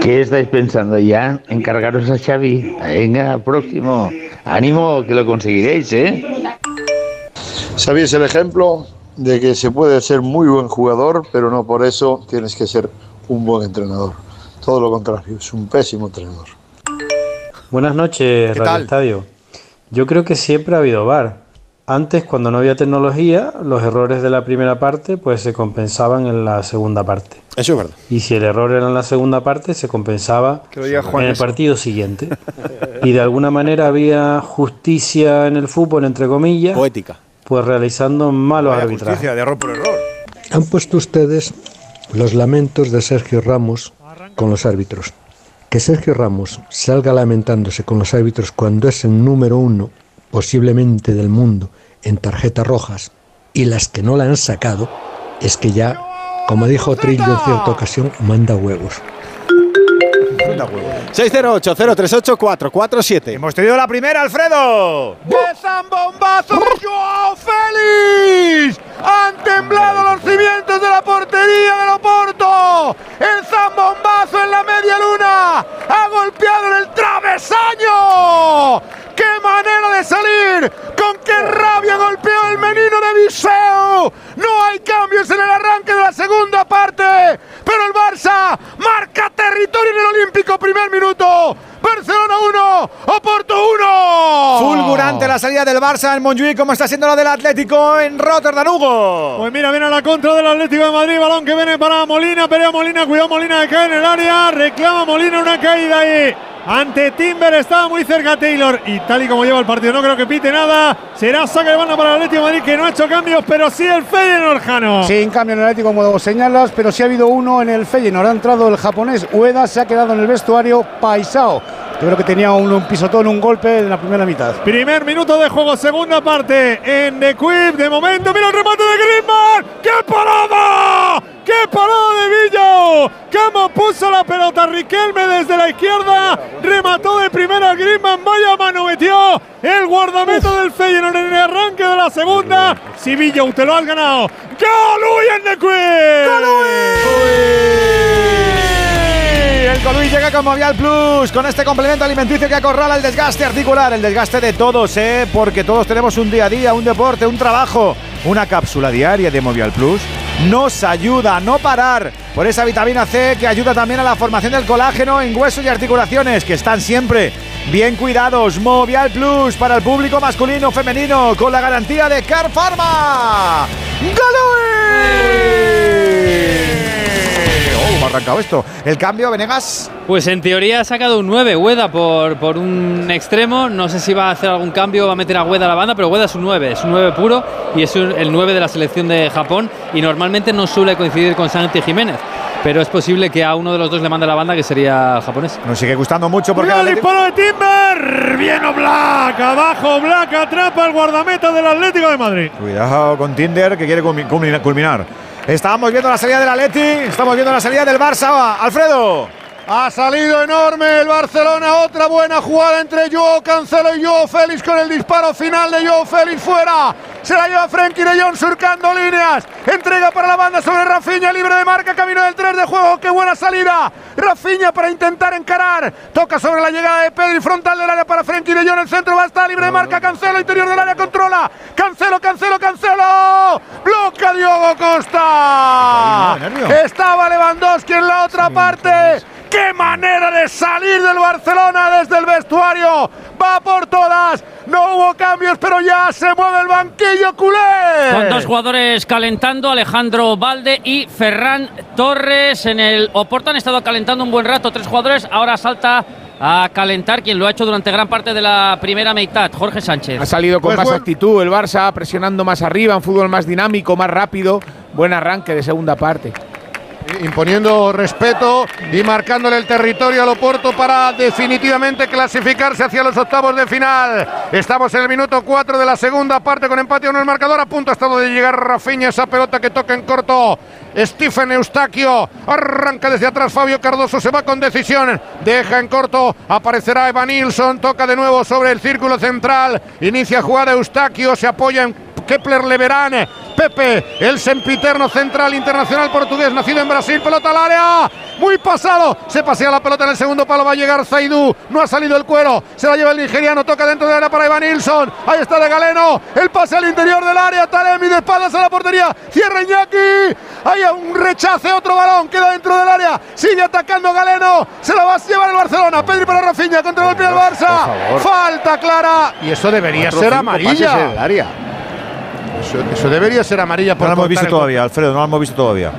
¿Qué estáis pensando ya? Encargaros a Xavi. Venga, próximo. Ánimo, que lo conseguiréis, ¿eh? Xavi es el ejemplo de que se puede ser muy buen jugador, pero no por eso tienes que ser un buen entrenador. Todo lo contrario, es un pésimo entrenador. Buenas noches, ¿Qué Radio tal? Estadio. Yo creo que siempre ha habido VAR. Antes, cuando no había tecnología, los errores de la primera parte pues se compensaban en la segunda parte. Eso es verdad. Y si el error era en la segunda parte, se compensaba en el partido siguiente. *laughs* y de alguna manera había justicia en el fútbol, entre comillas. Poética. Pues realizando malos Vaya arbitrajes. justicia, de error por error. Han puesto ustedes los lamentos de Sergio Ramos con los árbitros. Que Sergio Ramos salga lamentándose con los árbitros cuando es el número uno, posiblemente del mundo, en tarjetas rojas, y las que no la han sacado, es que ya, como dijo Trillo en cierta ocasión, manda huevos. 608-038-447. Hemos tenido la primera, Alfredo. ¡De zambombazo Joao Félix! ¡Han temblado los cimientos de la portería del Oporto! ¡El zambombazo en la media luna! ¡Ha golpeado en el travesaño! ¡Qué manera de salir! ¡Con qué rabia golpeó el menino de Viseo! ¡No hay cambios en el arranque de la segunda parte! ¡Pero el Barça marca territorio en el Olímpico! ¡Primer minuto! ¡Barcelona 1! ¡Oporto 1! Fulgurante la salida del Barça en Montjuic, como está siendo la del Atlético en Rotterdam, Hugo. Pues mira, viene a la contra del Atlético de Madrid, balón que viene para Molina, pelea Molina, cuidado Molina que cae en el área, reclama Molina una caída ahí. Ante Timber estaba muy cerca Taylor y tal y como lleva el partido, no creo que pite nada. Será saque de banda para el Atlético de Madrid que no ha hecho cambios, pero sí el Feyenoord Jano. Sin cambio en el Atlético, como señalas, pero sí ha habido uno en el Feyenoord. Ha entrado el japonés Ueda, se ha quedado en el vestuario Paisao. Yo creo que tenía un, un pisotón, un golpe en la primera mitad. Primer minuto de juego, segunda parte en The Quip. De momento, mira el remate de Griezmann. ¡Qué parada! ¡Qué parada de Villo! ¿Cómo puso la pelota Riquelme desde la izquierda? Remató de primera Griezmann. Vaya mano metió el guardameta del Feyenoord en el arranque de la segunda. Si Villo, te lo has ganado. ¡Golui en The El Colui llega con Movial Plus, con este complemento alimenticio que acorrala el desgaste articular, el desgaste de todos, ¿eh? porque todos tenemos un día a día, un deporte, un trabajo. Una cápsula diaria de Movial Plus nos ayuda a no parar por esa vitamina C que ayuda también a la formación del colágeno en huesos y articulaciones, que están siempre bien cuidados. Movial Plus para el público masculino, femenino, con la garantía de Car Pharma. ¡Galui! Arrancado esto. El cambio, Venegas. Pues en teoría ha sacado un 9, Hueda por, por un extremo. No sé si va a hacer algún cambio, va a meter a Hueda a la banda, pero Hueda es un 9, es un 9 puro y es un- el 9 de la selección de Japón. Y normalmente no suele coincidir con Santi Jiménez, pero es posible que a uno de los dos le mande la banda, que sería el japonés. Nos sigue gustando mucho porque el el disparo de Timber. Bien Black. Abajo Black atrapa al guardameta del Atlético de Madrid. Cuidado con Tinder que quiere culmi- culmina- culminar. Estábamos viendo la salida del Atleti, estamos viendo la salida del Barça. Alfredo. Ha salido enorme el Barcelona. Otra buena jugada entre Joao Cancelo y Joao Félix con el disparo final de Joao Félix fuera. Se la lleva Frenkie de Jong surcando líneas. Entrega para la banda sobre Rafinha, libre de marca, camino del 3 de juego. ¡Qué buena salida! Rafinha para intentar encarar. Toca sobre la llegada de Pedri, frontal del área para Frenkie de Jong. El centro va a estar libre de marca. Cancelo, interior del área, controla. Cancelo, Cancelo, Cancelo. Bloca Diogo Costa. Estaba Lewandowski en la otra parte. ¡Qué manera de salir del Barcelona desde el vestuario! ¡Va por todas! No hubo cambios, pero ya se mueve el banquillo culé. Con dos jugadores calentando, Alejandro Valde y Ferran Torres. En el Oporto han estado calentando un buen rato, tres jugadores. Ahora salta a calentar quien lo ha hecho durante gran parte de la primera mitad, Jorge Sánchez. Ha salido con Pues más actitud el Barça, presionando más arriba, un fútbol más dinámico, más rápido. Buen arranque de segunda parte. Imponiendo respeto y marcándole el territorio al Oporto para definitivamente clasificarse hacia los octavos de final. Estamos en el minuto 4 de la segunda parte con empate en el marcador. A punto ha estado de llegar Rafinha, esa pelota que toca en corto. Stephen Eustaquio arranca desde atrás. Fabio Cardoso se va con decisión. Deja en corto. Aparecerá Evan Nilsson. Toca de nuevo sobre el círculo central. Inicia jugada Eustaquio. Se apoya en Kepler Leverán. Pepe, el sempiterno central internacional portugués, nacido en Brasil, pelota al área, muy pasado, se pasea la pelota en el segundo palo, va a llegar Zaidú, no ha salido el cuero, se la lleva el nigeriano, toca dentro del área para Ivan Nilsson, ahí está de Galeno, el pase al interior del área, Taremi de espaldas a la portería, cierra Iñaki, hay un rechace, otro balón, queda dentro del área, sigue atacando Galeno, se la va a llevar el Barcelona, Pedri para Rafinha, contra el pie del Barça, falta clara, y eso debería ser amarilla. área. Eso, eso debería ser amarilla por No lo hemos visto todavía, Alfredo, no lo hemos visto todavía.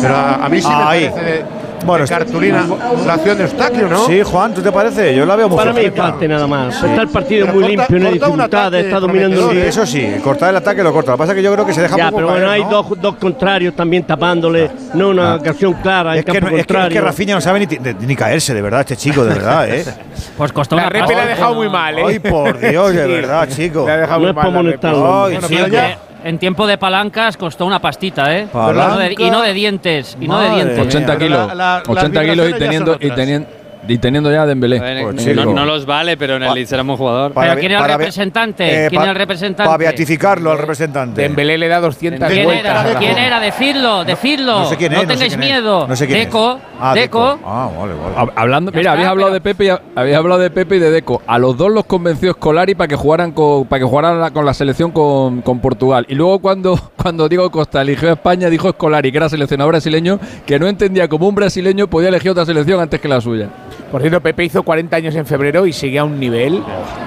Pero a, a mí sí me Ahí. parece de, Bueno, de cartulina la acción de Eustaquio, ¿no? Sí, Juan, ¿tú te parece? Yo la veo muy Para mí empate nada más. Sí. Está el partido Pero muy corta- limpio, no hay dificultades, está dominando Sí, el eso sí, cortar el ataque lo corta. Lo que pasa es que yo creo que se deja Ya, poco pero bueno, caer, hay ¿no? dos, dos contrarios también tapándole, no una ocasión clara Es que, campo no- es, que, es contrario. que Rafinha no sabe ni, de- ni caerse, de verdad, este chico, de verdad, ¿eh? *laughs* Pues costó La una Repe le ha dejado muy mal, ¿eh? Ay, por Dios, de verdad, chico. Le ha dejado No muy es mal. para la Repe. amonestarlo. En tiempo de palancas costó una pastita, ¿eh? Palanca. Y no de, dientes. Y no de dientes. mía. 80 Pero kilos. la- la- las 80 kilos y teniendo, y, teniendo, y teniendo ya a Dembélé. Eh, Pues, no, los vale, pero en el Leeds era un buen jugador. Para Pero ¿quién era el para be- representante? eh, ¿Quién era el representante? Para beatificarlo al representante. Dembélé le da 200 ¿Quién vueltas. era? ¿Quién era? Decidlo, decidlo. No sé quién es. no sé tengáis quién es. miedo. No sé quién es. Deco. Ah, Deco. Ah, vale, vale. Hab- Hablando, mira, está, habéis hablado de Pepe y habéis hablado de Pepe y de Deco. A los dos los convenció Scolari para que jugaran con, para que jugaran la- con la selección con, con Portugal. Y luego cuando, *laughs* cuando Diego Costa eligió a España, dijo Scolari, que era seleccionador brasileño, que no entendía cómo un brasileño podía elegir otra selección antes que la suya. Por cierto, Pepe hizo 40 años en febrero y sigue a un nivel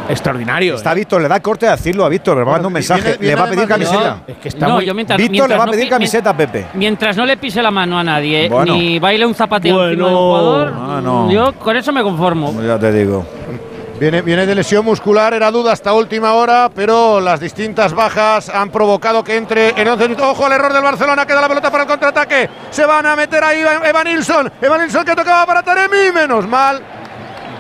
extraordinario. Está ¿eh? Víctor, le da corte a decirlo a Víctor, le va a mandar un mensaje. viene- le va a pedir camiseta. Es que está no, muy... yo mientras, Víctor le va a no pedir camiseta a Pepe. Mientras no le pise la mano a nadie, Bueno. ni baile un zapateo encima de un Bueno. jugador, Ah, no. yo con eso me conformo. Ya te digo. Viene, viene de lesión muscular, era duda hasta última hora, pero las distintas bajas han provocado que entre en 11 minutos. Ojo al error del Barcelona, queda la pelota para el contraataque. Se van a meter ahí Evan Nilsson. Evan Nilsson que tocaba para Taremi, menos mal.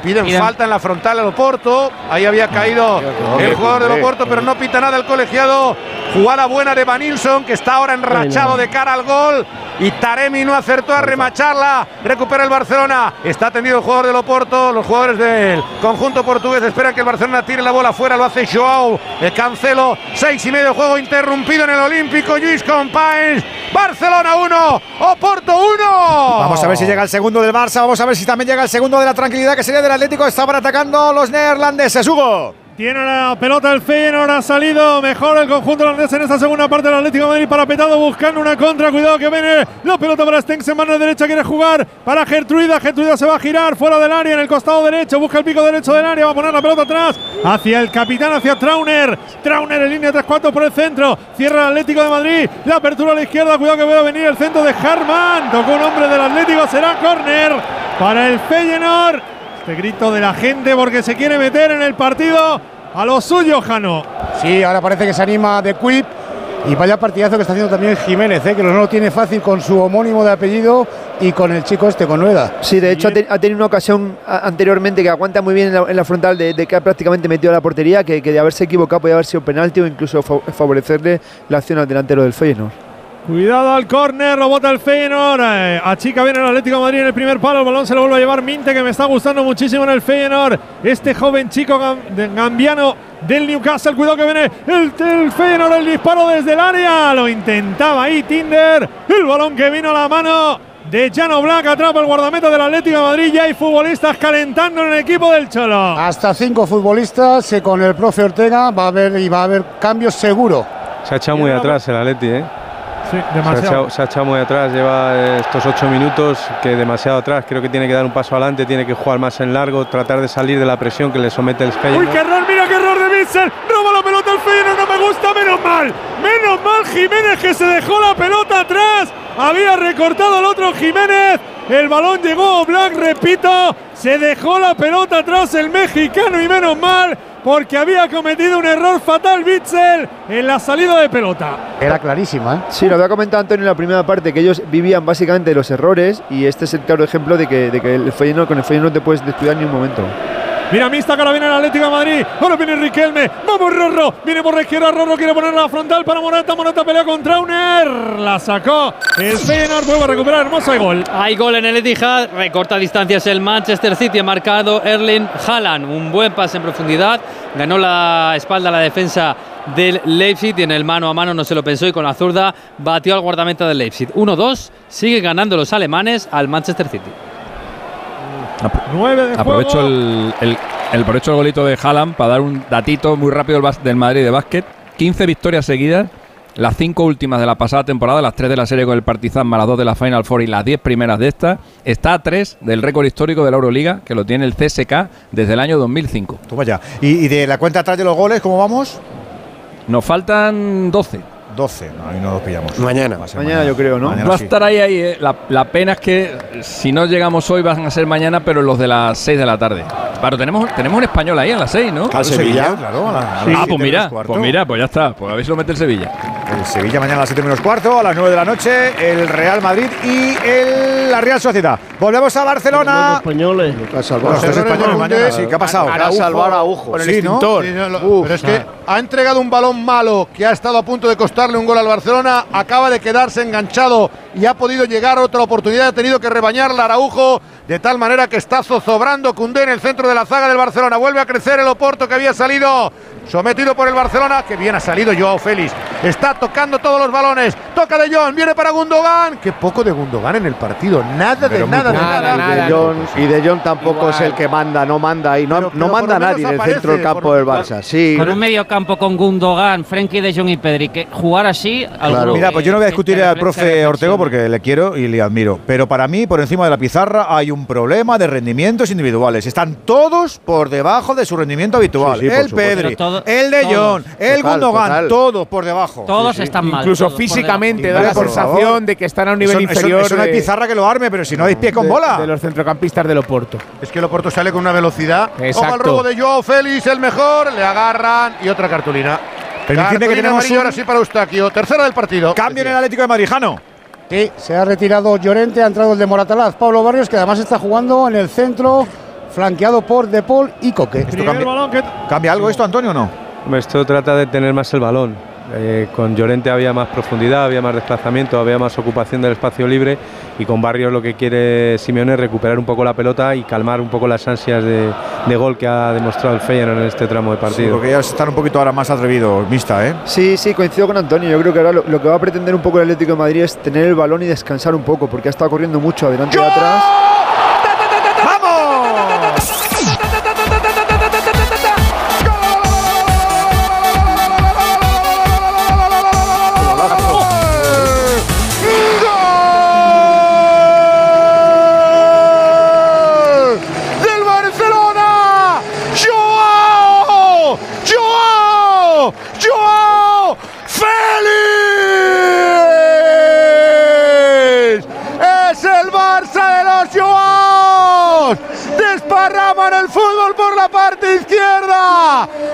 Piden Piden- falta en la frontal al Oporto. Ahí había caído el jugador del Oporto, pero no pita nada el colegiado. Jugada buena de Evan Nilsson, que está ahora enrachado de cara al gol. Y Taremi no acertó a remacharla. Recupera el Barcelona. Está tendido el jugador del Oporto. Los jugadores del conjunto portugués esperan que el Barcelona tire la bola fuera. Lo hace Joao. El cancelo. Seis y medio juego interrumpido en el Olímpico. Luis Companys. Barcelona 1. Oporto 1. Vamos a ver si llega el segundo del Barça. Vamos a ver si también llega el segundo de la tranquilidad, que sería del Atlético. Estaban atacando los neerlandeses. Hugo. Tiene la pelota el Feyenoord, ha salido mejor el conjunto holandés en esta segunda parte del Atlético de Madrid para Petado buscando una contra, cuidado que viene la pelota para Stenks en mano derecha, quiere jugar para Gertruida, Gertruida se va a girar fuera del área en el costado derecho, busca el pico derecho del área, va a poner la pelota atrás hacia el capitán, hacia Trauner, Trauner en línea 3 4 por el centro, cierra el Atlético de Madrid, la apertura a la izquierda, cuidado que puede venir el centro de Harman, tocó un hombre del Atlético, será córner para el Feyenoord. Este grito de la gente porque se quiere meter en el partido a lo suyo, Jano. Sí, ahora parece que se anima de Quip. Y vaya partidazo que está haciendo también Jiménez, ¿eh? que no lo tiene fácil con su homónimo de apellido y con el chico este, con Nueda. Sí, de hecho ha, te- ha tenido una ocasión anteriormente que aguanta muy bien en la, en la frontal de, de que ha prácticamente metido a la portería, que, que de haberse equivocado podía haber sido penalti o incluso fa- favorecerle la acción al delantero del Feyenoord. Cuidado al córner, lo bota el Feyenoord. eh, achica bien el Atlético de Madrid en el primer palo. El balón se lo vuelve a llevar Minte, que me está gustando muchísimo en el Feyenoord. Este joven chico gam- de- gambiano del Newcastle. Cuidado que viene el, el Feyenoord, el disparo desde el área. Lo intentaba ahí Tinder. El balón que vino a la mano de Jano Black. Atrapa el guardameta del Atlético de Madrid. Ya hay futbolistas calentando en el equipo del Cholo. Hasta cinco futbolistas eh, con el profe Ortega va a haber y va a haber cambios seguro. Se ha echado muy atrás el Atleti, ¿eh? Sí, Se ha, demasiado. echado, se ha echado muy atrás, lleva eh, estos ocho minutos que demasiado atrás. Creo que tiene que dar un paso adelante, tiene que jugar más en largo, tratar de salir de la presión que le somete el Uy, Feyenoord. qué error, mira qué error de Mitchell. Roba la pelota el Feyenoord, no me gusta, menos mal. Menos mal Jiménez que se dejó la pelota atrás. Había recortado el otro Jiménez. El balón llegó Black, repito. Se dejó la pelota atrás el mexicano y menos mal. Porque había cometido un error fatal Bitzel en la salida de pelota. Era clarísima, ¿eh? Sí, lo había comentado Antonio en la primera parte, que ellos vivían básicamente de los errores y este es el claro ejemplo de que, de que el Feyenoord, con el Feyenoord no te puedes descuidar ni un momento. Mira, Mista, que ahora viene el Atlético de Madrid. Ahora viene Riquelme. Vamos, Rorro. Viene por la izquierda. Rorro quiere poner la frontal para Morata. Morata pelea contra Uner. La sacó. El Feyenoord vuelve a recuperar. Hermoso hay gol. Hay gol en el Etihad. Recorta distancias el Manchester City. Ha marcado Erling Haaland. Un buen pase en profundidad. Ganó la espalda la defensa del Leipzig y en el mano a mano no se lo pensó y con la zurda batió al guardameta del Leipzig. 1-2. Sigue ganando los alemanes al Manchester City. 9 de Aprovecho juego. el, el- el- aprovecho el golito de Haaland para dar un datito muy rápido del, Madrid de básquet. 15 victorias seguidas, las 5 últimas de la pasada temporada, las 3 de la serie con el Partizan, más las 2 de la Final Four y las 10 primeras de esta. Está a 3 del récord histórico de la Euroliga, que lo tiene el CSK desde el año 2005. Toma ya. ¿Y, y de la cuenta atrás de los goles, cómo vamos? Nos faltan 12. 12. No, ahí no los pillamos. Mañana. Mañana yo creo, ¿no? Mañana Va a sí. estar ahí, ahí. eh. La, la pena es que si no llegamos hoy van a ser mañana, pero los de las 6 de la tarde. Pero tenemos, tenemos un español ahí a las 6, ¿no? Al Sevilla. Claro, a la- a las ah, pues mira, pues mira, pues ya está. Pues a ver si lo mete el Sevilla. El Sevilla mañana a las 7 menos cuarto, a las 9 de la noche, el Real Madrid y el, la Real Sociedad. Volvemos a Barcelona. españoles. Los tres españoles mañana, sí. ¿Qué ha pasado? Para salvar a Ujo. Con el extintor. Sí, no, lo- Uf, pero es que ha entregado un balón malo que ha estado a punto de costarle un gol al Barcelona, acaba de quedarse enganchado y ha podido llegar otra oportunidad, ha tenido que rebañarla Araujo, de tal manera que está zozobrando Cundé en el centro de la zaga del Barcelona. Vuelve a crecer el Oporto que había salido sometido por el Barcelona, que bien ha salido Joao Félix. Está tocando todos los balones, toca de Jong, viene para Gundogan. Qué poco de Gundogan en el partido, nada de nada, de nada. Y de Jong, y de Jong tampoco es el que manda, no manda y no, Pero- no pero manda lo menos nadie en el centro del campo del Barça. Sí. Con un medio campo con Gundogan, Frenkie de Jong y Pedri, que jugar así. alguno Mira, pues yo no voy a discutir al profe Ortego porque le quiero y le admiro. Pero para mí, por encima de la pizarra, hay un problema de rendimientos individuales. Están todos por debajo de su rendimiento habitual. Sí, sí, por el. Pedri, todo- el de. Jong, el Total, Gundogan, total. todos por debajo. Todos están mal. Incluso físicamente da la sensación de que están a un nivel Eso- eso- inferior eso no hay pizarra que lo arme, pero si no hay pies con de- bola. de los centrocampistas del Oporto. Es que el Oporto sale con una velocidad. Ojo al Exacto. robo de Joao Félix, el mejor. Le agarran y otra cartulina. Permitidme que tenemos un ahora sí para Eustaquio. Tercera del partido. Cambio en el Atlético de Madrid, Jano. Sí, se ha retirado Llorente, ha entrado el de Moratalaz, Pablo Barrios, que además está jugando en el centro, flanqueado por De Paul y Coque. Esto cambia, balón que ¿Cambia algo esto, Antonio, o no? Esto trata de tener más el balón. Eh, con Llorente había más profundidad, había más desplazamiento, había más ocupación del espacio libre y con Barrios lo que quiere Simeone es recuperar un poco la pelota y calmar un poco las ansias de, de gol que ha demostrado el Feyenoord en este tramo de Sí, partido. porque ellos están un poquito ahora más atrevidos, mista, ¿eh? Sí, sí, coincido con Antonio. Yo creo que ahora lo, lo que va a pretender un poco el Atlético de Madrid es tener el balón y descansar un poco, porque ha estado corriendo mucho adelante y atrás.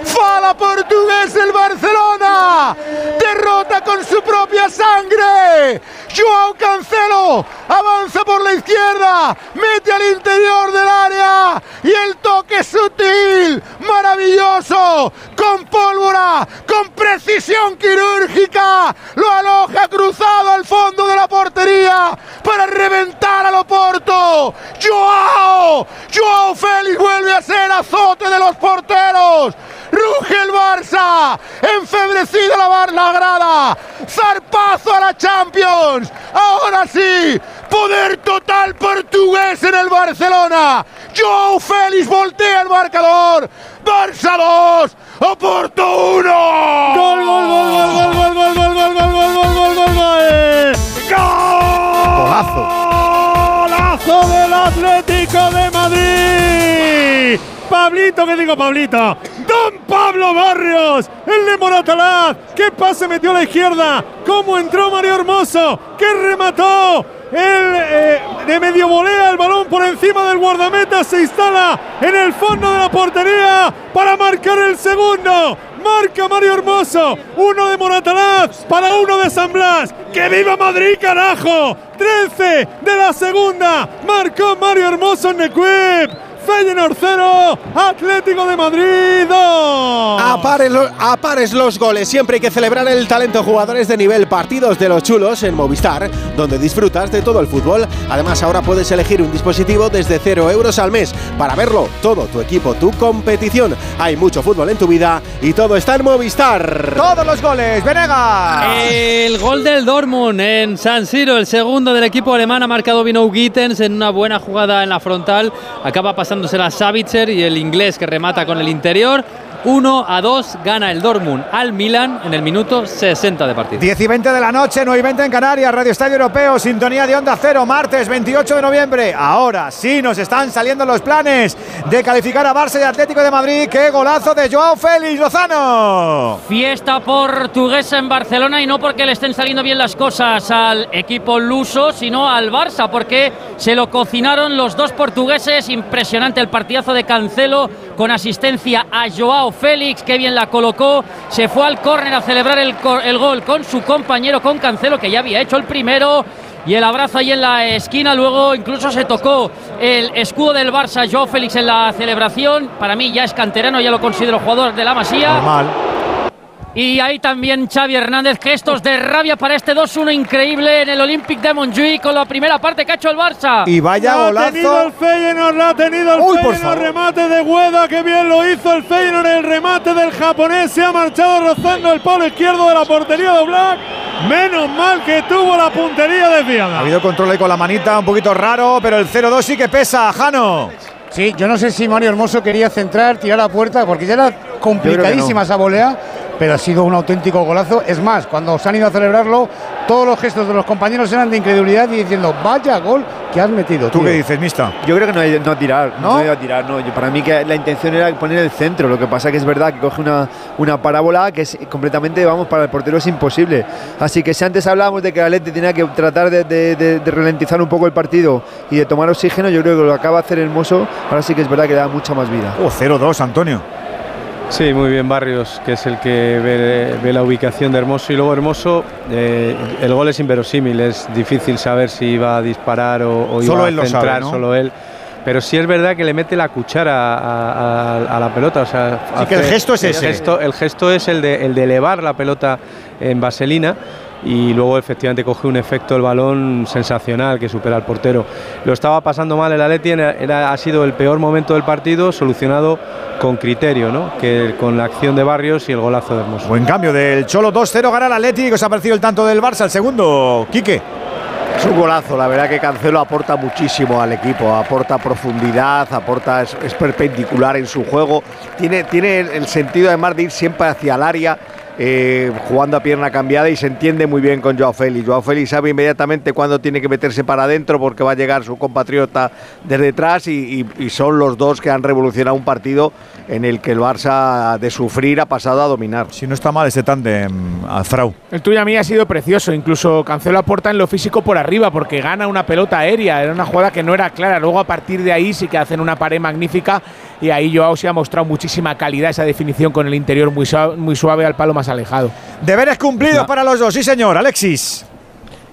¡Fala portugués el Barcelona! ¡Derrota con su propia sangre! Joao Cancelo avanza por la izquierda, mete al interior del área y el toque sutil, maravilloso, con pólvora, con precisión quirúrgica, lo aloja cruzado al fondo de la portería para reventar al Oporto. Joao, Joao Félix vuelve a ser azote de los porteros. Enfebrecida la, bar- la grada, zarpazo a la Champions, ahora sí, poder total portugués en el Barcelona, Joao Félix voltea el marcador, Barça 2, Oporto 1. Gol, gol, gol, gol, gol, gol, gol, gol, gol, gol, gol, gol, gol, gol, gol. Golazo. Golazo del Atlético de Madrid. Pablito, ¿qué digo Pablito? Don Pablo Barrios, el de Moratalaz. ¿Qué pase metió a la izquierda? ¿Cómo entró Mario Hermoso? ¿Qué remató? El eh, de medio volea el balón por encima del guardameta, se instala en el fondo de la portería para marcar el segundo. Marca Mario Hermoso, uno de Moratalaz para uno de San Blas. ¡Que viva Madrid, carajo! 13 de la segunda, marcó Mario Hermoso en Equip. Feyenoord 0, Atlético de Madrid 2. A pares, lo- a pares los goles, siempre hay que celebrar el talento de jugadores de nivel partidos de los chulos en Movistar, donde disfrutas de todo el fútbol. Además, ahora puedes elegir un dispositivo desde 0 euros al mes para verlo todo tu equipo, tu competición. Hay mucho fútbol en tu vida y todo está en Movistar. Todos los goles, Venegas. El gol del Dortmund en San Siro, el segundo del equipo alemán, ha marcado Vino Gittens en una buena jugada en la frontal. Acaba pasándose a Savitzer y el inglés que remata con el interior. 1 a 2 gana el Dortmund al Milan en el minuto 60 de partido. 10 y 20 de la noche, 9 y 20 en Canarias, Radio Estadio Europeo, sintonía de Onda Cero, martes 28 de noviembre. Ahora sí nos están saliendo los planes de calificar a Barça y Atlético de Madrid. ¡Qué golazo de Joao Félix Lozano! Fiesta portuguesa en Barcelona y no porque le estén saliendo bien las cosas al equipo luso, sino al Barça, porque se lo cocinaron los dos portugueses. Impresionante el partidazo de Cancelo con asistencia a Joao Félix, que bien la colocó. Se fue al córner a celebrar el, el gol con su compañero, con Cancelo, que ya había hecho el primero. Y el abrazo ahí en la esquina, luego incluso se tocó el escudo del Barça, Joao Félix en la celebración. Para mí ya es canterano, ya lo considero jugador de la Masía. Y ahí también Xavi Hernández, gestos de rabia para este 2-1 increíble en el Olympic de Montjuic con la primera parte que ha hecho el Barça. Y vaya La ha tenido el Feyenoord, la ha tenido el Uy, Feyenoord, remate de Gueda, que bien lo hizo el Feyenoord, el remate del japonés, se ha marchado rozando el palo izquierdo de la portería de Black. Menos mal que tuvo la puntería Ha desviada. habido control ahí con la manita, un poquito raro, pero el 0-2 sí que pesa, Jano. Sí, yo no sé si Mario Hermoso quería centrar, tirar a puerta, porque ya era complicadísima no. esa volea, pero ha sido un auténtico golazo. Es más, cuando se han ido a celebrarlo, todos los gestos de los compañeros eran de incredulidad y diciendo, vaya gol que has metido. ¿Tú tío". qué dices, Mista? Yo creo que no hay no a tirar, ¿No? no, hay a tirar, no. Yo- para mí que la intención era poner el centro. Lo que pasa que es verdad que coge una, una parábola que es completamente, vamos, para el portero es imposible. Así que si antes hablábamos de que el Atleti tenía que tratar de, de- de- de ralentizar un poco el partido y de tomar oxígeno, yo creo que lo acaba de hacer Hermoso. Ahora sí que es verdad que da mucha más vida. Oh, 0-2, Antonio. Sí, muy bien Barrios, que es el que ve, ve la ubicación de Hermoso y luego Hermoso, eh, el gol es inverosímil, es difícil saber si iba a disparar o, o iba Solo a él lo sabe, ¿no? solo él. Pero sí es verdad que le mete la cuchara a, a- a la pelota. O sea, Sí, que el gesto es ese. Gesto, el gesto es el de, el de elevar la pelota en vaselina y luego efectivamente coge un efecto el balón sensacional que supera al portero. Lo estaba pasando mal el Atleti, era, era- ha sido el peor momento del partido, solucionado con criterio, ¿no? que con la acción de Barrios y el golazo de Hermoso. Buen cambio del Cholo 2-0, gana el Atlético. ¿Os ha parecido el tanto del Barça? El segundo, Quique. Es un golazo, la verdad que Cancelo aporta muchísimo al equipo, aporta profundidad, aporta es, es perpendicular en su juego, tiene, tiene el sentido además de ir siempre hacia el área, eh, jugando a pierna cambiada y se entiende muy bien con Joao Félix. Joao Félix sabe inmediatamente cuándo tiene que meterse para adentro porque va a llegar su compatriota desde detrás y, y- y son los dos que han revolucionado un partido en el que el Barça de sufrir ha pasado a dominar. Si no está mal ese tándem, Azrau. El tuyo a mí ha sido precioso. Incluso Cancelo aporta en lo físico por arriba porque gana una pelota aérea. Era una jugada que no era clara. Luego a partir de ahí sí que hacen una pared magnífica y ahí Joao se ha mostrado muchísima calidad esa definición con el interior muy suave, muy suave al palo más alejado. Deberes cumplidos No. para los dos, sí señor, Alexis.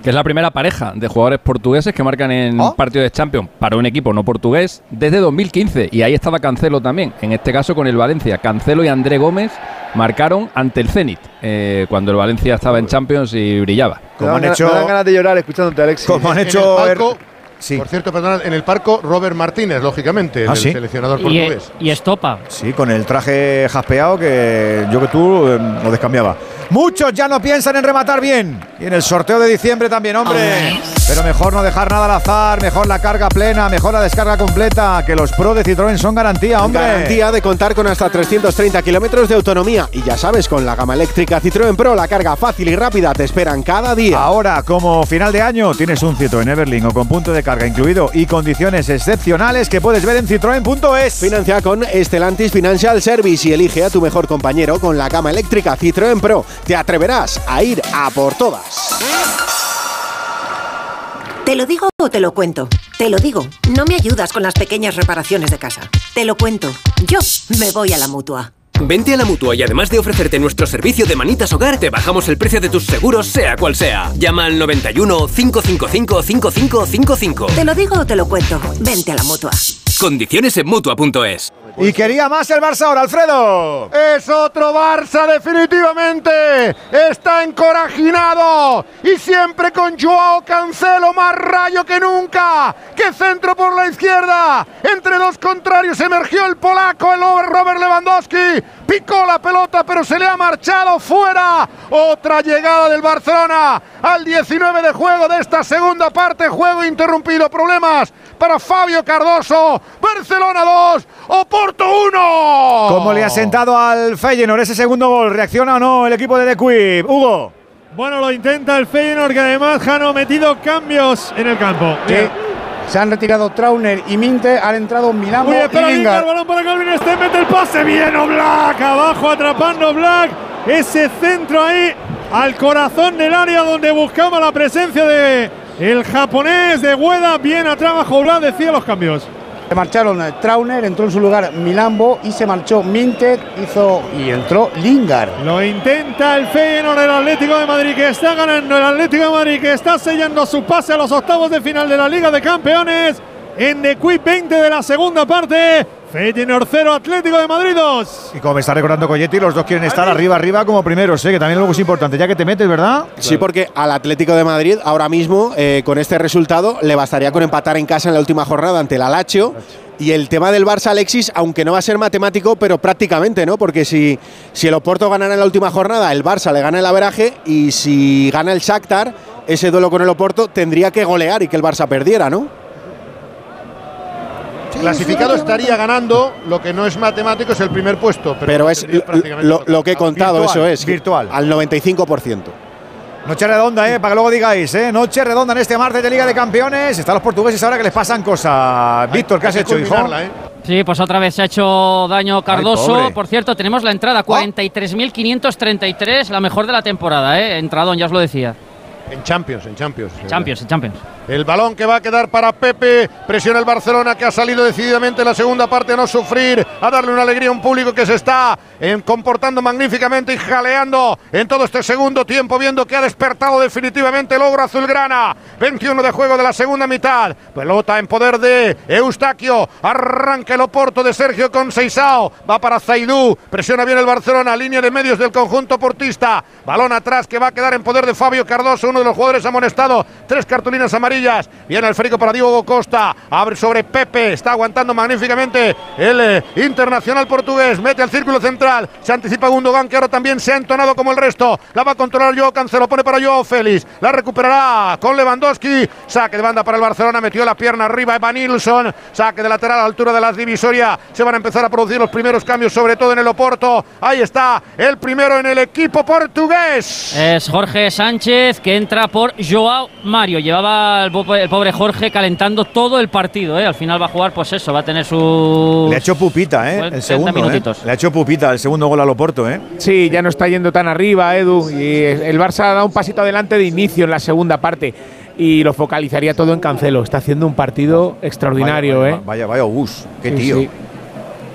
que es la primera pareja de jugadores portugueses que marcan en ¿Oh? partido de Champions para un equipo no portugués desde 2015. Y ahí estaba Cancelo también, en este caso con el Valencia. Cancelo y André Gómez marcaron ante el Zenit, eh, cuando el Valencia estaba en Champions y brillaba. Me Como dan, han ganas- hecho- me dan ganas de llorar escuchándote, Alexis. Como han En el hecho. palco, Sí. Por cierto, perdona, en el parco Robert Martínez, lógicamente, Ah, el ¿sí? seleccionador Y, portugués. y Estopa. Sí, con el traje jaspeado que yo que tú eh, lo descambiaba. Muchos ya no piensan en rematar bien. Y en el sorteo de diciembre también, hombre. Pero mejor no dejar nada al azar, mejor la carga plena, mejor la descarga completa, que los Pro de Citroën son garantía, hombre. Garantía de contar con hasta 330 kilómetros de autonomía. Y ya sabes, con la gama eléctrica Citroën Pro, la carga fácil y rápida te esperan cada día. Ahora, como final de año, tienes un Citroën Everling o con punto de carga incluido y condiciones excepcionales que puedes ver en citroen.es. Financia con Estelantis Financial Service y elige a tu mejor compañero con la gama eléctrica Citroën Pro. Te atreverás a ir a por todas. ¿Te lo digo o te lo cuento? Te lo digo. No me ayudas con las pequeñas reparaciones de casa. Te lo cuento. Yo me voy a la mutua. Vente a la mutua y además de ofrecerte nuestro servicio de manitas hogar, te bajamos el precio de tus seguros, sea cual sea. Llama al 91 555 5555. Te lo digo o te lo cuento. Vente a la mutua. Condiciones en mutua.es. Y quería más el Barça ahora, Alfredo. Es otro Barça definitivamente. Está encorajinado. Y siempre con Joao Cancelo más rayo que nunca. Que centro por la izquierda. Entre dos contrarios emergió el polaco, el Robert Lewandowski. Picó la pelota, pero se le ha marchado fuera. Otra llegada del Barcelona al 19 de juego de esta segunda parte. Juego interrumpido. Problemas para Fabio Cardoso. Barcelona 2, Oporto 1. ¿Cómo le ha sentado al Feyenoord ese segundo gol? ¿Reacciona o no el equipo de The Quip? Hugo. Bueno, lo intenta el Feyenoord, que además Jano ha metido cambios en el campo. Sí. Se han retirado Trauner y Minte, han entrado Uy, espera y Lingard. Lingard, balón para Calvin Stein, mete el pase, bien Black, abajo atrapando Black, ese centro ahí al corazón del área donde buscaba la presencia de el japonés de Hueda, bien atrás bajo Black, decía los cambios. Se marcharon eh, Trauner, entró en su lugar Milambo y se marchó Minter, hizo y entró Lingard. Lo intenta el Feyenoord, el Atlético de Madrid que está ganando, el Atlético de Madrid que está sellando su pase a los octavos de final de la Liga de Campeones en The Quick 20 de la segunda parte. Feyenoord 0, Atlético de Madrid 2. Y como me está recordando Coyetti, los dos quieren estar arriba, arriba como primeros, ¿eh? que también luego es importante, ya que te metes, ¿verdad? Sí, porque al Atlético de Madrid ahora mismo, eh, con este resultado, le bastaría con empatar en casa en la última jornada ante el Alacho. Y el tema del Barça, Alexis, aunque no va a ser matemático, pero prácticamente, ¿no? Porque si, si el Oporto ganara en la última jornada, el Barça le gana el averaje y si gana el Shakhtar, ese duelo con el Oporto tendría que golear y que el Barça perdiera, ¿no? Clasificado estaría ganando, lo que no es matemático es el primer puesto. Pero, Pero es lo, que he contado, Virtual, eso es. virtual. Al 95%. Noche redonda, ¿eh? Para que luego digáis, ¿eh? Noche redonda en este martes de Liga de Campeones. Están los portugueses ahora que les pasan cosas. Víctor, ¿qué has hecho, hijo? ¿eh? Sí, pues otra vez se ha hecho daño Cardoso. Por cierto, tenemos la entrada 43.533, la mejor de la temporada, ¿eh? Entradón, ya os lo decía. En Champions, en Champions. Champions, en Champions. El balón que va a quedar para Pepe. Presiona el Barcelona que ha salido decididamente en la segunda parte a no sufrir, a darle una alegría a un público que se está eh, comportando magníficamente y jaleando en todo este segundo tiempo, viendo que ha despertado definitivamente el ogro azulgrana. 21 de juego de la segunda mitad. Pelota en poder de Eustaquio. Arranca el Oporto de Sergio con Seisao. Va para Zaidú. Presiona bien el Barcelona. Línea de medios del conjunto portista. Balón atrás que va a quedar en poder de Fabio Cardoso, uno de los jugadores amonestado. Tres cartulinas amarillas. Viene el férico para Diego Costa. Abre sobre Pepe. Está aguantando magníficamente el eh, internacional portugués. Mete al círculo central. Se anticipa Gundogan, que ahora también se ha entonado como el resto. La va a controlar Joao Cancelo. Pone para Joao Félix. La recuperará con Lewandowski. Saque de banda para el Barcelona. Metió la pierna arriba Evan Nilsson. Saque de lateral a la altura de la divisoria. Se van a empezar a producir los primeros cambios, sobre todo en el Oporto. Ahí está el primero en el equipo portugués. Es Jorge Sánchez que entra por Joao Mario. Llevaba el, po- el pobre Jorge calentando todo el partido, ¿eh? Al final va a jugar, pues eso, va a tener su. Le ha hecho pupita, ¿eh? El 30 segundo. ¿eh? Le ha hecho pupita el segundo gol al Oporto, ¿eh? Sí, ya no está yendo tan arriba, Edu. Y el Barça ha dado un pasito adelante de inicio en la segunda parte. Y lo focalizaría todo en Cancelo. Está haciendo un partido extraordinario, vaya, ¿eh? Vaya, vaya obús. Qué Sí, tío. sí.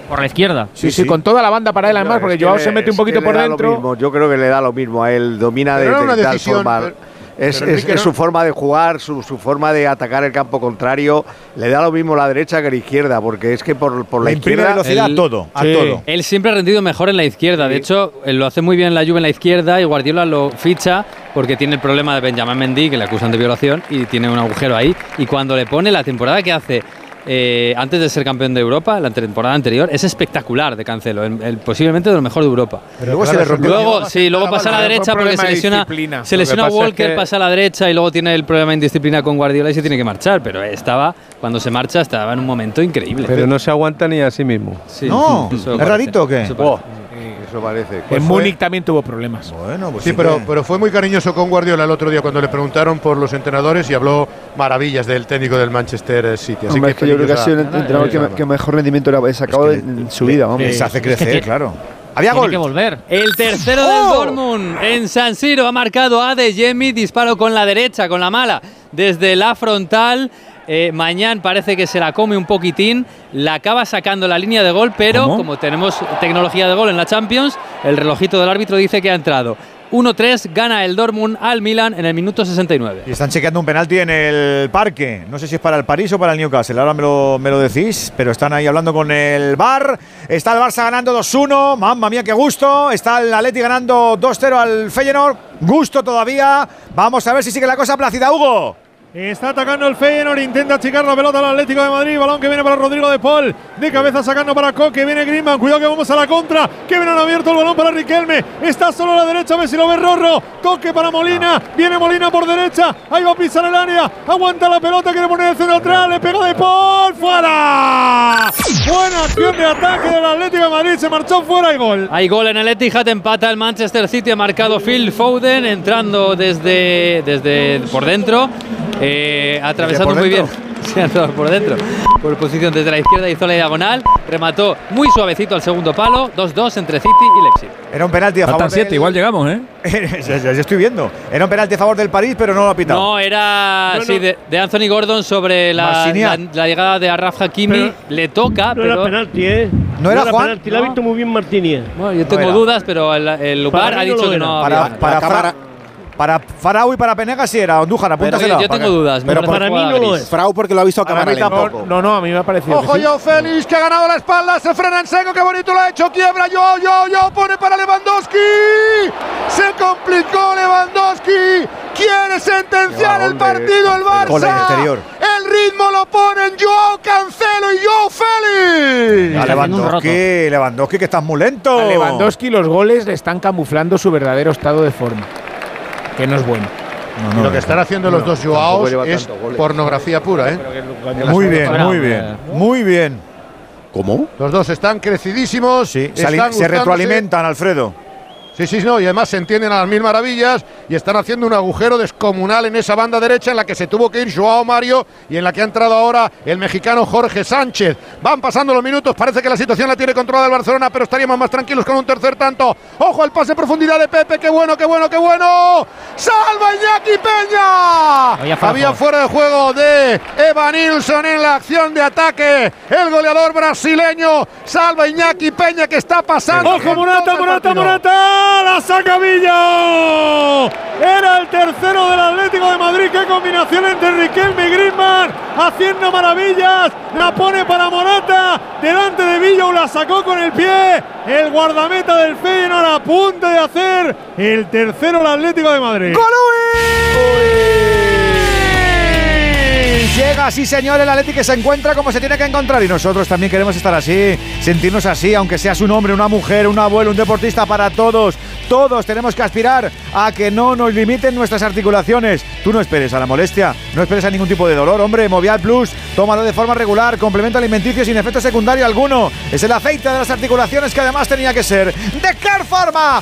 Por la izquierda. Sí, sí, con toda la banda para él, además, porque que Joao se mete un poquito por dentro. Yo creo que le da lo mismo a él, domina de, Pero tal decisión, forma. pero- es, es- su forma de jugar, su, su forma de atacar el campo contrario. Le da lo mismo la derecha que la izquierda, porque es que por, por la Le imprime izquierda. velocidad a todo, a Sí. todo. Él siempre ha rendido mejor en la izquierda. De hecho, él lo hace muy bien en la Juve en la izquierda y Guardiola lo ficha porque tiene el problema de Benjamin Mendy, que le acusan de violación y tiene un agujero ahí. Y cuando le pone la temporada que hace eh, antes de ser campeón de Europa, la temporada anterior, es espectacular de Cancelo, el, el- posiblemente de lo mejor de Europa. Pero luego se le rompió. Luego, sí, luego pasa a la derecha porque problema se de lesiona, se lesiona pasa es Walker, que- pasa a la derecha y luego tiene el problema de indisciplina con Guardiola y se tiene que marchar. Pero estaba, cuando se marcha, estaba en un momento increíble. Pero no se aguanta ni a sí mismo. Sí, No, eso ¿es parece, rarito o qué? Eso parece. En Múnich también tuvo problemas. Bueno, pues Sí, sí pero, que- pero fue muy cariñoso con Guardiola el otro día cuando le preguntaron por los entrenadores y habló maravillas del técnico del Manchester City. Así Hombre, es que yo creo que ha sido el entrenador que, que mejor rendimiento le ha sacado que- en su vida. Vamos. Les hace crecer, que- claro. Había Tiene gol. que volver. El tercero ¡Oh! del Dortmund en San Siro ha marcado a De Jemi, disparo con la derecha, con la mala, desde la frontal. Eh, Mañán parece que se la come un poquitín, la acaba sacando la línea de gol, pero ¿Cómo? como tenemos tecnología de gol en la Champions, el relojito del árbitro dice que ha entrado. 1-3 gana el Dortmund al Milan en el minuto 69. Y están chequeando un penalti en el parque. No sé si es para el París o para el Newcastle. Ahora me lo, me lo decís. Pero están ahí hablando con el Bar. Está el Barça ganando 2-1. Mamma mía, qué gusto. Está el Atleti ganando 2-0 al Feyenoord. Gusto todavía. Vamos a ver si sigue la cosa plácida, Hugo. Está atacando el Feyenoord, intenta achicar la pelota al Atlético de Madrid, balón que viene para Rodrigo de Paul, de cabeza sacando para Coque, viene Griezmann, cuidado que vamos a la contra, que viene abierto el balón para Riquelme, está solo a la derecha, a ver si lo ve Rorro, Coque para Molina, viene Molina por derecha, ahí va a pisar el área, aguanta la pelota, quiere poner el centro atrás, le pega de Paul, fuera. Buena acción de ataque del Atlético de Madrid, se marchó fuera y gol. Hay gol en el Etihad, empata el Manchester City, ha marcado Phil Foden entrando desde, desde por dentro, eh, atravesando muy bien. *laughs* por dentro. Por posición desde la izquierda hizo la diagonal, remató muy suavecito al segundo palo, 2-2 entre City y Leipzig. Era un penalti a favor Faltan siete, del- igual llegamos, ¿eh? ya, ya- ya estoy viendo. Era un penalti a favor del París, pero no lo ha pitado. No, era sí, de, de Anthony Gordon sobre la, la, Marciniak. la llegada de Arraf Hakimi. Pero Le toca, No pero. era penalti, ¿eh? ¿No era Juan? penalti, la ha visto muy bien Martínez. Bueno, yo tengo dudas, pero el, el mí ha dicho que no. Para, había. para, para Farau y para Penega sí era. Andújar, apúntasela. yo tengo dudas. pero para mí no lo es. Frau porque lo ha visto a cámara tampoco. No, no, a mí me ha parecido. Ojo sí. yo Félix que ha ganado la espalda, se frena en seco, qué bonito lo ha hecho, quiebra yo, yo, yo, pone para Lewandowski. Se complicó Lewandowski. Quiere sentenciar el partido el Barça. El ritmo lo ponen Joao Cancelo y Joao Félix. A Lewandowski, Lewandowski, que estás muy lento. A Lewandowski los goles le están camuflando su verdadero estado de forma. Que no es bueno. No, Y no, lo que están haciendo los dos Joaos es pornografía pura, ¿eh? Muy bien, muy bien. Muy bien. ¿Cómo? Los dos están crecidísimos. Sí, se, están retroalimentan, Alfredo. Sí, sí, no, y además se entienden a las mil maravillas y están haciendo un agujero descomunal en esa banda derecha en la que se tuvo que ir Joao Mario y en la que ha entrado ahora el mexicano Jorge Sánchez. Van pasando los minutos, parece que la situación la tiene controlada el Barcelona, pero estaríamos más tranquilos con un tercer tanto. Ojo al pase en profundidad de Pepe, qué bueno, qué bueno, qué bueno. ¡Salva Iñaki Peña! Había fuera Había de juego. fuera de juego de Evan Nilsson en la acción de ataque. El goleador brasileño salva Iñaki Peña que está pasando. ¡Ojo, Morata, Morata. Morata! ¡La saca Villa! Era el tercero del Atlético de Madrid. ¡Qué combinación entre Riquelme y Griezmann! Haciendo maravillas. La pone para Morata. Delante de Villa la sacó con el pie. El guardameta del Feyenoord a punto de hacer el tercero del Atlético de Madrid. Llega, sí señor, el Atleti que se encuentra como se tiene que encontrar y nosotros también queremos estar así, sentirnos así, aunque seas un hombre, una mujer, un abuelo, un deportista, para todos. Todos tenemos que aspirar a que no nos limiten nuestras articulaciones. Tú no esperes a la molestia, no esperes a ningún tipo de dolor, hombre. Movial Plus, tómalo de forma regular, complemento alimenticio sin efecto secundario alguno. Es el aceite de las articulaciones que además tenía que ser de Care Pharma.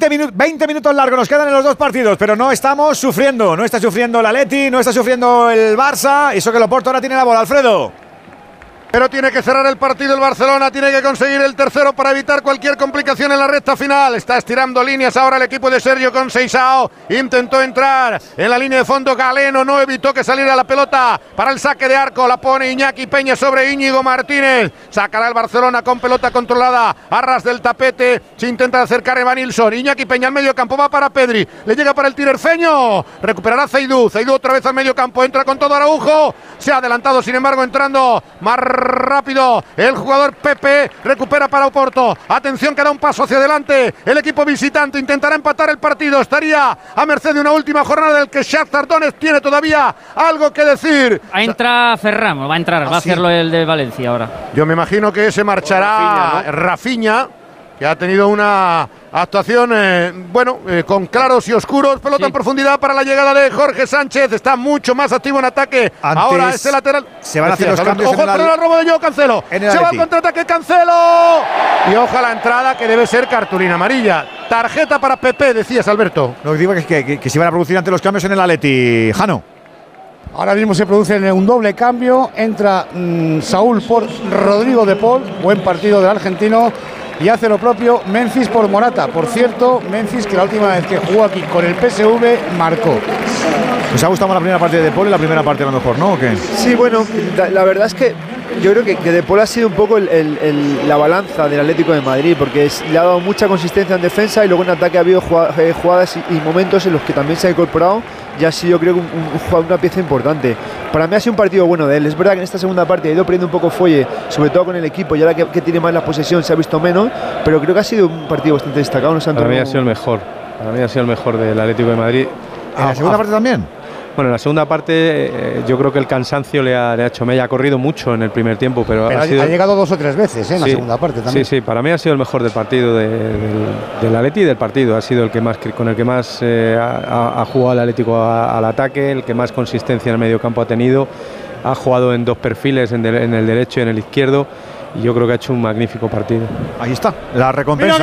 20, minu- 20 minutos largos nos quedan en los dos partidos, pero no estamos sufriendo. No está sufriendo la Leti, no está sufriendo el Barça. Eso que lo Porto ahora tiene la bola, Alfredo. Pero tiene que cerrar el partido el Barcelona, tiene que conseguir el tercero para evitar cualquier complicación en la recta final. Está estirando líneas ahora el equipo de Sergio con Seisao. Intentó entrar en la línea de fondo Galeno, no evitó que saliera la pelota para el saque de arco. La pone Iñaki Peña sobre Íñigo Martínez. Sacará el Barcelona con pelota controlada a ras del tapete. Se intenta acercar Evan Nilsson. Iñaki Peña al medio campo va para Pedri. Le llega para el tinerfeño. Recuperará Zaidú. Zaidú otra vez al medio campo. Entra con todo Araujo. Se ha adelantado, sin embargo, entrando Mar rápido. El jugador Pepe recupera para Oporto. Atención que da un paso hacia adelante. El equipo visitante intentará empatar el partido. Estaría a merced de una última jornada del que Shakhtar Donetsk tiene todavía algo que decir. Entra Ferran, va a entrar, va a Ah, hacerlo el de Valencia ahora. Yo me imagino que se marchará Rafinha, que ha tenido una actuación, eh, bueno, eh, con claros y oscuros. Pelota en profundidad para la llegada de Jorge Sánchez. Está mucho más activo en ataque. Antes Ahora ese lateral. se van a hacer los cambios Ojo, en el pero al- el robo de Joao Cancelo. en el Se va al contraataque Cancelo. Y ojalá la entrada que debe ser cartulina amarilla. Tarjeta para Pepe, decías Alberto. Lo que digo es que, que- que se van a producir ante los cambios en el Atleti. Jano. Ahora mismo se produce un doble cambio. Entra mm, Saúl por Rodrigo de Paul. Buen partido del argentino. Y hace lo propio Memphis por Morata. Por cierto, Memphis que la última vez que jugó aquí con el PSV marcó. ¿Os ha gustado más la primera parte de Paul y la primera parte a lo mejor, no? ¿O qué? Sí, bueno, la, verdad es que yo creo que, que De Paul ha sido un poco el- el- el- la balanza del Atlético de Madrid, porque es- le ha dado mucha consistencia en defensa y luego en ataque ha habido eh, jugadas y, y momentos en los que también se ha incorporado y ha sido, creo, que un- una pieza importante. Para mí ha sido un partido bueno de él. Es verdad que en esta segunda parte ha ido perdiendo un poco fuelle, sobre todo con el equipo, y ahora que, que tiene más la posesión se ha visto menos, pero creo que ha sido un partido bastante destacado. No sé, Para mí ha sido el mejor. Para mí ha sido el mejor del Atlético de Madrid. ¿En la segunda parte también? Bueno, en la segunda parte eh, yo creo que el cansancio le ha, le ha hecho mella. Ha corrido mucho en el primer tiempo, pero, Pero ha ha, sido... ha llegado dos o tres veces ¿eh? en Sí, la segunda parte también. Sí, sí, para mí ha sido el mejor del partido, de- del, del Atleti y del partido. Ha sido el que más, con el que más eh, ha, jugado el Atlético a- al ataque, el que más consistencia en el medio campo ha tenido. Ha jugado en dos perfiles, en, de- en el derecho y en el izquierdo. Y yo creo que ha hecho un magnífico partido. Ahí está, la Mira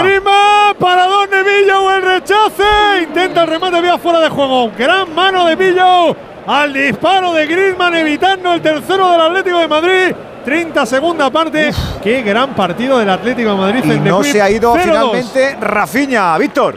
para Don Villo, el rechace. Intenta el remate vía fuera de juego. Gran mano de Villo al disparo de Griezmann, evitando el tercero del Atlético de Madrid. 30 segunda parte. Qué gran partido del Atlético de Madrid. Y en no se ha ido 0-2. finalmente Rafinha. Víctor.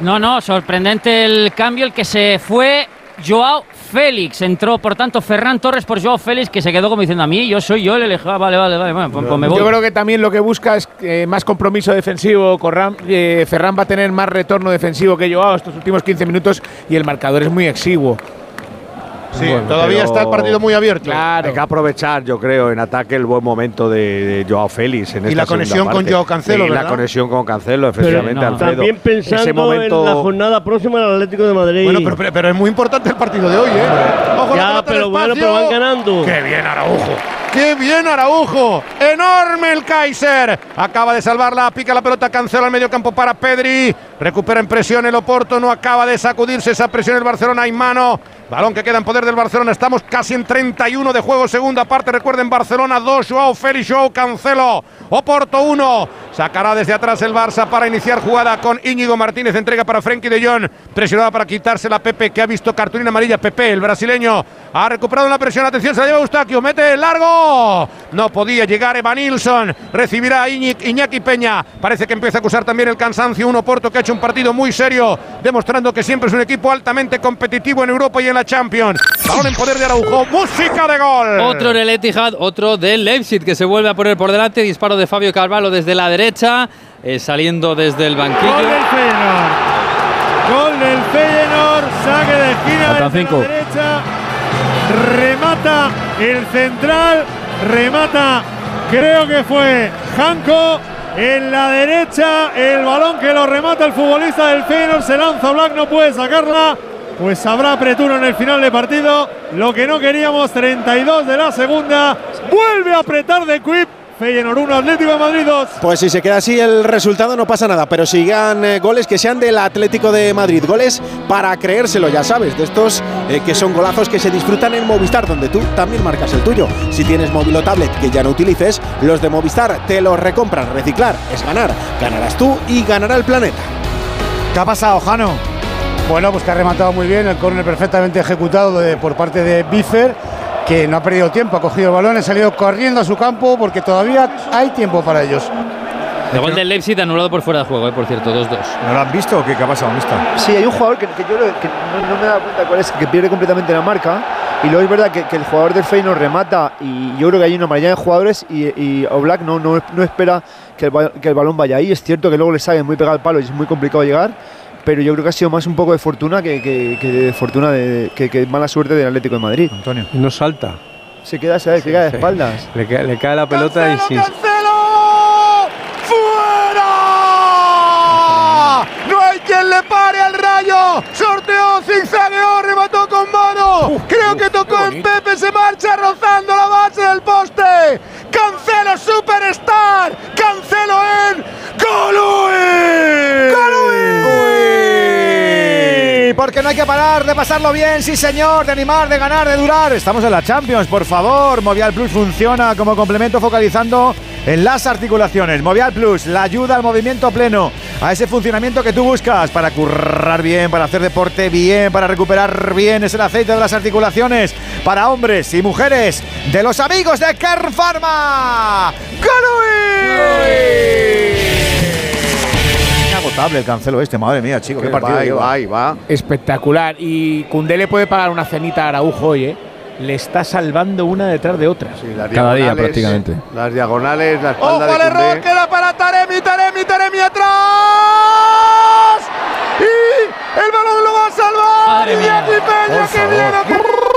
No, no, sorprendente el cambio, el que se fue Joao Félix. Entró, por tanto, Ferran Torres por Joao Félix, que se quedó como diciendo a mí, yo soy yo el elegido. Ah, Vale, vale, vale, bueno, pues, pues me voy. Yo creo que también lo que busca es eh, más compromiso defensivo. Corran, eh, Ferran va a tener más retorno defensivo que Joao estos últimos 15 minutos y el marcador es muy exiguo. Sí, todavía está el partido muy abierto. Hay que aprovechar, yo creo, en ataque el buen momento de, de Joao Félix. En Y esta la conexión con. Joao Cancelo, Y la conexión con Cancelo, efectivamente, Alfredo. También pensando Ese momento, en la jornada próxima del Atlético de Madrid. Bueno, pero, pero- pero es muy importante el partido de hoy, ¿eh? Ojo, la ya, pelota al pero bueno, pero van ganando. ¡Qué bien, Araujo! ¡Qué bien, Araujo! ¡Enorme el Kaiser! Acaba de salvarla, pica la pelota, cancela el medio campo para Pedri. Recupera en presión el Oporto, no acaba de sacudirse esa presión el Barcelona. Hay mano. Balón que queda en poder del Barcelona. Estamos casi en 31 de juego, segunda parte. Recuerden, Barcelona 2, Joao Félix, Joao Cancelo. Oporto 1. Sacará desde atrás el Barça para iniciar jugada con Íñigo Martínez. Entrega para Frenkie de Jong. Presionada para quitársela Pepe, que ha visto cartulina amarilla. Pepe, el brasileño, ha recuperado la presión. Atención, se la lleva Eustaquio. Mete largo. No podía llegar Evan Nilsson. Recibirá Iñaki Peña. Parece que empieza a acusar también el cansancio. Un Oporto que ha hecho un partido muy serio, demostrando que siempre es un equipo altamente competitivo en Europa y en la Champions. Balón en poder de Araujo. Música de gol. Otro en el Etihad, otro del Leipzig que se vuelve a poner por delante. Disparo de Fabio Carvalho desde la derecha, eh, saliendo desde el banquillo. Gol del Feyenoord. Gol del Feyenoord. Saque de esquina desde la derecha. Remata el central. Remata, creo que fue Janko. En la derecha, el balón que lo remata el futbolista del Feyenoord. Se lanza Black, no puede sacarla. Pues habrá apretura en el final de partido. Lo que no queríamos, 32 de la segunda. Vuelve a apretar de Quip. Feyenoord 1, Atlético de Madrid 2. Pues si se queda así el resultado no pasa nada, pero sigan eh, goles que sean del Atlético de Madrid, goles para creérselo, ya sabes, de estos eh, que son golazos que se disfrutan en Movistar, donde tú también marcas el tuyo. Si tienes móvil o tablet que ya no utilices, los de Movistar te los recompran. Reciclar es ganar, ganarás tú y ganará el planeta. ¿Qué ha pasado, Jano? Bueno, pues que ha rematado muy bien, el córner perfectamente ejecutado de- por parte de Biffer, que no ha perdido tiempo, ha cogido el balón, ha salido corriendo a su campo porque todavía hay tiempo para ellos. El gol del Leipzig anulado por fuera de juego, eh, por cierto, 2-2. ¿No lo han visto o qué, qué ha pasado, mister? Sí, hay un jugador que, que yo que no, no me he dado cuenta cuál es, que pierde completamente la marca. Y luego es verdad que, que el jugador del Feyenoord remata y yo creo que hay una mayoría de jugadores y, y Oblak no, no, no espera que el, que el balón vaya ahí. Es cierto que luego le sale muy pegado al palo y es muy complicado llegar, pero yo creo que ha sido más un poco de fortuna que, que- que de fortuna de que, que mala suerte del Atlético de Madrid. Antonio. Y no salta. Se queda, se queda de espaldas. Le, cae- le cae la pelota y sin. ¡Fuera! No hay quien le pare al rayo. Sorteó, zigzagueó, remató con mano. Creo que tocó en Pepe, se marcha rozando la base del poste. Cancelo Superstar. Cancelo en Colui. Uy, Porque no hay que parar de pasarlo bien, sí señor, de animar, de ganar, de durar. Estamos en la Champions, por favor. Movial Plus funciona como complemento focalizando en las articulaciones. Movial Plus, la ayuda al movimiento pleno, a ese funcionamiento que tú buscas para currar bien, para hacer deporte bien, para recuperar bien. Es el aceite de las articulaciones para hombres y mujeres de los amigos de Kern Pharma. Inagotable el cancelo este, madre mía, chico, qué partido va, y va, y va. Espectacular. Y Cundé le puede pagar una cenita a Araujo hoy, ¿eh? Le está salvando una detrás de otra. Las Cada día prácticamente. Las diagonales, la Ojo espalda al de error, queda para Taremi, Taremi, Taremi atrás. Y el balón lo va a salvar. Madre mía. Qué miedo, qué.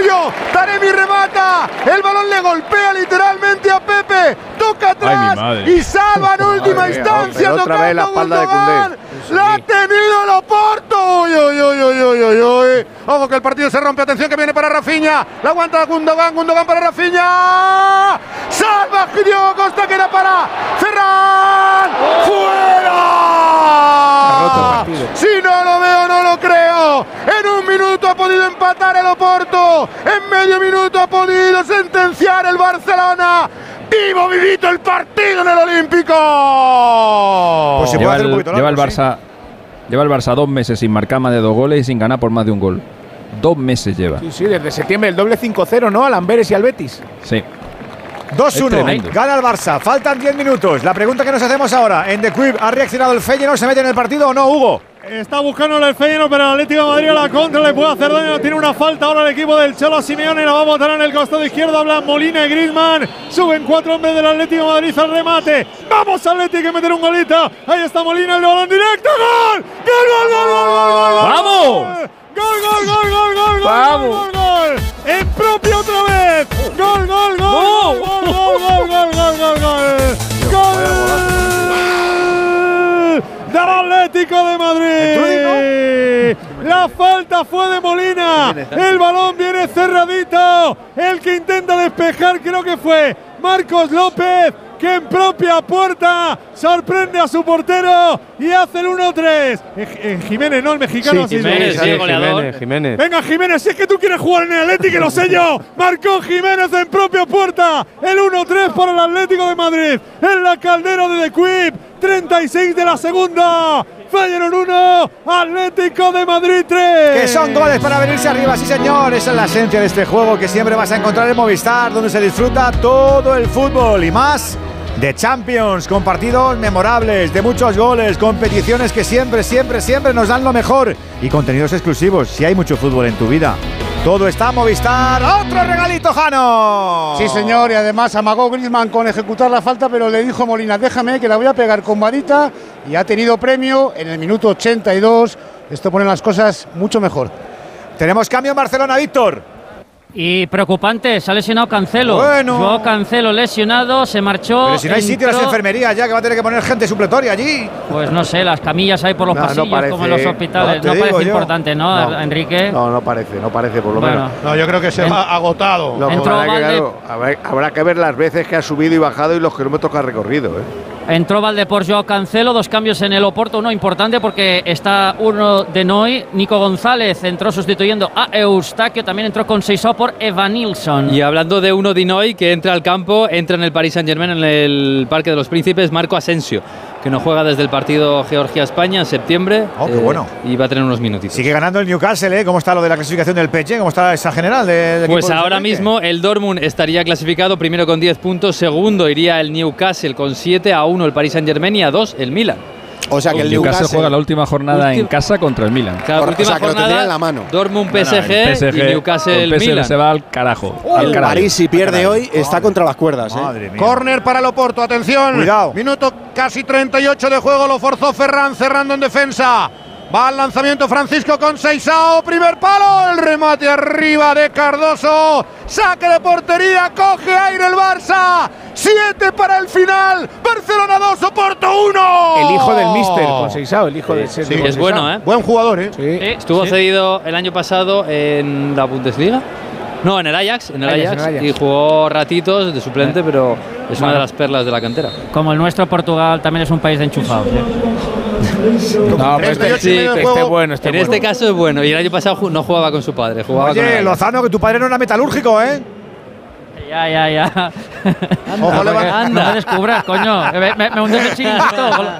¡Qué barullo! Taremi remata. El balón le golpea literalmente a Pepe. Toca atrás y salva en *laughs* última mía, instancia. pero otra vez la de ha tenido el Oporto. Uy, uy, uy, uy, uy, uy. Ojo que el partido se rompe. Atención que viene para Rafinha. La aguanta Gundogan. Gundogan para Rafinha. Salva Diego Costa que era para Ferran. ¡Fuera! Si no lo veo, no lo creo. En un minuto ha podido empatar el Oporto. En medio minuto ha podido sentenciar el Barcelona. Vivo, vivito el partido en el Olímpico. Pues se puede Lleva hacer un el, poquito lleva el largo, sí. Barça. Lleva el Barça dos meses sin marcar más de dos goles y sin ganar por más de un gol. Dos meses lleva. Sí, sí, desde septiembre el doble 5-0, ¿no? Al Amberes y al Betis. Sí. 2-1. tremendo. Gana el Barça. Faltan 10 minutos. La pregunta que nos hacemos ahora. ¿En The Quib ha reaccionado el Feyenoord? ¿Se mete en el partido o no, Hugo? Está buscando el Feyenoord, pero el Atlético de Madrid a la contra le puede hacer daño. Tiene una falta ahora el equipo del Cholo Simeone. La va a botar en el costado izquierdo. Hablan Molina y Griezmann. Suben cuatro hombres del Atlético de Madrid al remate. Vamos Atlético que meter un golito. Ahí está Molina, el balón directo. ¡Gol! ¡Gol, gol, gol, gol, gol, gol, gol! ¡Vamos! ¡Gol, gol, gol, gol, gol! ¡Vamos! ¡Gol, gol, gol! ¡En propio otra vez! ¡Gol, gol, gol! ¡Gol, gol, gol, gol, gol, gol, gol! Del Atlético de Madrid. La falta fue de Molina. El balón viene cerradito. El que intenta despejar creo que fue Marcos López. Que en propia puerta sorprende a su portero y hace el 1-3. Eh, eh, Jiménez, no el mexicano. Sí, Jiménez, sí, sí, sí. Jiménez, Jiménez. Venga, Jiménez, si es que tú quieres jugar en el Atlético, que lo sé yo. Marcó Jiménez en propia puerta. El 1-3 para el Atlético de Madrid. En la caldera de The Quip. 36 de la segunda. Feyenoord 1, Atlético de Madrid 3. Que son goles para venirse arriba, sí señor. Esa es la esencia de este juego que siempre vas a encontrar en Movistar, donde se disfruta todo el fútbol y más de Champions, con partidos memorables, de muchos goles, competiciones que siempre, siempre, siempre nos dan lo mejor y contenidos exclusivos. Si hay mucho fútbol en tu vida, todo está Movistar. ¡Otro regalito, Jano! Sí, señor, y además amagó Griezmann con ejecutar la falta, pero le dijo Molina, déjame que la voy a pegar con varita y ha tenido premio en el minuto 82. Esto pone las cosas mucho mejor. Tenemos cambio en Barcelona, Víctor. Y preocupante, se ha lesionado Cancelo. Bueno. Joao Cancelo lesionado, se marchó. Pero si no hay sitio en las entró- enfermerías ya, que va a tener que poner gente supletoria allí. Pues no sé, las camillas hay por los No, no pasillos parece, como en los hospitales. no parece yo. importante, ¿no, No. Enrique? No, no parece, no parece por lo Bueno. menos. No, yo creo que se En- va agotado. Lo que Entró claro, habrá, habrá que ver las veces que ha subido y bajado y los kilómetros que ha recorrido. ¿eh? Entró Valdepor Joao Cancelo, dos cambios en el Oporto, uno importante porque está uno de Noy. Nico González entró sustituyendo a Eustaquio, también entró con Seisó por Evanilson. Y hablando de uno Dinoy que entra al campo, entra en el Paris Saint Germain en el Parque de los Príncipes, Marco Asensio, que no juega desde el partido Georgia-España en septiembre. Oh, qué eh, bueno. Y va a tener unos minutitos. Sigue ganando el Newcastle, ¿eh? ¿Cómo está lo de la clasificación del PSG? ¿Cómo está esa general? de- del Pues de ahora mismo el Dortmund estaría clasificado primero con 10 puntos, segundo iría el Newcastle con 7 a 1 el Paris Saint Germain y a 2 el Milan. O sea que el Newcastle Newcastle, juega la última jornada en casa contra el Milan. Claro, Por- o última sea, que lo tendría jornada, en la mano. Dortmund No, no, PSG, PSG y Newcastle el PSG Milan. se va al carajo. al el carajo. París si pierde hoy está contra las cuerdas. ¿eh? Madre mía. Corner para el Oporto, atención. Cuidado. Minuto casi 38 de juego, lo forzó Ferran cerrando en defensa. Va al lanzamiento Francisco con Seisao. Primer palo. El remate arriba de Cardoso. Saque de portería. Coge aire el Barça. Siete para el final. Barcelona 2, Oporto 1. El hijo del Mister, con Seisao, el hijo de Sí, Sergio es bueno, ¿eh? Buen jugador, ¿eh? Sí, Estuvo cedido el año pasado en la Bundesliga. No, en el Ajax, en el Ajax, Ajax, en el Ajax. y jugó ratitos de suplente, pero es una de las perlas de la cantera. Como el nuestro, Portugal también es un país de enchufados. ¿eh? No, pero este, Sí, este, juego- bueno, este en bueno. este caso es bueno. Y el año pasado no jugaba con su padre, jugaba con Oye, el- Lozano, que tu padre no era metalúrgico, ¿eh? Ya, ya, ya. Ojo, le va- No me descubras, coño. Me, me, me hundes el chiringuito con, lo-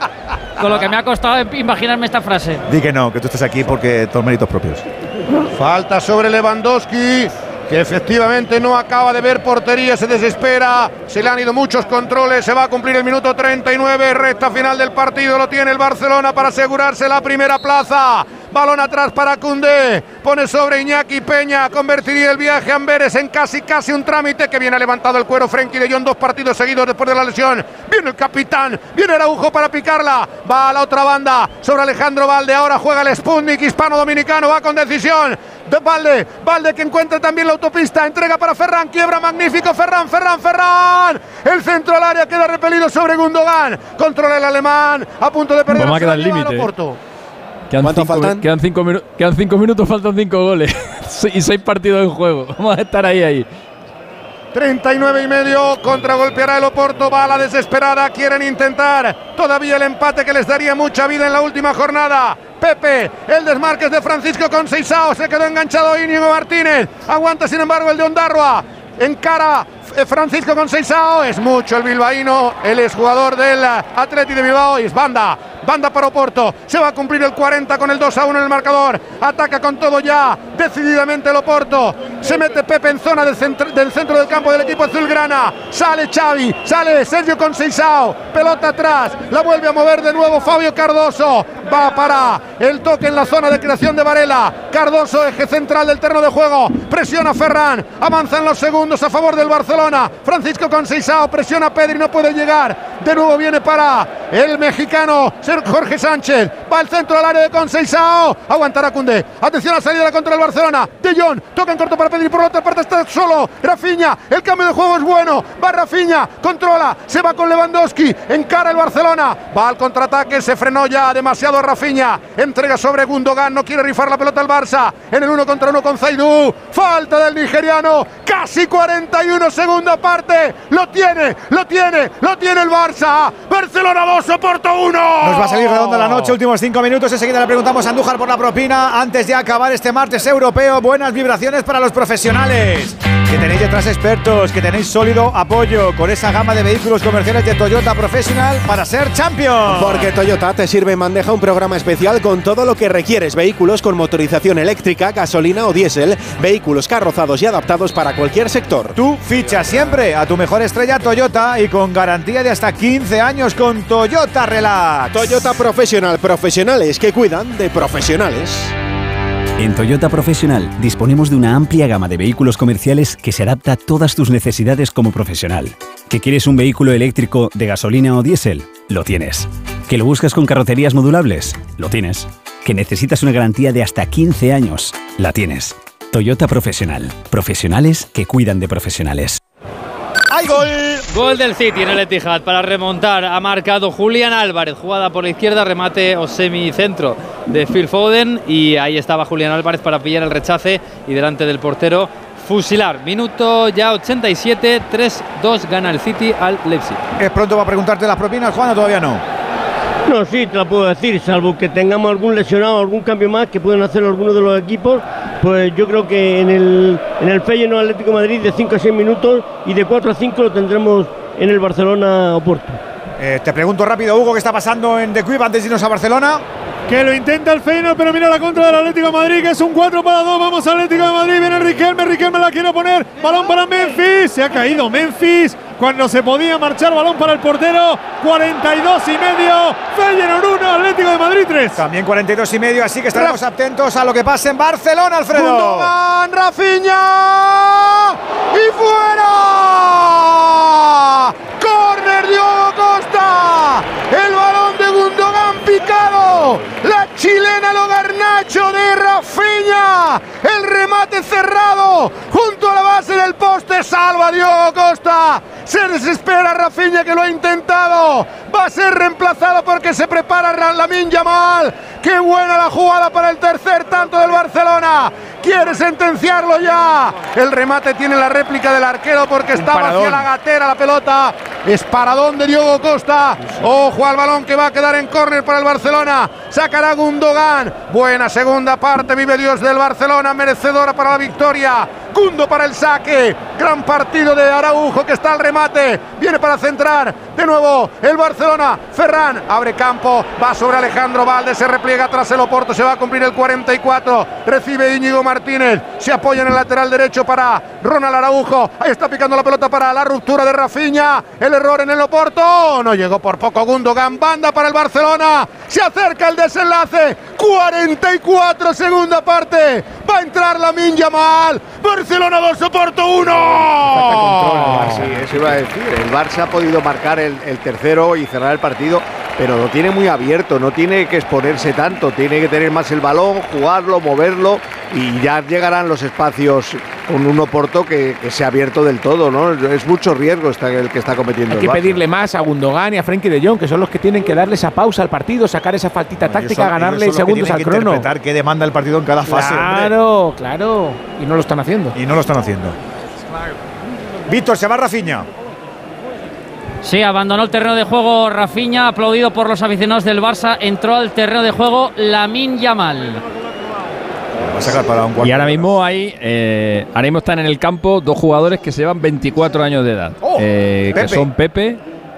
con lo que me ha costado imaginarme esta frase. Di que no, que tú estás aquí porque tus méritos propios. Falta sobre Lewandowski, que efectivamente no acaba de ver portería, se desespera. Se le han ido muchos controles, se va a cumplir el minuto 39, recta final del partido, lo tiene el Barcelona para asegurarse la primera plaza. Balón atrás para Cundé, pone sobre Iñaki Peña, convertiría el viaje a Amberes en casi casi un trámite que viene levantado el cuero Frenkie de Jong. Dos partidos seguidos después de la lesión. Viene el capitán, viene Araujo para picarla, va a la otra banda. Sobre Alejandro Valde, ahora juega el Sputnik hispano-dominicano, va con decisión. De Valde, Valde que encuentra también la autopista, entrega para Ferran, quiebra. Magnífico. Ferran, Ferran, Ferran. El centro al área queda repelido sobre Gundogan, controla el alemán, a punto de perder. Vamos a quedar límite. Quedan ¿Cuánto cinco, faltan? Quedan cinco, minu- quedan cinco minutos, faltan cinco goles. *laughs* y seis partidos en juego. *laughs* Vamos a estar ahí, ahí. 39 y medio, contragolpeará el Oporto, va a la desesperada, quieren intentar todavía el empate que les daría mucha vida en la última jornada. Pepe, el desmarque es de Francisco con Seisao, se quedó enganchado Íñigo Martínez, aguanta sin embargo el de Ondarroa, encara Francisco con Seisao, es mucho el bilbaíno, el exjugador del eh, Atleti de Bilbao y es banda. Banda para Oporto, se va a cumplir el 40 con el 2 a 1 en el marcador. Ataca con todo ya, decididamente el Oporto. Se mete Pepe en zona del centro, del del campo del equipo azulgrana. Sale Xavi, sale Sergio Conceição. Pelota atrás, la vuelve a mover de nuevo Fabio Cardoso. Va para el toque en la zona de creación de Varela. Cardoso, eje central del terreno de juego. Presiona Ferran, avanza en los segundos a favor del Barcelona. Francisco Conceição presiona a Pedri, no puede llegar. De nuevo viene para el mexicano Jorge Sánchez. Va al centro del área de Conceição. Aguantará Cundé. Atención a la salida contra el Barcelona. De Jong. Toca en corto para Pedri. Por la otra parte está solo. Rafinha. El cambio de juego es bueno. Va Rafinha. Controla. Se va con Lewandowski. Encara el Barcelona. Va al contraataque. Se frenó ya demasiado Rafinha. Entrega sobre Gundogan. No quiere rifar la pelota al Barça. En el uno contra uno con Zaidu. Falta del nigeriano. Casi 41 segunda parte. Lo tiene. Lo tiene. Lo tiene el Barça. Barcelona 2. Oporto 1. Nos va a salir redonda la noche, últimos cinco minutos. Enseguida le preguntamos a Andújar por la propina. Antes de acabar este martes europeo, buenas vibraciones para los profesionales. Que tenéis detrás expertos, que tenéis sólido apoyo con esa gama de vehículos comerciales de Toyota Professional para ser champion. Porque Toyota te sirve en bandeja un programa especial con todo lo que requieres. Vehículos con motorización eléctrica, gasolina o diésel. Vehículos carrozados y adaptados para cualquier sector. Tú ficha siempre a tu mejor estrella Toyota y con garantía de hasta 15 años con Toyota Relax. Toyota Professional. Profesionales que cuidan de profesionales. En Toyota Professional disponemos de una amplia gama de vehículos comerciales que se adapta a todas tus necesidades como profesional. ¿Que quieres un vehículo eléctrico de gasolina o diésel? Lo tienes. ¿Que lo buscas con carrocerías modulables? Lo tienes. ¿Que necesitas una garantía de hasta 15 años? La tienes. Toyota Professional. Profesionales que cuidan de profesionales. ¡Hay gol! Gol del City en el Etihad para remontar. Ha marcado Julián Álvarez, jugada por la izquierda, remate o semicentro de Phil Foden. Y ahí estaba Julián Álvarez para pillar el rechace y delante del portero fusilar. Minuto ya 87, 3-2 gana el City al Leipzig. ¿Es pronto para preguntarte las propinas, Juan, o todavía no? No, sí, te la puedo decir, salvo que tengamos algún lesionado, algún cambio más que pueden hacer algunos de los equipos, pues yo creo que en el, en el Atlético Madrid de 5 a 6 minutos y de 4 a 5 lo tendremos en el Barcelona Oporto. Eh, te pregunto rápido, Hugo, ¿qué está pasando en The Quib antes de irnos a Barcelona? Que lo intenta el Feyenoord, pero mira la contra del Atlético de Madrid, que es un 4 para 2. Vamos Atlético de Madrid, viene Riquelme, Riquelme la quiere poner. Balón para Memphis, se ha caído Memphis. Cuando se podía marchar, balón para el portero. 42 y medio. Feyenoord 1, Atlético de Madrid 3. También 42 y medio, así que estaremos atentos a lo que pase en Barcelona, Alfredo. Gundogan, Rafinha y fuera. Corner Costa. El balón de Gundogan picado. La chilena lo Barcelona. El remate cerrado junto a la base del poste. Salva Diogo Costa. Se desespera Rafinha que lo ha intentado. Va a ser reemplazado porque se prepara Lamin Yamal. Qué buena la jugada para el tercer tanto del Barcelona. Quiere sentenciarlo ya. El remate tiene la réplica del arquero porque estaba hacia la gatera la pelota. Es paradón de Diogo Costa. Ojo al balón que va a quedar en córner para el Barcelona. Sacará Gundogan. Buena segunda parte. Vive Dios del Barcelona. Merecedora para la victoria. Gundo para el saque. Gran partido de Araujo que está al remate. Viene para centrar. De nuevo el Barcelona. Ferran abre campo. Va sobre Alejandro Valde. Se repliega tras el Oporto. Se va a cumplir el 44. Recibe Íñigo Martínez. Se apoya en el lateral derecho para Ronald Araujo. Ahí está picando la pelota para la ruptura de Rafinha. El error en el Oporto. No llegó por poco Gundogan. Banda para el Barcelona. Se acerca el desenlace. 44 segunda parte. Va a entrar la Yamal. Barcelona 2, Oporto 1. Sí, eso iba a decir. El Barça ha podido marcar el, el tercero y cerrar el partido, pero lo tiene muy abierto. No tiene que exponerse tanto. Tiene que tener más el balón, jugarlo, moverlo y ya llegarán los espacios con un Oporto que, que se ha abierto del todo, ¿no? Es mucho riesgo está, el que está cometiendo Hay que el Barça. pedirle más a Gundogan y a Frenkie de Jong, que son los que tienen que darle esa pausa al partido, sacar esa faltita táctica, son- ganarle que segundos tienen al que crono. interpretar qué demanda el partido en cada fase. hombre. Claro, claro. Y no lo están haciendo. Y no lo están haciendo. Víctor, se va Rafinha. Sí, abandonó el terreno de juego Rafinha, aplaudido por los aficionados del Barça. Entró al terreno de juego Lamin Yamal. Va a sacar para un cuarto. Y ahora mismo hay, eh, ahora mismo están en el campo dos jugadores que se llevan 24 años de edad, Oh, eh, que son Pepe,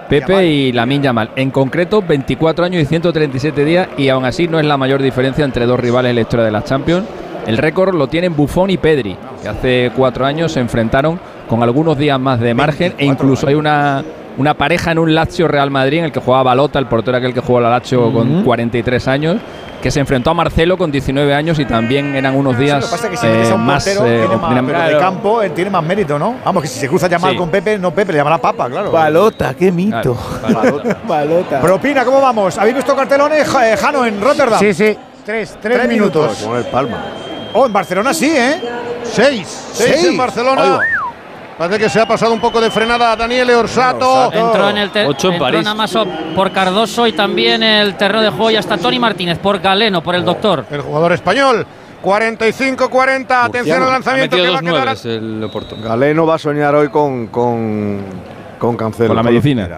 Pepe y Lamin Yamal. En concreto, 24 años y 137 días, y aún así no es la mayor diferencia entre dos rivales en la historia de las Champions. El récord lo tienen Buffon y Pedri, que hace cuatro años se enfrentaron con algunos días más de margen, e incluso hay una, una pareja en un Lazio Real Madrid en el que jugaba Balota, el portero aquel que jugó la Lazio con Ujú. 43 años. Que se enfrentó a Marcelo con 19 años y también eran unos días que que si eh, más portero, eh, tiene más- eran- pero de campo eh, tiene más mérito, ¿no? Vamos, que si se cruza Sí. con Pepe, no Pepe, le llamará Papa, claro. Balota, qué mito. Balota. Balota. Propina, ¿cómo vamos? ¿Habéis visto cartelones, eh, Jano, en Rotterdam? Sí, sí. Tres, tres, Tres minutos. minutos. Con el Palma. Oh, en Barcelona sí, ¿eh? Seis. Seis, Seis. en Barcelona. Parece que se ha pasado un poco de frenada a Daniele Orsato. Entró en el Ocho en entró París. por Cardoso y también el terreno de juego y hasta Tony Martínez por Galeno, por el doctor. El jugador español. 45-40. Atención al Ha lanzamiento metido que va a quedar. el. Galeno va a soñar hoy con, con, con Cancelo. Con la medicina.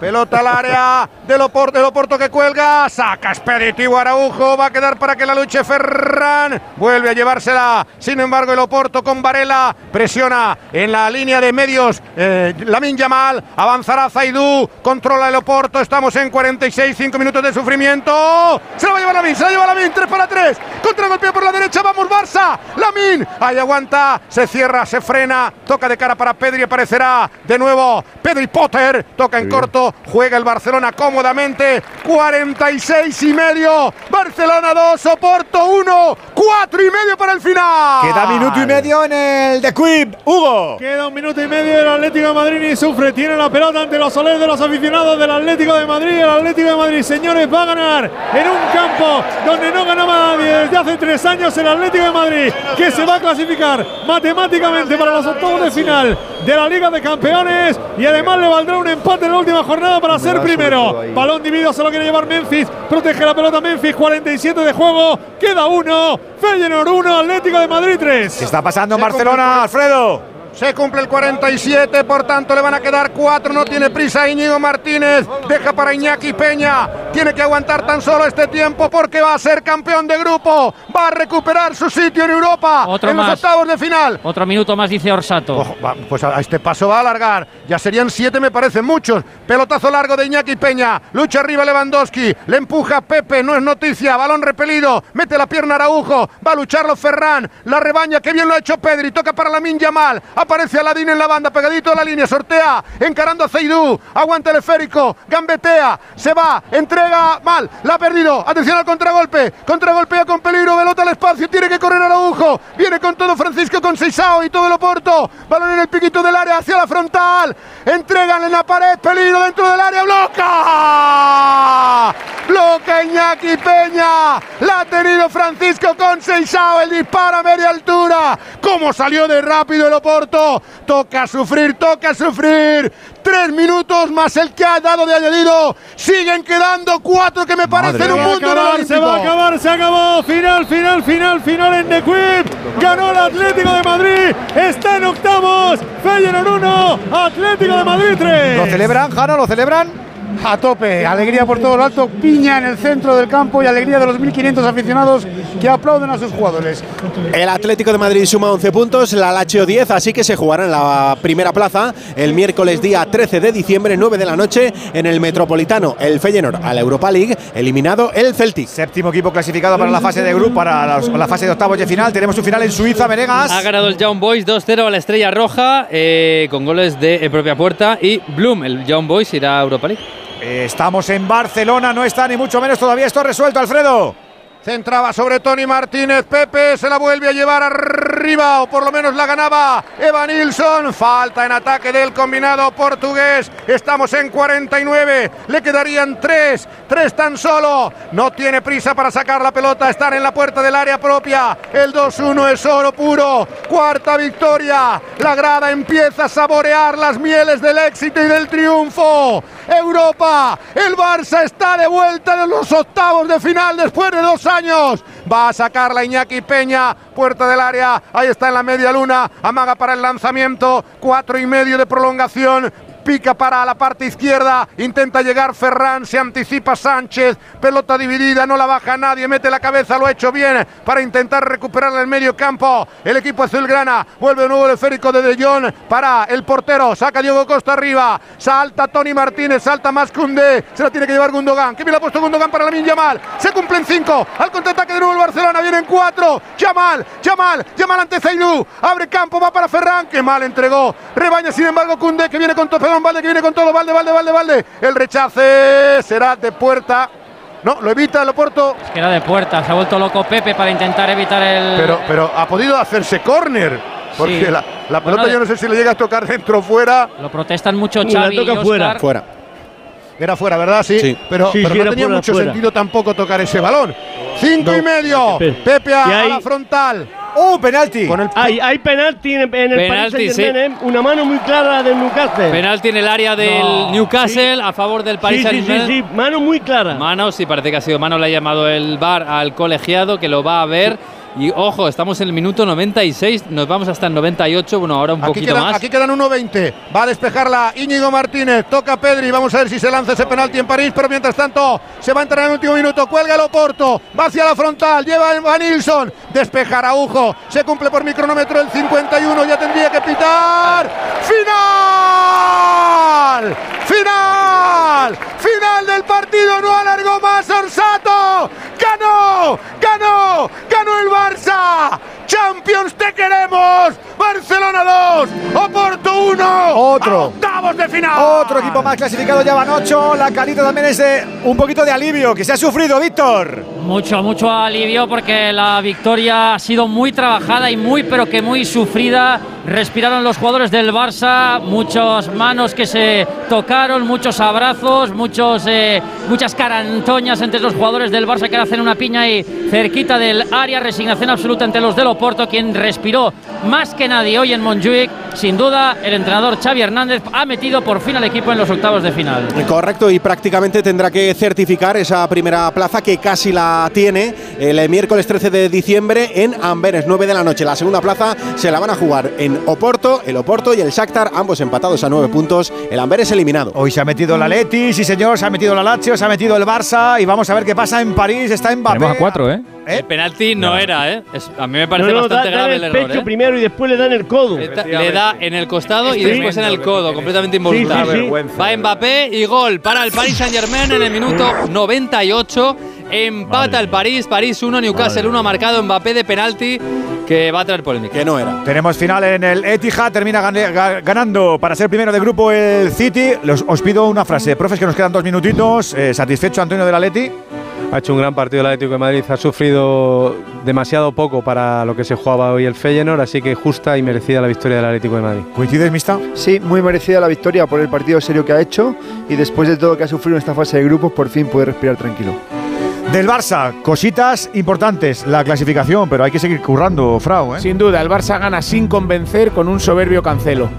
Pelota al área del Oporto, el Oporto que cuelga, saca expeditivo Araujo, va a quedar para que la luche Ferran, vuelve a llevársela, sin embargo el Oporto con Varela, presiona en la línea de medios, eh, Lamin Yamal, avanzará Zaidú, controla el Oporto, estamos en 46, 5 minutos de sufrimiento, se la va a llevar Lamin, se la lleva Lamin, 3 para 3, contra golpea por la derecha, vamos Barça, Lamin, ahí aguanta, se cierra, se frena, toca de cara para Pedri, aparecerá de nuevo Pedri Potter, toca en corto, juega el Barcelona cómodamente, 46 y medio, Barcelona 2, Oporto 1, 4 y medio para el final. Queda minuto y medio en el The Quip. Hugo. Queda un minuto y medio el Atlético de Madrid y sufre. Tiene la pelota ante los soles de los aficionados del Atlético de Madrid. El Atlético de Madrid, señores, va a ganar en un campo donde no ganaba nadie desde hace tres años el Atlético de Madrid, que se va a clasificar matemáticamente para los octavos de final de la Liga de Campeones y además le valdrá un empate en la última jornada para ser primero. Balón dividido se lo quiere llevar Memphis. Protege la pelota Memphis, 47 de juego. Queda uno. Feyenoord 1, Atlético de Madrid 3. ¿Qué está pasando en Barcelona, Alfredo? Se cumple el 47, por tanto le van a quedar cuatro. No tiene prisa Íñigo Martínez. Deja para Iñaki Peña. Tiene que aguantar tan solo este tiempo porque va a ser campeón de grupo. Va a recuperar su sitio en Europa. Otro en los octavos de final. Otro minuto más, dice Orsato. Ojo, va, pues a este paso va a alargar. Ya serían siete, me parecen muchos. Pelotazo largo de Iñaki Peña. Lucha arriba Lewandowski. Le empuja Pepe. No es noticia. Balón repelido. Mete la pierna Araujo. Va a lucharlo Ferran. La rebaña. Que bien lo ha hecho Pedri. Toca para la Yamal. Aparece Aladín en la banda. Pegadito a la línea. Sortea. Encarando a Zeidú. Aguanta el esférico. Gambetea. Se va. En 3, entrega mal, la ha perdido. Atención al contragolpe, contragolpea con peligro, pelota al espacio, tiene que correr Araujo. Viene con todo Francisco con Seisao y todo el Oporto. Balón en el piquito del área hacia la frontal. Entregan en la pared, peligro dentro del área, bloca. Bloca Iñaki Peña. La ha tenido Francisco con Seisao, el disparo a media altura. ¿Cómo salió de rápido el Oporto? Toca sufrir, toca sufrir. Tres minutos más el que ha dado de añadido. Siguen quedando cuatro que me parecen un Se va a mundo acabar, se va a acabar, se acabó. Final, final, final, final en The Quip. Ganó el Atlético de Madrid. Está en octavos. Feyenoord 1, Atlético de Madrid 3. ¿Lo celebran, Jano? ¿Lo celebran? A tope, alegría por todo lo alto, piña en el centro del campo y alegría de los 1.500 aficionados que aplauden a sus jugadores. El Atlético de Madrid suma 11 puntos, la Lazio 10, así que se jugará en la primera plaza el miércoles día 13 de diciembre, 9 de la noche, en el Metropolitano. El Feyenoord a la Europa League, eliminado el Celtic. Séptimo equipo clasificado para la fase de grupo, para la, la fase de octavos de final. Tenemos un final en Suiza, Venegas. Ha ganado el Young Boys 2-0 a la Estrella Roja eh, con goles de propia puerta y Bloom, el Young Boys, irá a Europa League. Estamos en Barcelona, no está ni mucho menos todavía esto resuelto, Alfredo. Centraba sobre Tony Martínez. Pepe se la vuelve a llevar arriba, o por lo menos la ganaba Eva Nilsson. Falta en ataque del combinado portugués. Estamos en 49. Le quedarían tres. Tres tan solo. No tiene prisa para sacar la pelota. Están en la puerta del área propia. El 2-1 es oro puro. Cuarta victoria. La grada empieza a saborear las mieles del éxito y del triunfo. Europa. El Barça está de vuelta en los octavos de final después de dos años. Va a sacar la Iñaki Peña, puerta del área. Ahí está en la media luna. Amaga para el lanzamiento. Cuatro y medio de prolongación. Pica para la parte izquierda, intenta llegar Ferran, se anticipa Sánchez, pelota dividida, no la baja nadie, mete la cabeza, lo ha hecho bien para intentar recuperarla en el medio campo. El equipo azulgrana vuelve de nuevo el esférico de De Jong para el portero, saca Diego Costa arriba, salta Tony Martínez, salta más Cundé, se la tiene que llevar Gundogan. Que bien la ha puesto Gundogan para la Yamal, se cumplen cinco, al contraataque de nuevo el Barcelona, vienen cuatro, Yamal, Yamal, Yamal ante Zaidú, abre campo, va para Ferran, que mal entregó, rebaña sin embargo Cundé, que viene con todo Valde que viene con todo, Valde, Valde, Valde, Valde. El rechace será de puerta. No, lo evita el Oporto. Es que era de puerta, se ha vuelto loco Pepe para intentar evitar el. Pero, pero ha podido hacerse córner. Porque Sí. la, la Bueno, pelota de- yo no sé si le llega a tocar dentro o fuera. Lo protestan mucho Y la Xavi toca y fuera. Óscar. Fuera. Era fuera, ¿verdad? Sí. Sí. Pero, Sí, pero sí, no tenía fuera, mucho fuera. sentido tampoco tocar ese balón. Cinco y medio. Pepe. Pepe a, Y a ahí- la frontal. ¡Uh, penalti! Con el Hay, hay penalti en, en el Penalti, Paris Saint-Germain, ¿eh? una mano muy clara del Newcastle. Penalti en el área del No. Newcastle a favor del Paris Sí, sí, sí, sí, mano muy clara. Mano, sí, parece que ha sido mano. Le ha llamado el VAR al colegiado que lo va a ver. Y ojo, estamos en el minuto 96, nos vamos hasta el 98, bueno, ahora un Aquí poquito quedan, más. aquí quedan 1.20. Va a despejarla Íñigo Martínez. Toca Pedri. Vamos a ver si se lanza ese penalti en París. Pero mientras tanto, se va a entrar en el último minuto. Cuelga el Oporto. Va hacia la frontal. Lleva a Nilsson. Despeja Araujo. Se cumple por mi cronómetro el 51. Ya tendría que pitar. ¡Final! ¡Final! ¡Final del partido! No alargó más Orsato. ¡Ganó! ¡Ganó! ¡Ganó el Barça! ¡Champions te queremos! ¡Barcelona 2! ¡Oporto 1! Otro. ¡Octavos de final! Otro equipo más clasificado, ya van ocho. La carita también es de un poquito de alivio que se ha sufrido, Víctor. Mucho, mucho alivio porque la victoria ha sido muy trabajada y muy, pero que muy sufrida. Respiraron los jugadores del Barça, muchas manos que se tocaron, muchos abrazos, muchos, eh, muchas carantoñas entre los jugadores del Barça que hacen una piña ahí cerquita del área. Resignación absoluta entre los del Oporto, quien respiró más que nadie hoy en Montjuic. Sin duda, el entrenador Xavi Hernández ha metido por fin al equipo en los octavos de final. Correcto, y prácticamente tendrá que certificar esa primera plaza que casi la tiene el miércoles 13 de diciembre en Amberes, 9 de la noche. La segunda plaza se la van a jugar en Oporto, el Oporto y el Shakhtar, ambos empatados a 9 puntos. El Amberes eliminado. Hoy se ha metido la Leti, sí señor, se ha metido la Lazio, se ha metido el Barça y vamos a ver qué pasa en París. Está Mbappé. Tenemos a cuatro, ¿eh? El penalti no, era, ¿eh? Es- a mí me No, parece no, bastante da, da grave en el el error, pecho ¿eh? primero y después le dan el codo. Esta- le da en el costado y Es después en el codo, completamente Sí, sí, involuntario. sí. Va Mbappé y gol para el Paris Saint Germain en el minuto 98. Empata el París, París 1, Newcastle 1, ha marcado Mbappé de penalti, que va a traer polémica. Que no era. Tenemos final en el Etihad, termina ganando para ser primero de grupo el City. Los- os pido una frase, profes, que nos quedan dos minutitos. Eh, ¿Satisfecho Antonio de la Leti? Ha hecho un gran partido el Atlético de Madrid, ha sufrido demasiado poco para lo que se jugaba hoy el Feyenoord, así que justa y merecida la victoria del Atlético de Madrid. ¿Coincides, Mista? Sí, muy merecida la victoria por el partido serio que ha hecho y después de todo lo que ha sufrido en esta fase de grupos, por fin puede respirar tranquilo. Del Barça, cositas importantes, la clasificación, pero hay que seguir currando, Frau. ¿eh? Sin duda, el Barça gana sin convencer con un soberbio cancelo.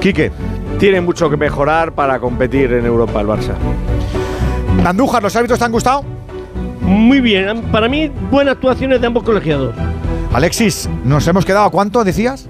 Quique. Tiene mucho que mejorar para competir en Europa el Barça. Andújar, ¿los árbitros te han gustado? Muy bien, para mí buenas actuaciones de ambos colegiados. Alexis, ¿nos hemos quedado a cuánto decías?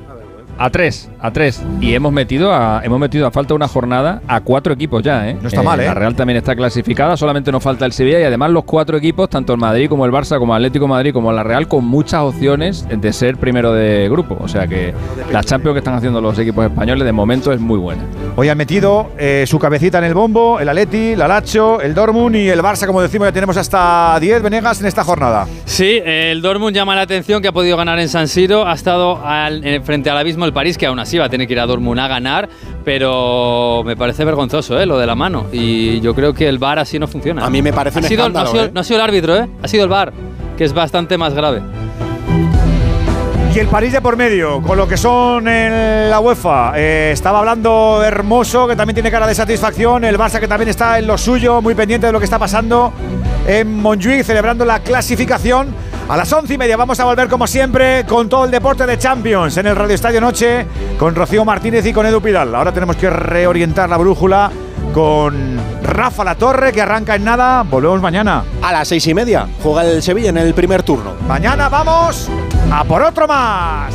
A tres, a tres. Y hemos metido a, hemos metido a falta de una jornada a cuatro equipos ya, ¿eh? No está mal, ¿eh? La Real también está clasificada, solamente nos falta el Sevilla y además los cuatro equipos, tanto el Madrid como el Barça, como el Atlético de Madrid, como la Real, con muchas opciones de ser primero de grupo. O sea que la Champions que están haciendo los equipos españoles de momento es muy buena. Hoy han metido eh, su cabecita en el bombo, el Atleti, la Lacho, el Dortmund y el Barça, como decimos, ya tenemos hasta 10 Venegas en esta jornada. Sí, el Dortmund llama la atención que ha podido ganar en San Siro. Ha estado al- eh, frente al abismo el París, que aún así va a tener que ir a Dortmund a ganar. Pero me parece vergonzoso ¿eh? lo de la mano. Y yo creo que el VAR así no funciona. A mí me parece ha un sido, no, escándalo, ha sido, ¿eh? no ha sido el árbitro, ¿eh? ha sido el VAR, que es bastante más grave. Y el París de por medio, con lo que son en la UEFA. Eh, estaba hablando Hermoso, que también tiene cara de satisfacción. El Barça, que también está en lo suyo, muy pendiente de lo que está pasando en Montjuic, celebrando la clasificación. A las once y media vamos a volver, como siempre, con todo el deporte de Champions en el Radio Estadio Noche, con Rocío Martínez y con Edu Pidal. Ahora tenemos que reorientar la brújula con Rafa La Torre, que arranca en nada. Volvemos mañana. A las seis y media juega el Sevilla en el primer turno. Mañana vamos a por otro más.